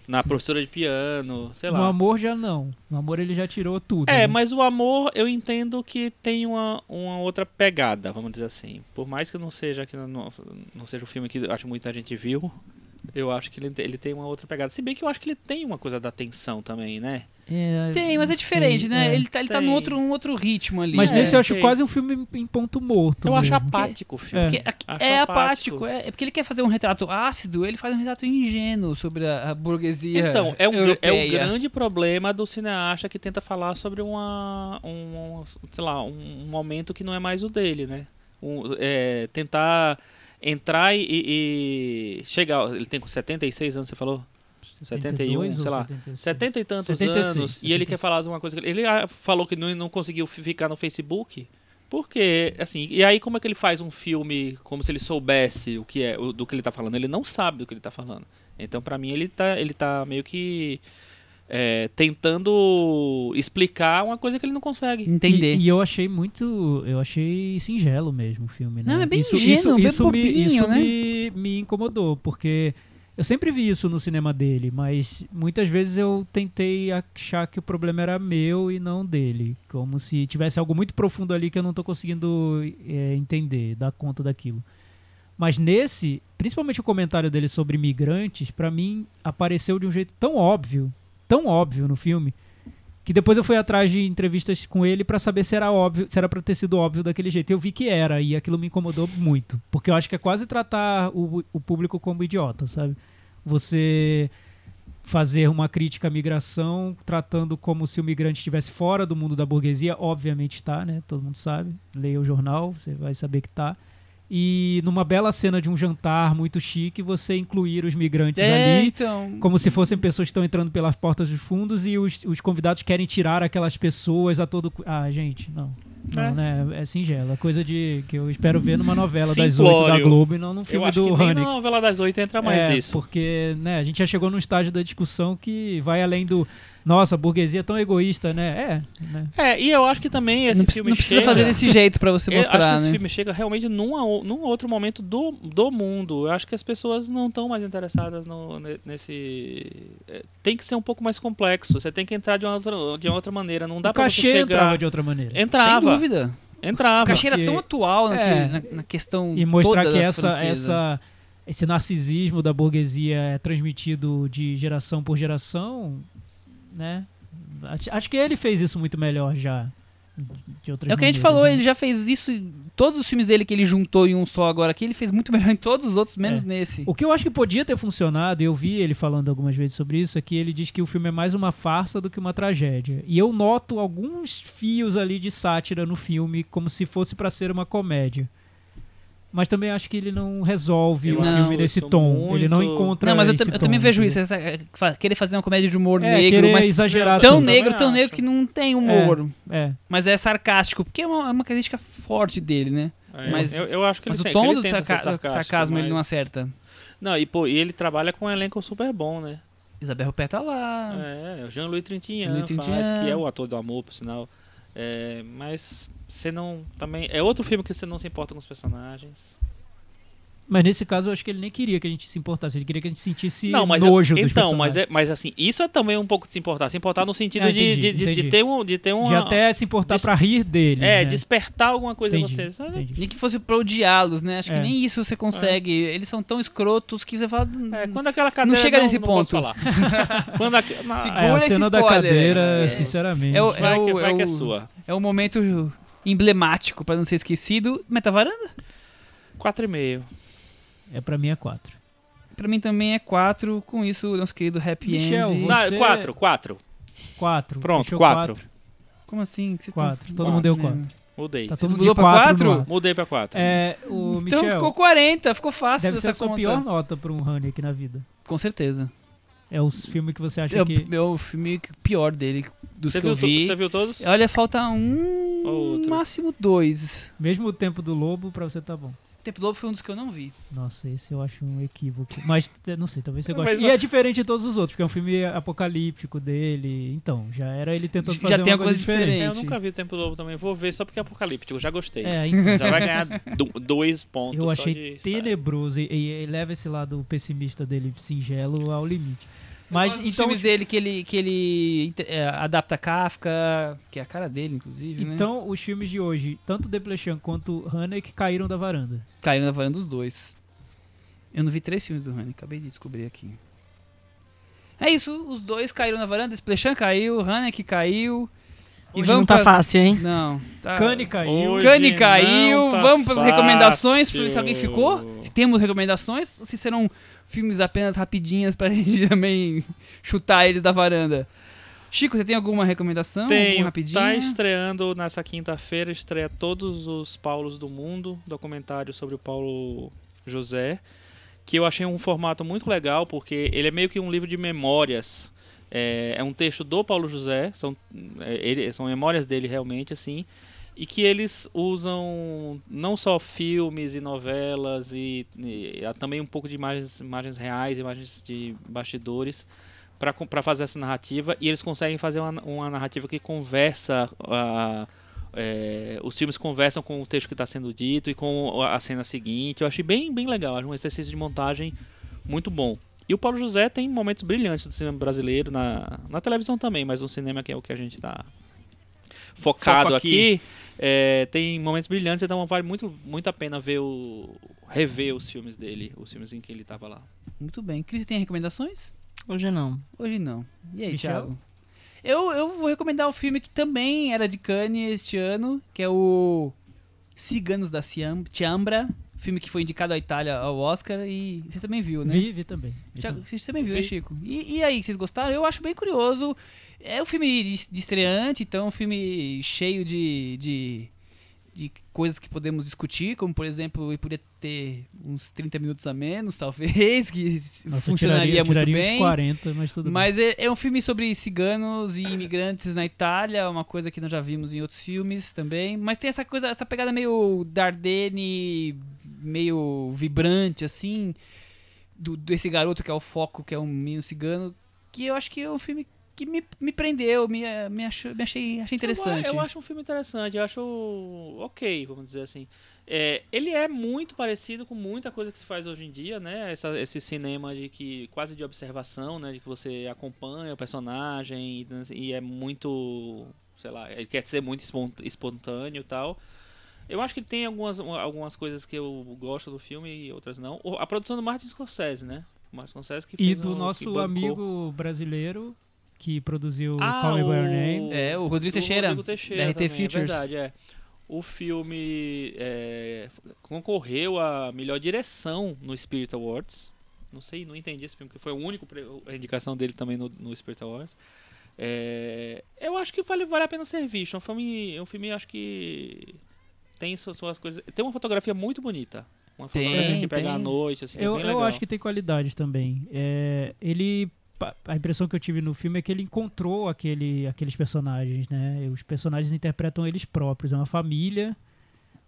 Speaker 4: na
Speaker 3: sim.
Speaker 4: professora de piano, sei
Speaker 3: No
Speaker 4: lá.
Speaker 3: amor já não. No amor ele já tirou tudo.
Speaker 4: É,
Speaker 3: né?
Speaker 4: mas o amor eu entendo que tem uma, uma outra pegada, vamos dizer assim. Por mais que não seja que não, não seja o filme que acho que muita gente viu, eu acho que ele, ele tem uma outra pegada. Se bem que eu acho que ele tem uma coisa da tensão também, né?
Speaker 3: É,
Speaker 2: Tem, mas é diferente,
Speaker 3: sei,
Speaker 2: né?
Speaker 3: é.
Speaker 2: Ele tá, ele tá num
Speaker 4: Tem.
Speaker 2: outro, um outro ritmo ali.
Speaker 3: Mas
Speaker 4: É,
Speaker 3: nesse eu acho
Speaker 4: sei.
Speaker 3: quase um filme em ponto morto.
Speaker 4: Eu acho
Speaker 3: mesmo.
Speaker 4: apático o filme.
Speaker 3: É.
Speaker 4: Acho
Speaker 2: é
Speaker 4: apático.
Speaker 2: apático, é, é porque ele quer fazer um retrato ácido, ele faz um retrato ingênuo sobre a, a burguesia.
Speaker 4: Então, é, um, é o
Speaker 2: europeia.
Speaker 4: grande problema do cineasta que tenta falar sobre uma, um, sei lá, um momento que não é mais o dele, né? Um, é, tentar entrar e, e chegar. Ele tem com 76 anos, você falou? 71,
Speaker 3: 72 ou
Speaker 4: sei lá.
Speaker 3: 76?
Speaker 4: 70 e tantos
Speaker 3: 76,
Speaker 4: anos, e ele quer
Speaker 3: 76.
Speaker 4: falar de uma coisa. Ele ah, falou que não, não conseguiu fi- ficar no Facebook. Porque, assim, e aí como é que ele faz um filme como se ele soubesse o que é, do que ele tá falando? Ele não sabe do que ele tá falando. Então, pra mim, ele tá, ele tá meio que é, tentando explicar uma coisa que ele não consegue.
Speaker 2: Entender.
Speaker 3: E, e eu achei muito. Eu achei singelo mesmo o filme, né?
Speaker 2: Não, é bem
Speaker 3: isso,
Speaker 2: ingênuo,
Speaker 3: isso,
Speaker 2: bem
Speaker 3: isso me,
Speaker 2: bobinho,
Speaker 3: isso
Speaker 2: né?
Speaker 3: me, me incomodou, porque eu sempre vi isso no cinema dele, mas muitas vezes eu tentei achar que o problema era meu e não dele. Como se tivesse algo muito profundo ali que eu não tô conseguindo é, entender, dar conta daquilo. Mas nesse, principalmente o comentário dele sobre imigrantes, pra mim apareceu de um jeito tão óbvio, tão óbvio no filme, que depois eu fui atrás de entrevistas com ele pra saber se era óbvio, se era para ter sido óbvio daquele jeito. Eu vi que era e aquilo me incomodou muito, porque eu acho que é quase tratar o, o público como idiota, sabe? Você fazer uma crítica à migração tratando como se o migrante estivesse fora do mundo da burguesia, obviamente está, né? Todo mundo sabe. Leia o jornal, você vai saber que tá. E numa bela cena de um jantar muito chique, você incluir os migrantes
Speaker 2: É,
Speaker 3: ali
Speaker 2: então.
Speaker 3: como se fossem pessoas que estão entrando pelas portas dos fundos e os, os convidados querem tirar aquelas pessoas a todo. Ah, gente, não. Não,
Speaker 4: É.
Speaker 3: né? É singela. Coisa de que eu espero ver numa novela das oito da. Globo e não num
Speaker 4: Eu
Speaker 3: filme
Speaker 4: acho
Speaker 3: do
Speaker 4: que nem na novela das oito entra mais
Speaker 3: é,
Speaker 4: isso.
Speaker 3: Porque, né, a gente já chegou num estágio da discussão que vai além do. Nossa, a burguesia é tão egoísta, né? É, né?
Speaker 4: É, e eu acho que também esse
Speaker 2: não,
Speaker 4: filme
Speaker 2: não precisa
Speaker 4: chega...
Speaker 2: fazer desse jeito pra você
Speaker 4: Eu acho que
Speaker 2: mostrar,
Speaker 4: esse
Speaker 2: né?
Speaker 4: filme chega realmente num, a- num outro momento do, do mundo. Eu acho que as pessoas não estão mais interessadas no, ne- nesse. é, Tem que ser um pouco mais complexo. Você tem que entrar de uma outra, de uma outra maneira. Não dá
Speaker 3: o
Speaker 4: pra
Speaker 3: cachê
Speaker 4: você chegar.
Speaker 3: entrava de outra maneira.
Speaker 4: Entrava.
Speaker 2: Dúvida.
Speaker 4: Entrava.
Speaker 2: O cachê era tão atual naquele-
Speaker 3: É.
Speaker 2: na, na questão
Speaker 3: E mostrar que essa,
Speaker 2: francesa.
Speaker 3: essa, esse narcisismo da burguesia é transmitido de geração por geração, né? Acho que ele fez isso muito melhor já. De outras
Speaker 2: É o que a gente
Speaker 3: maneiras,
Speaker 2: falou,
Speaker 3: né?
Speaker 2: ele já fez isso em todos os filmes dele que ele juntou em um só agora aqui, ele fez muito melhor em todos os outros, menos
Speaker 3: É.
Speaker 2: nesse.
Speaker 3: O que eu acho que podia ter funcionado, e eu vi ele falando algumas vezes sobre isso, é que ele diz que o filme é mais uma farsa do que uma tragédia. E eu noto alguns fios ali de sátira no filme, como se fosse pra ser uma comédia. Mas também acho que ele não resolve
Speaker 4: Eu
Speaker 3: o filme nesse tom. Ele não
Speaker 4: muito-
Speaker 3: encontra
Speaker 2: Não, mas eu, eu também
Speaker 3: tom,
Speaker 2: vejo
Speaker 3: entendeu?
Speaker 2: isso, essa, fa- querer fazer uma comédia de humor
Speaker 3: É,
Speaker 2: negro, mas
Speaker 3: exagerar
Speaker 2: tão negro,
Speaker 4: também
Speaker 2: tão
Speaker 4: acho.
Speaker 2: negro que não tem humor.
Speaker 3: É.
Speaker 2: Mas é sarcástico, porque é uma, é uma característica forte dele, né?
Speaker 4: É,
Speaker 2: mas-
Speaker 4: eu, eu acho que
Speaker 2: Mas
Speaker 4: ele
Speaker 2: o
Speaker 4: tem,
Speaker 2: tom do sarca- sarcasmo ele não
Speaker 4: mas-
Speaker 2: acerta.
Speaker 4: Não, e, pô, e ele trabalha com um elenco super bom, né?
Speaker 2: Isabel Rupert tá lá.
Speaker 4: É, o Jean-Louis Trintignant faz,
Speaker 2: Trintignant.
Speaker 4: que é o ator do amor, por sinal. É, mas você não. Também. É outro filme que você não se importa com os personagens.
Speaker 3: Mas nesse caso eu acho que ele nem queria que a gente se importasse, ele queria que a gente sentisse
Speaker 4: não, mas
Speaker 3: nojo
Speaker 4: eu,
Speaker 3: dos
Speaker 4: então, mas, é, mas assim, isso é também um pouco de se importar. Se importar no sentido
Speaker 3: Ah,
Speaker 4: de,
Speaker 3: entendi,
Speaker 4: de, de- de
Speaker 3: entendi.
Speaker 4: ter um. De ter uma,
Speaker 3: De até se importar
Speaker 4: Des-
Speaker 3: pra rir dele.
Speaker 4: É,
Speaker 3: né?
Speaker 4: despertar alguma coisa
Speaker 3: Entendi,
Speaker 4: em você. sabe?
Speaker 2: Nem que fosse pra odiá-los, né? Acho que
Speaker 3: É.
Speaker 2: nem isso você consegue. Eles são tão escrotos que você fala.
Speaker 4: É, quando aquela cadeira
Speaker 2: chega
Speaker 4: não,
Speaker 2: nesse
Speaker 4: não posso
Speaker 2: ponto.
Speaker 4: falar. quando a, na-
Speaker 2: Segura
Speaker 3: É, a
Speaker 2: esse
Speaker 3: cena da cadeira,
Speaker 2: é.
Speaker 3: sinceramente.
Speaker 2: É o-
Speaker 4: vai, que, vai
Speaker 2: é
Speaker 4: que é
Speaker 2: o-
Speaker 4: sua.
Speaker 2: É um momento emblemático pra não ser esquecido. Metavaranda?
Speaker 4: 4,5.
Speaker 3: É pra mim é 4.
Speaker 2: Pra mim também é 4. Com isso, nosso querido Happy
Speaker 3: Michel,
Speaker 2: End.
Speaker 3: você-
Speaker 4: Não, 4, 4.
Speaker 3: 4.
Speaker 4: Pronto, quatro.
Speaker 2: Como assim? Que vocês
Speaker 3: Quatro.
Speaker 2: tão-
Speaker 3: Todo mundo deu
Speaker 2: né?
Speaker 3: quatro.
Speaker 4: Mudei.
Speaker 3: Tá todo mundo
Speaker 2: mudou
Speaker 3: de
Speaker 2: pra
Speaker 3: 4
Speaker 2: quatro?
Speaker 3: no ar.
Speaker 4: Mudei pra 4.
Speaker 3: É, o
Speaker 2: Então
Speaker 3: Michel,
Speaker 2: ficou 40, ficou fácil
Speaker 3: deve ser a
Speaker 2: essa
Speaker 3: sua
Speaker 2: conta.
Speaker 3: pior nota pra um Haneke na vida.
Speaker 2: Com certeza.
Speaker 3: É o filme que você acha
Speaker 2: É o,
Speaker 3: que...
Speaker 2: é o filme pior dele, dos
Speaker 4: Você
Speaker 2: que eu vi.
Speaker 4: você viu todos?
Speaker 2: Olha, falta um,
Speaker 4: Outro.
Speaker 2: máximo dois.
Speaker 3: Mesmo o tempo do lobo, pra você tá bom.
Speaker 2: O Tempo do Lobo foi um dos que eu não vi.
Speaker 3: Nossa, esse eu acho um equívoco. Mas, t- não sei, talvez você
Speaker 4: Mas
Speaker 3: goste.
Speaker 4: a-
Speaker 3: E é diferente de todos os outros, porque é um filme apocalíptico dele. Então, já era ele tentando
Speaker 2: Já
Speaker 3: fazer
Speaker 2: tem
Speaker 3: uma coisa
Speaker 2: coisa
Speaker 3: diferente.
Speaker 4: É, eu nunca vi o Tempo do Lobo também. Vou ver só porque é apocalíptico. Já gostei.
Speaker 3: É, então.
Speaker 4: Já vai ganhar do- dois pontos.
Speaker 3: Eu
Speaker 4: só
Speaker 3: achei
Speaker 4: de-
Speaker 3: tenebroso e, e- e leva esse lado pessimista dele, singelo, ao limite. Mas
Speaker 2: Mas os
Speaker 3: então,
Speaker 2: filmes dele que ele, que ele é, adapta Kafka, que é a cara dele, inclusive, né?
Speaker 3: então os filmes de hoje, tanto Deplechan quanto Haneke caíram da varanda.
Speaker 2: Caíram na varanda dos dois. Eu não vi três filmes do Haneke, acabei de descobrir aqui. É isso, os dois caíram na varanda, Splechan caiu, Haneke caiu. E
Speaker 5: Hoje não tá
Speaker 2: pras-
Speaker 5: fácil, hein?
Speaker 2: Não, tá.
Speaker 3: Kanye caiu.
Speaker 4: Hoje
Speaker 2: Cane caiu,
Speaker 4: tá
Speaker 2: vamos para as recomendações, pra ver se alguém ficou. Se temos recomendações, se serão filmes apenas rapidinhas pra gente também chutar eles da varanda. Chico, você tem alguma recomendação? Rapidinha?
Speaker 4: Tá estreando nessa quinta-feira, estreia Todos os Paulos do Mundo, documentário sobre o Paulo José, que eu achei um formato muito legal, porque ele é meio que um livro de memórias. É, é um texto do Paulo José, são, é, ele, são memórias dele realmente, assim, e que eles usam não só filmes e novelas, e, e também um pouco de imagens, imagens reais, imagens de bastidores, para fazer essa narrativa, e eles conseguem fazer uma, uma narrativa que conversa. Uh, é, os filmes conversam com o texto que está sendo dito e com a cena seguinte. Eu achei bem, bem legal, um exercício de montagem muito bom. E o Paulo José tem momentos brilhantes do cinema brasileiro, na, na televisão também, mas no cinema que é o que a gente está focado aqui, aqui é, tem momentos brilhantes, então vale muito, muito a pena ver o, rever os filmes dele, os filmes em que ele estava lá.
Speaker 2: Muito bem. Cris, tem recomendações?
Speaker 5: Hoje não.
Speaker 2: Hoje não. E aí,
Speaker 3: Michel?
Speaker 2: Thiago? Eu, eu vou recomendar um filme que também era de Cannes este ano, que é o Ciganos da Ciambra, filme que foi indicado à Itália ao Oscar e você também viu, né?
Speaker 3: Vi, vi também.
Speaker 2: Thiago, você também viu, né. Chico? E, e aí, vocês gostaram? Eu acho bem curioso. É um filme de, estreante, então um filme cheio de, de, de coisas que podemos discutir, como por exemplo, ele poderia ter uns 30 minutos a menos, talvez, que
Speaker 3: Nossa, eu
Speaker 2: funcionaria
Speaker 3: tiraria,
Speaker 2: muito
Speaker 3: tiraria
Speaker 2: bem.
Speaker 3: uns 40, mas tudo bem.
Speaker 2: Mas é, é um filme sobre ciganos e imigrantes na Itália, uma coisa que nós já vimos em outros filmes também. Mas tem essa coisa, essa pegada meio Dardenne, meio vibrante, assim, do, desse garoto que é o foco, que é um menino cigano, que eu acho que é um filme que me, me prendeu, me, me, achou, me achei, achei interessante.
Speaker 4: Eu, eu acho um filme interessante, eu acho ok, vamos dizer assim. É, ele é muito parecido com muita coisa que se faz hoje em dia, né? Essa- esse cinema de que quase de observação, né? De que você acompanha o personagem e, e é muito, sei lá, ele quer ser muito espon- espontâneo e tal. Eu acho que ele tem algumas, algumas coisas que eu gosto do filme e outras não. A produção do Martin Scorsese, né? O Martin Scorsese que
Speaker 3: E do
Speaker 4: que
Speaker 3: nosso amigo brasileiro que produziu
Speaker 4: Ah,
Speaker 3: Call Me By Your Name.
Speaker 2: É, o Rodrigo Teixeira,
Speaker 4: Rodrigo Teixeira
Speaker 2: da RT
Speaker 4: também,
Speaker 2: Features.
Speaker 4: É verdade, é. O filme é, concorreu a melhor direção no Spirit Awards. Não sei, não entendi esse filme, porque foi o único a indicação dele também no, no Spirit Awards. É, eu acho que vale, vale a pena ser visto. É um filme, é um filme acho que tem suas, suas coisas. Tem uma fotografia muito bonita. Uma
Speaker 2: Tem,
Speaker 4: fotografia que pega à noite, assim, é
Speaker 3: Eu,
Speaker 4: bem
Speaker 3: eu acho que tem qualidades também. É, ele. A impressão que eu tive no filme é que ele encontrou aquele, aqueles personagens, né? Os personagens interpretam eles próprios. É uma família.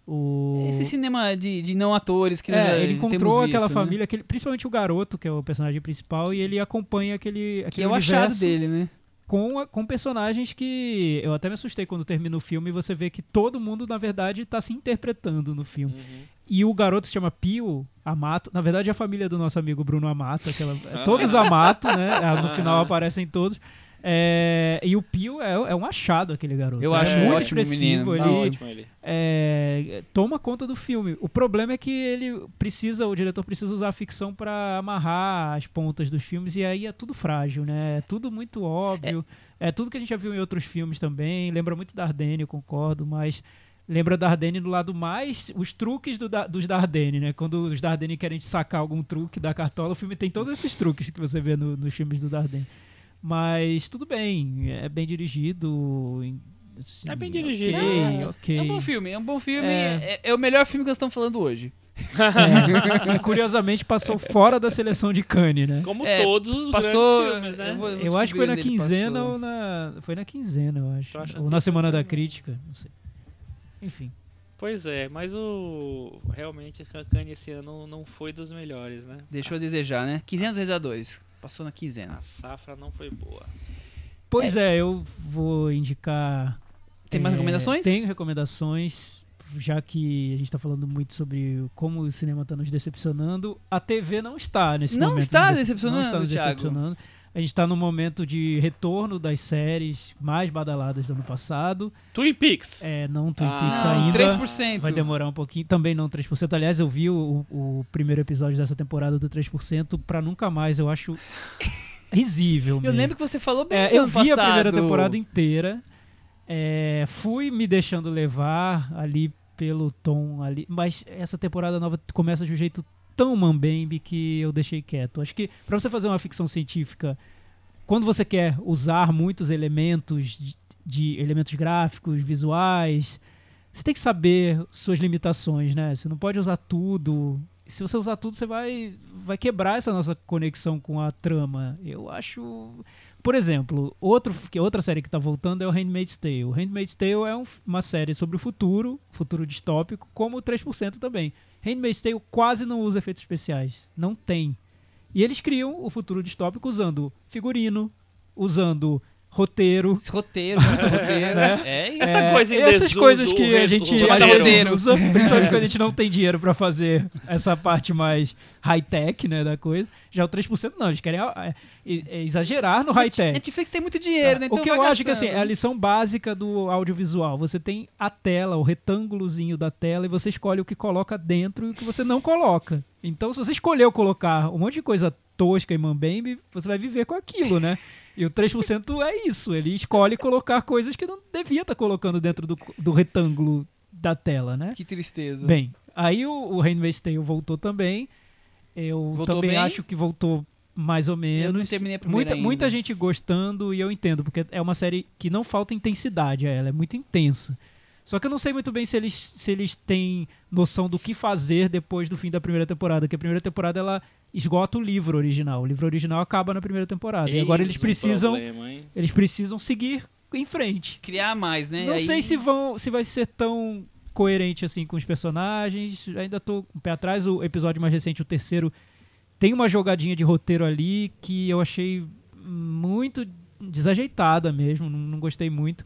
Speaker 3: O...
Speaker 2: Esse cinema de, de não atores que
Speaker 3: É, ele encontrou
Speaker 2: temos
Speaker 3: aquela
Speaker 2: visto, né?
Speaker 3: família, aquele, principalmente o garoto, que é o personagem principal, e ele acompanha aquele,
Speaker 2: Que
Speaker 3: aquele
Speaker 2: é o achado
Speaker 3: universo
Speaker 2: dele, né?
Speaker 3: Com, a- com personagens que eu até me assustei quando termina o filme e você vê que todo mundo, na verdade, está se interpretando no filme.
Speaker 4: Uhum.
Speaker 3: E o garoto se chama Pio Amato. Na verdade, é a família do nosso amigo Bruno Amato. Aquela, é todos Amato, né? Ah, No final aparecem todos. É, e o Pio é, é um achado, aquele garoto.
Speaker 2: Eu
Speaker 3: é
Speaker 2: acho
Speaker 3: muito expressivo.
Speaker 2: menino,
Speaker 4: Tá
Speaker 3: ele
Speaker 4: ótimo ele.
Speaker 3: é, toma conta do filme. O problema é que ele precisa, o diretor precisa usar a ficção para amarrar as pontas dos filmes e aí é tudo frágil, né? É tudo muito óbvio. É, tudo que a gente já viu em outros filmes também. Lembra muito Dardenne, eu concordo, mas lembra Dardenne do lado mais os truques do, Da- dos Dardenne, né? Quando os Dardenne querem te sacar algum truque da cartola, o filme tem todos esses truques que você vê no- nos filmes do Dardenne. Mas tudo bem, é bem dirigido. assim,
Speaker 4: É bem dirigido,
Speaker 3: Ok,
Speaker 4: é.
Speaker 3: ok.
Speaker 2: É um bom filme, é um bom filme.
Speaker 3: É.
Speaker 2: É, é o melhor filme que nós estamos falando hoje.
Speaker 3: É, e curiosamente passou fora da seleção de Cannes, né?
Speaker 4: Como
Speaker 2: É,
Speaker 4: todos os
Speaker 2: Passou.
Speaker 4: grandes filmes, né?
Speaker 2: eu vou- eu vou
Speaker 3: Eu acho que foi na quinzena
Speaker 2: passou.
Speaker 3: ou na. Foi na quinzena, eu acho. Ou na semana da crítica, não sei. Enfim.
Speaker 4: Pois é, mas o. Realmente, Cannes esse ano não foi dos melhores, né?
Speaker 2: Deixou a desejar, né? 500 vezes a 2. Passou na quinzena.
Speaker 4: A safra não foi boa.
Speaker 3: Pois é, eu vou indicar.
Speaker 2: Tem mais
Speaker 3: é,
Speaker 2: recomendações?
Speaker 3: Tenho recomendações, já que a gente está falando muito sobre como o cinema está nos decepcionando. A TV não está nesse
Speaker 2: Não
Speaker 3: momento.
Speaker 2: está
Speaker 3: nos decep-
Speaker 2: decepcionando,
Speaker 3: Não está nos
Speaker 2: Thiago.
Speaker 3: decepcionando. A gente está no momento de retorno das séries mais badaladas do ano passado.
Speaker 4: Twin Peaks!
Speaker 3: É, não Twin
Speaker 4: Ah,
Speaker 3: Peaks ainda.
Speaker 2: 3%.
Speaker 3: Vai demorar um pouquinho. Também não 3%. Aliás, eu vi o, o primeiro episódio dessa temporada do 3% pra nunca mais. Eu acho risível.
Speaker 2: Eu
Speaker 3: mesmo.
Speaker 2: lembro que você falou bem
Speaker 3: É, eu vi a primeira
Speaker 2: passado.
Speaker 3: temporada inteira. é, fui me deixando levar ali pelo tom ali. Mas essa temporada nova começa de um jeito tão mambembe que eu deixei quieto. Acho que pra você fazer uma ficção científica, quando você quer usar muitos elementos de, de elementos gráficos, visuais, você tem que saber suas limitações, né? Você não pode usar tudo se você usar tudo, você vai, vai quebrar essa nossa conexão com a trama. Eu acho. Por exemplo, outro, outra série que tá voltando é o Handmaid's Tale. O Handmaid's Tale é um- uma série sobre o futuro, futuro distópico, como o 3% também. Handmaid's Tale quase não usa efeitos especiais. Não tem. E eles criam o futuro distópico usando figurino, usando roteiro.
Speaker 2: Esse roteiro, muito roteiro.
Speaker 3: Né?
Speaker 2: É isso.
Speaker 4: Essa
Speaker 3: É,
Speaker 4: coisa em
Speaker 3: essas
Speaker 4: desuso,
Speaker 3: coisas que
Speaker 4: o
Speaker 3: a gente
Speaker 4: o
Speaker 3: usa, principalmente quando a gente não tem dinheiro pra fazer essa parte mais high-tech né, da coisa. Já o 3% não, eles querem é, é, exagerar no high-tech.
Speaker 2: Netflix tem muito dinheiro, né?
Speaker 3: o
Speaker 2: Então
Speaker 3: que
Speaker 2: vai
Speaker 3: eu acho que assim,
Speaker 2: gastando.
Speaker 3: é a lição básica do audiovisual. Você tem a tela, o retângulozinho da tela, e você escolhe o que coloca dentro e o que você não coloca. Então, se você escolheu colocar um monte de coisa tosca e mambembe, você vai viver com aquilo, né? E o 3% é isso. Ele escolhe colocar coisas que não devia estar colocando dentro do, do retângulo da tela, né?
Speaker 2: Que tristeza.
Speaker 3: Bem, aí o, o Handmaid's Tale voltou também. Eu
Speaker 2: Voltou
Speaker 3: também
Speaker 2: bem?
Speaker 3: acho que voltou mais ou menos.
Speaker 2: não terminei a primeira
Speaker 3: muita,
Speaker 2: ainda.
Speaker 3: muita gente gostando e eu entendo, porque é uma série que não falta intensidade a ela, é muito intensa. Só que eu não sei muito bem se eles, se eles têm noção do que fazer depois do fim da primeira temporada, que a primeira temporada ela esgota o livro original. O livro original acaba na primeira temporada. e agora eles
Speaker 4: Eis um
Speaker 3: precisam,
Speaker 4: problema,
Speaker 3: eles precisam seguir em frente.
Speaker 2: Criar mais, né?
Speaker 3: Não
Speaker 2: Aí-
Speaker 3: sei se vão, se vai ser tão coerente assim com os personagens. Ainda tô com o pé atrás. O episódio mais recente, o terceiro, tem uma jogadinha de roteiro ali que eu achei muito desajeitada mesmo. Não, não gostei muito.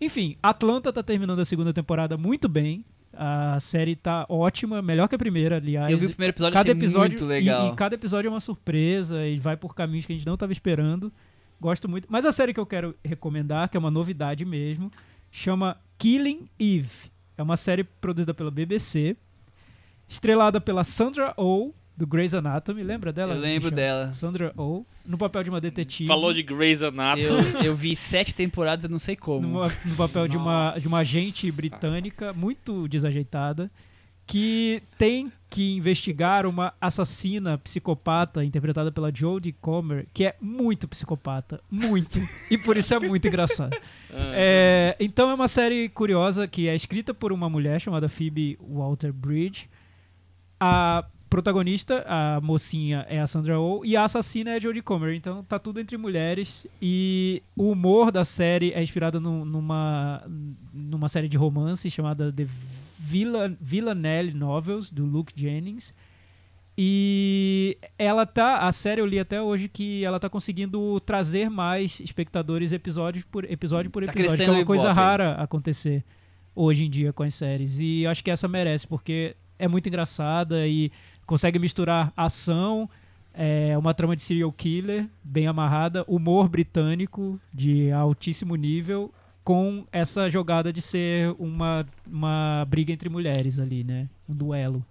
Speaker 3: Enfim, Atlanta tá terminando a segunda temporada muito bem. A série tá ótima, melhor que a primeira, aliás.
Speaker 2: Eu vi o primeiro episódio
Speaker 3: cada episódio
Speaker 2: muito
Speaker 3: e-
Speaker 2: legal.
Speaker 3: E, cada episódio é uma surpresa e vai por caminhos que a gente não estava esperando. Gosto muito. Mas a série que eu quero recomendar, que é uma novidade mesmo, chama Killing Eve. É uma série produzida pela BBC, estrelada pela Sandra Oh, do Grey's Anatomy. Lembra dela?
Speaker 2: Eu lembro
Speaker 3: Michel?
Speaker 2: dela.
Speaker 3: Sandra Oh, no papel de uma detetive.
Speaker 4: Falou de Grey's Anatomy.
Speaker 2: Eu, eu vi sete temporadas, eu não sei como.
Speaker 3: no, no papel de uma, de uma agente britânica muito desajeitada que tem que investigar uma assassina psicopata interpretada pela Jodie Comer que é muito psicopata, muito e por isso é muito engraçado.
Speaker 4: Ah,
Speaker 3: É, então é uma série curiosa que é escrita por uma mulher chamada Phoebe Water-Bridge. A protagonista, a mocinha, é a Sandra Oh e a assassina é a Jodie Comer. Então tá tudo entre mulheres e o humor da série é inspirado num- numa numa série de romance chamada The Villan Villanelle Novels do Luke Jennings. E ela tá, a série eu li até hoje que ela tá conseguindo trazer mais espectadores episódio por episódio por
Speaker 2: Tá
Speaker 3: episódio, que
Speaker 2: crescendo
Speaker 3: é uma coisa rara acontecer hoje em dia com as séries. E eu acho que essa merece, porque é muito engraçada e consegue misturar ação, é, uma trama de serial killer bem amarrada, humor britânico de altíssimo nível, com essa jogada de ser uma, uma briga entre mulheres ali, né? Um duelo.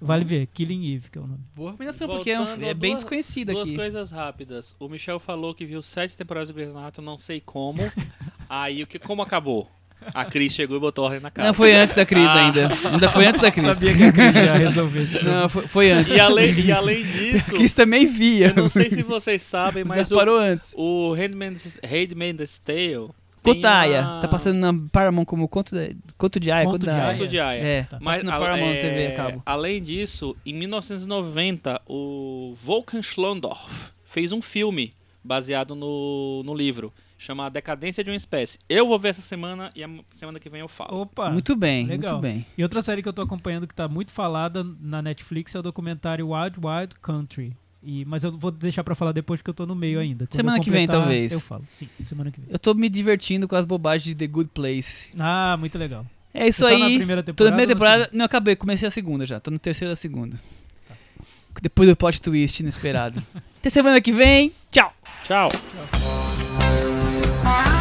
Speaker 3: Vale ver, Killing Eve, que é o nome.
Speaker 2: Boa recomendação, porque é, um- é bem
Speaker 4: duas-
Speaker 2: desconhecido
Speaker 4: Duas
Speaker 2: aqui.
Speaker 4: coisas rápidas. O Michel falou que viu sete temporadas do Grey's Anatomy, não sei como. Aí, o que, como acabou? A Cris chegou e botou ordem na casa.
Speaker 2: Não, foi antes da Cris
Speaker 4: Ah.
Speaker 2: ainda. Ainda foi antes da Cris.
Speaker 3: Sabia que a Cris já resolveu problema.
Speaker 2: Não, foi, foi antes.
Speaker 4: E além, e além
Speaker 2: A
Speaker 4: disso,
Speaker 2: Cris também via.
Speaker 4: eu não sei se vocês sabem,
Speaker 2: Mas
Speaker 4: mas o,
Speaker 2: parou antes.
Speaker 4: o Handmaid's, Handmaid's Tale...
Speaker 2: Aya.
Speaker 4: uma-
Speaker 2: Tá passando na Paramount como conto, de, conto de Aya.
Speaker 3: Conto de. Aya.
Speaker 4: Conto de Aya.
Speaker 2: É,
Speaker 3: Tá.
Speaker 2: mas na
Speaker 4: a-
Speaker 2: Paramount
Speaker 4: é,
Speaker 2: TV a cabo.
Speaker 4: Além disso, em 1990, o Volkan Schlondorf fez um filme baseado no, no livro, chama A Decadência de uma Espécie. Eu vou ver essa semana e a semana que vem eu falo.
Speaker 3: Opa!
Speaker 2: Muito bem,
Speaker 3: legal.
Speaker 2: muito bem.
Speaker 3: E outra série que eu tô acompanhando que tá muito falada na Netflix é o documentário Wild Wild Country. E, mas eu vou deixar pra falar depois porque eu tô no meio ainda. Quando
Speaker 2: Semana que vem, talvez.
Speaker 3: Eu falo. Sim, semana que vem.
Speaker 2: Eu tô me divertindo com as bobagens de The Good Place.
Speaker 3: Ah, muito legal.
Speaker 2: É isso
Speaker 3: Você tá na
Speaker 2: aí.
Speaker 3: primeira
Speaker 2: Tô na
Speaker 3: temporada
Speaker 2: primeira temporada. Não, acabei. Comecei a segunda já. Tô no terceiro da segunda. Depois do plot twist inesperado. Até semana que vem. Tchau.
Speaker 4: Tchau.
Speaker 3: Tchau. Bye.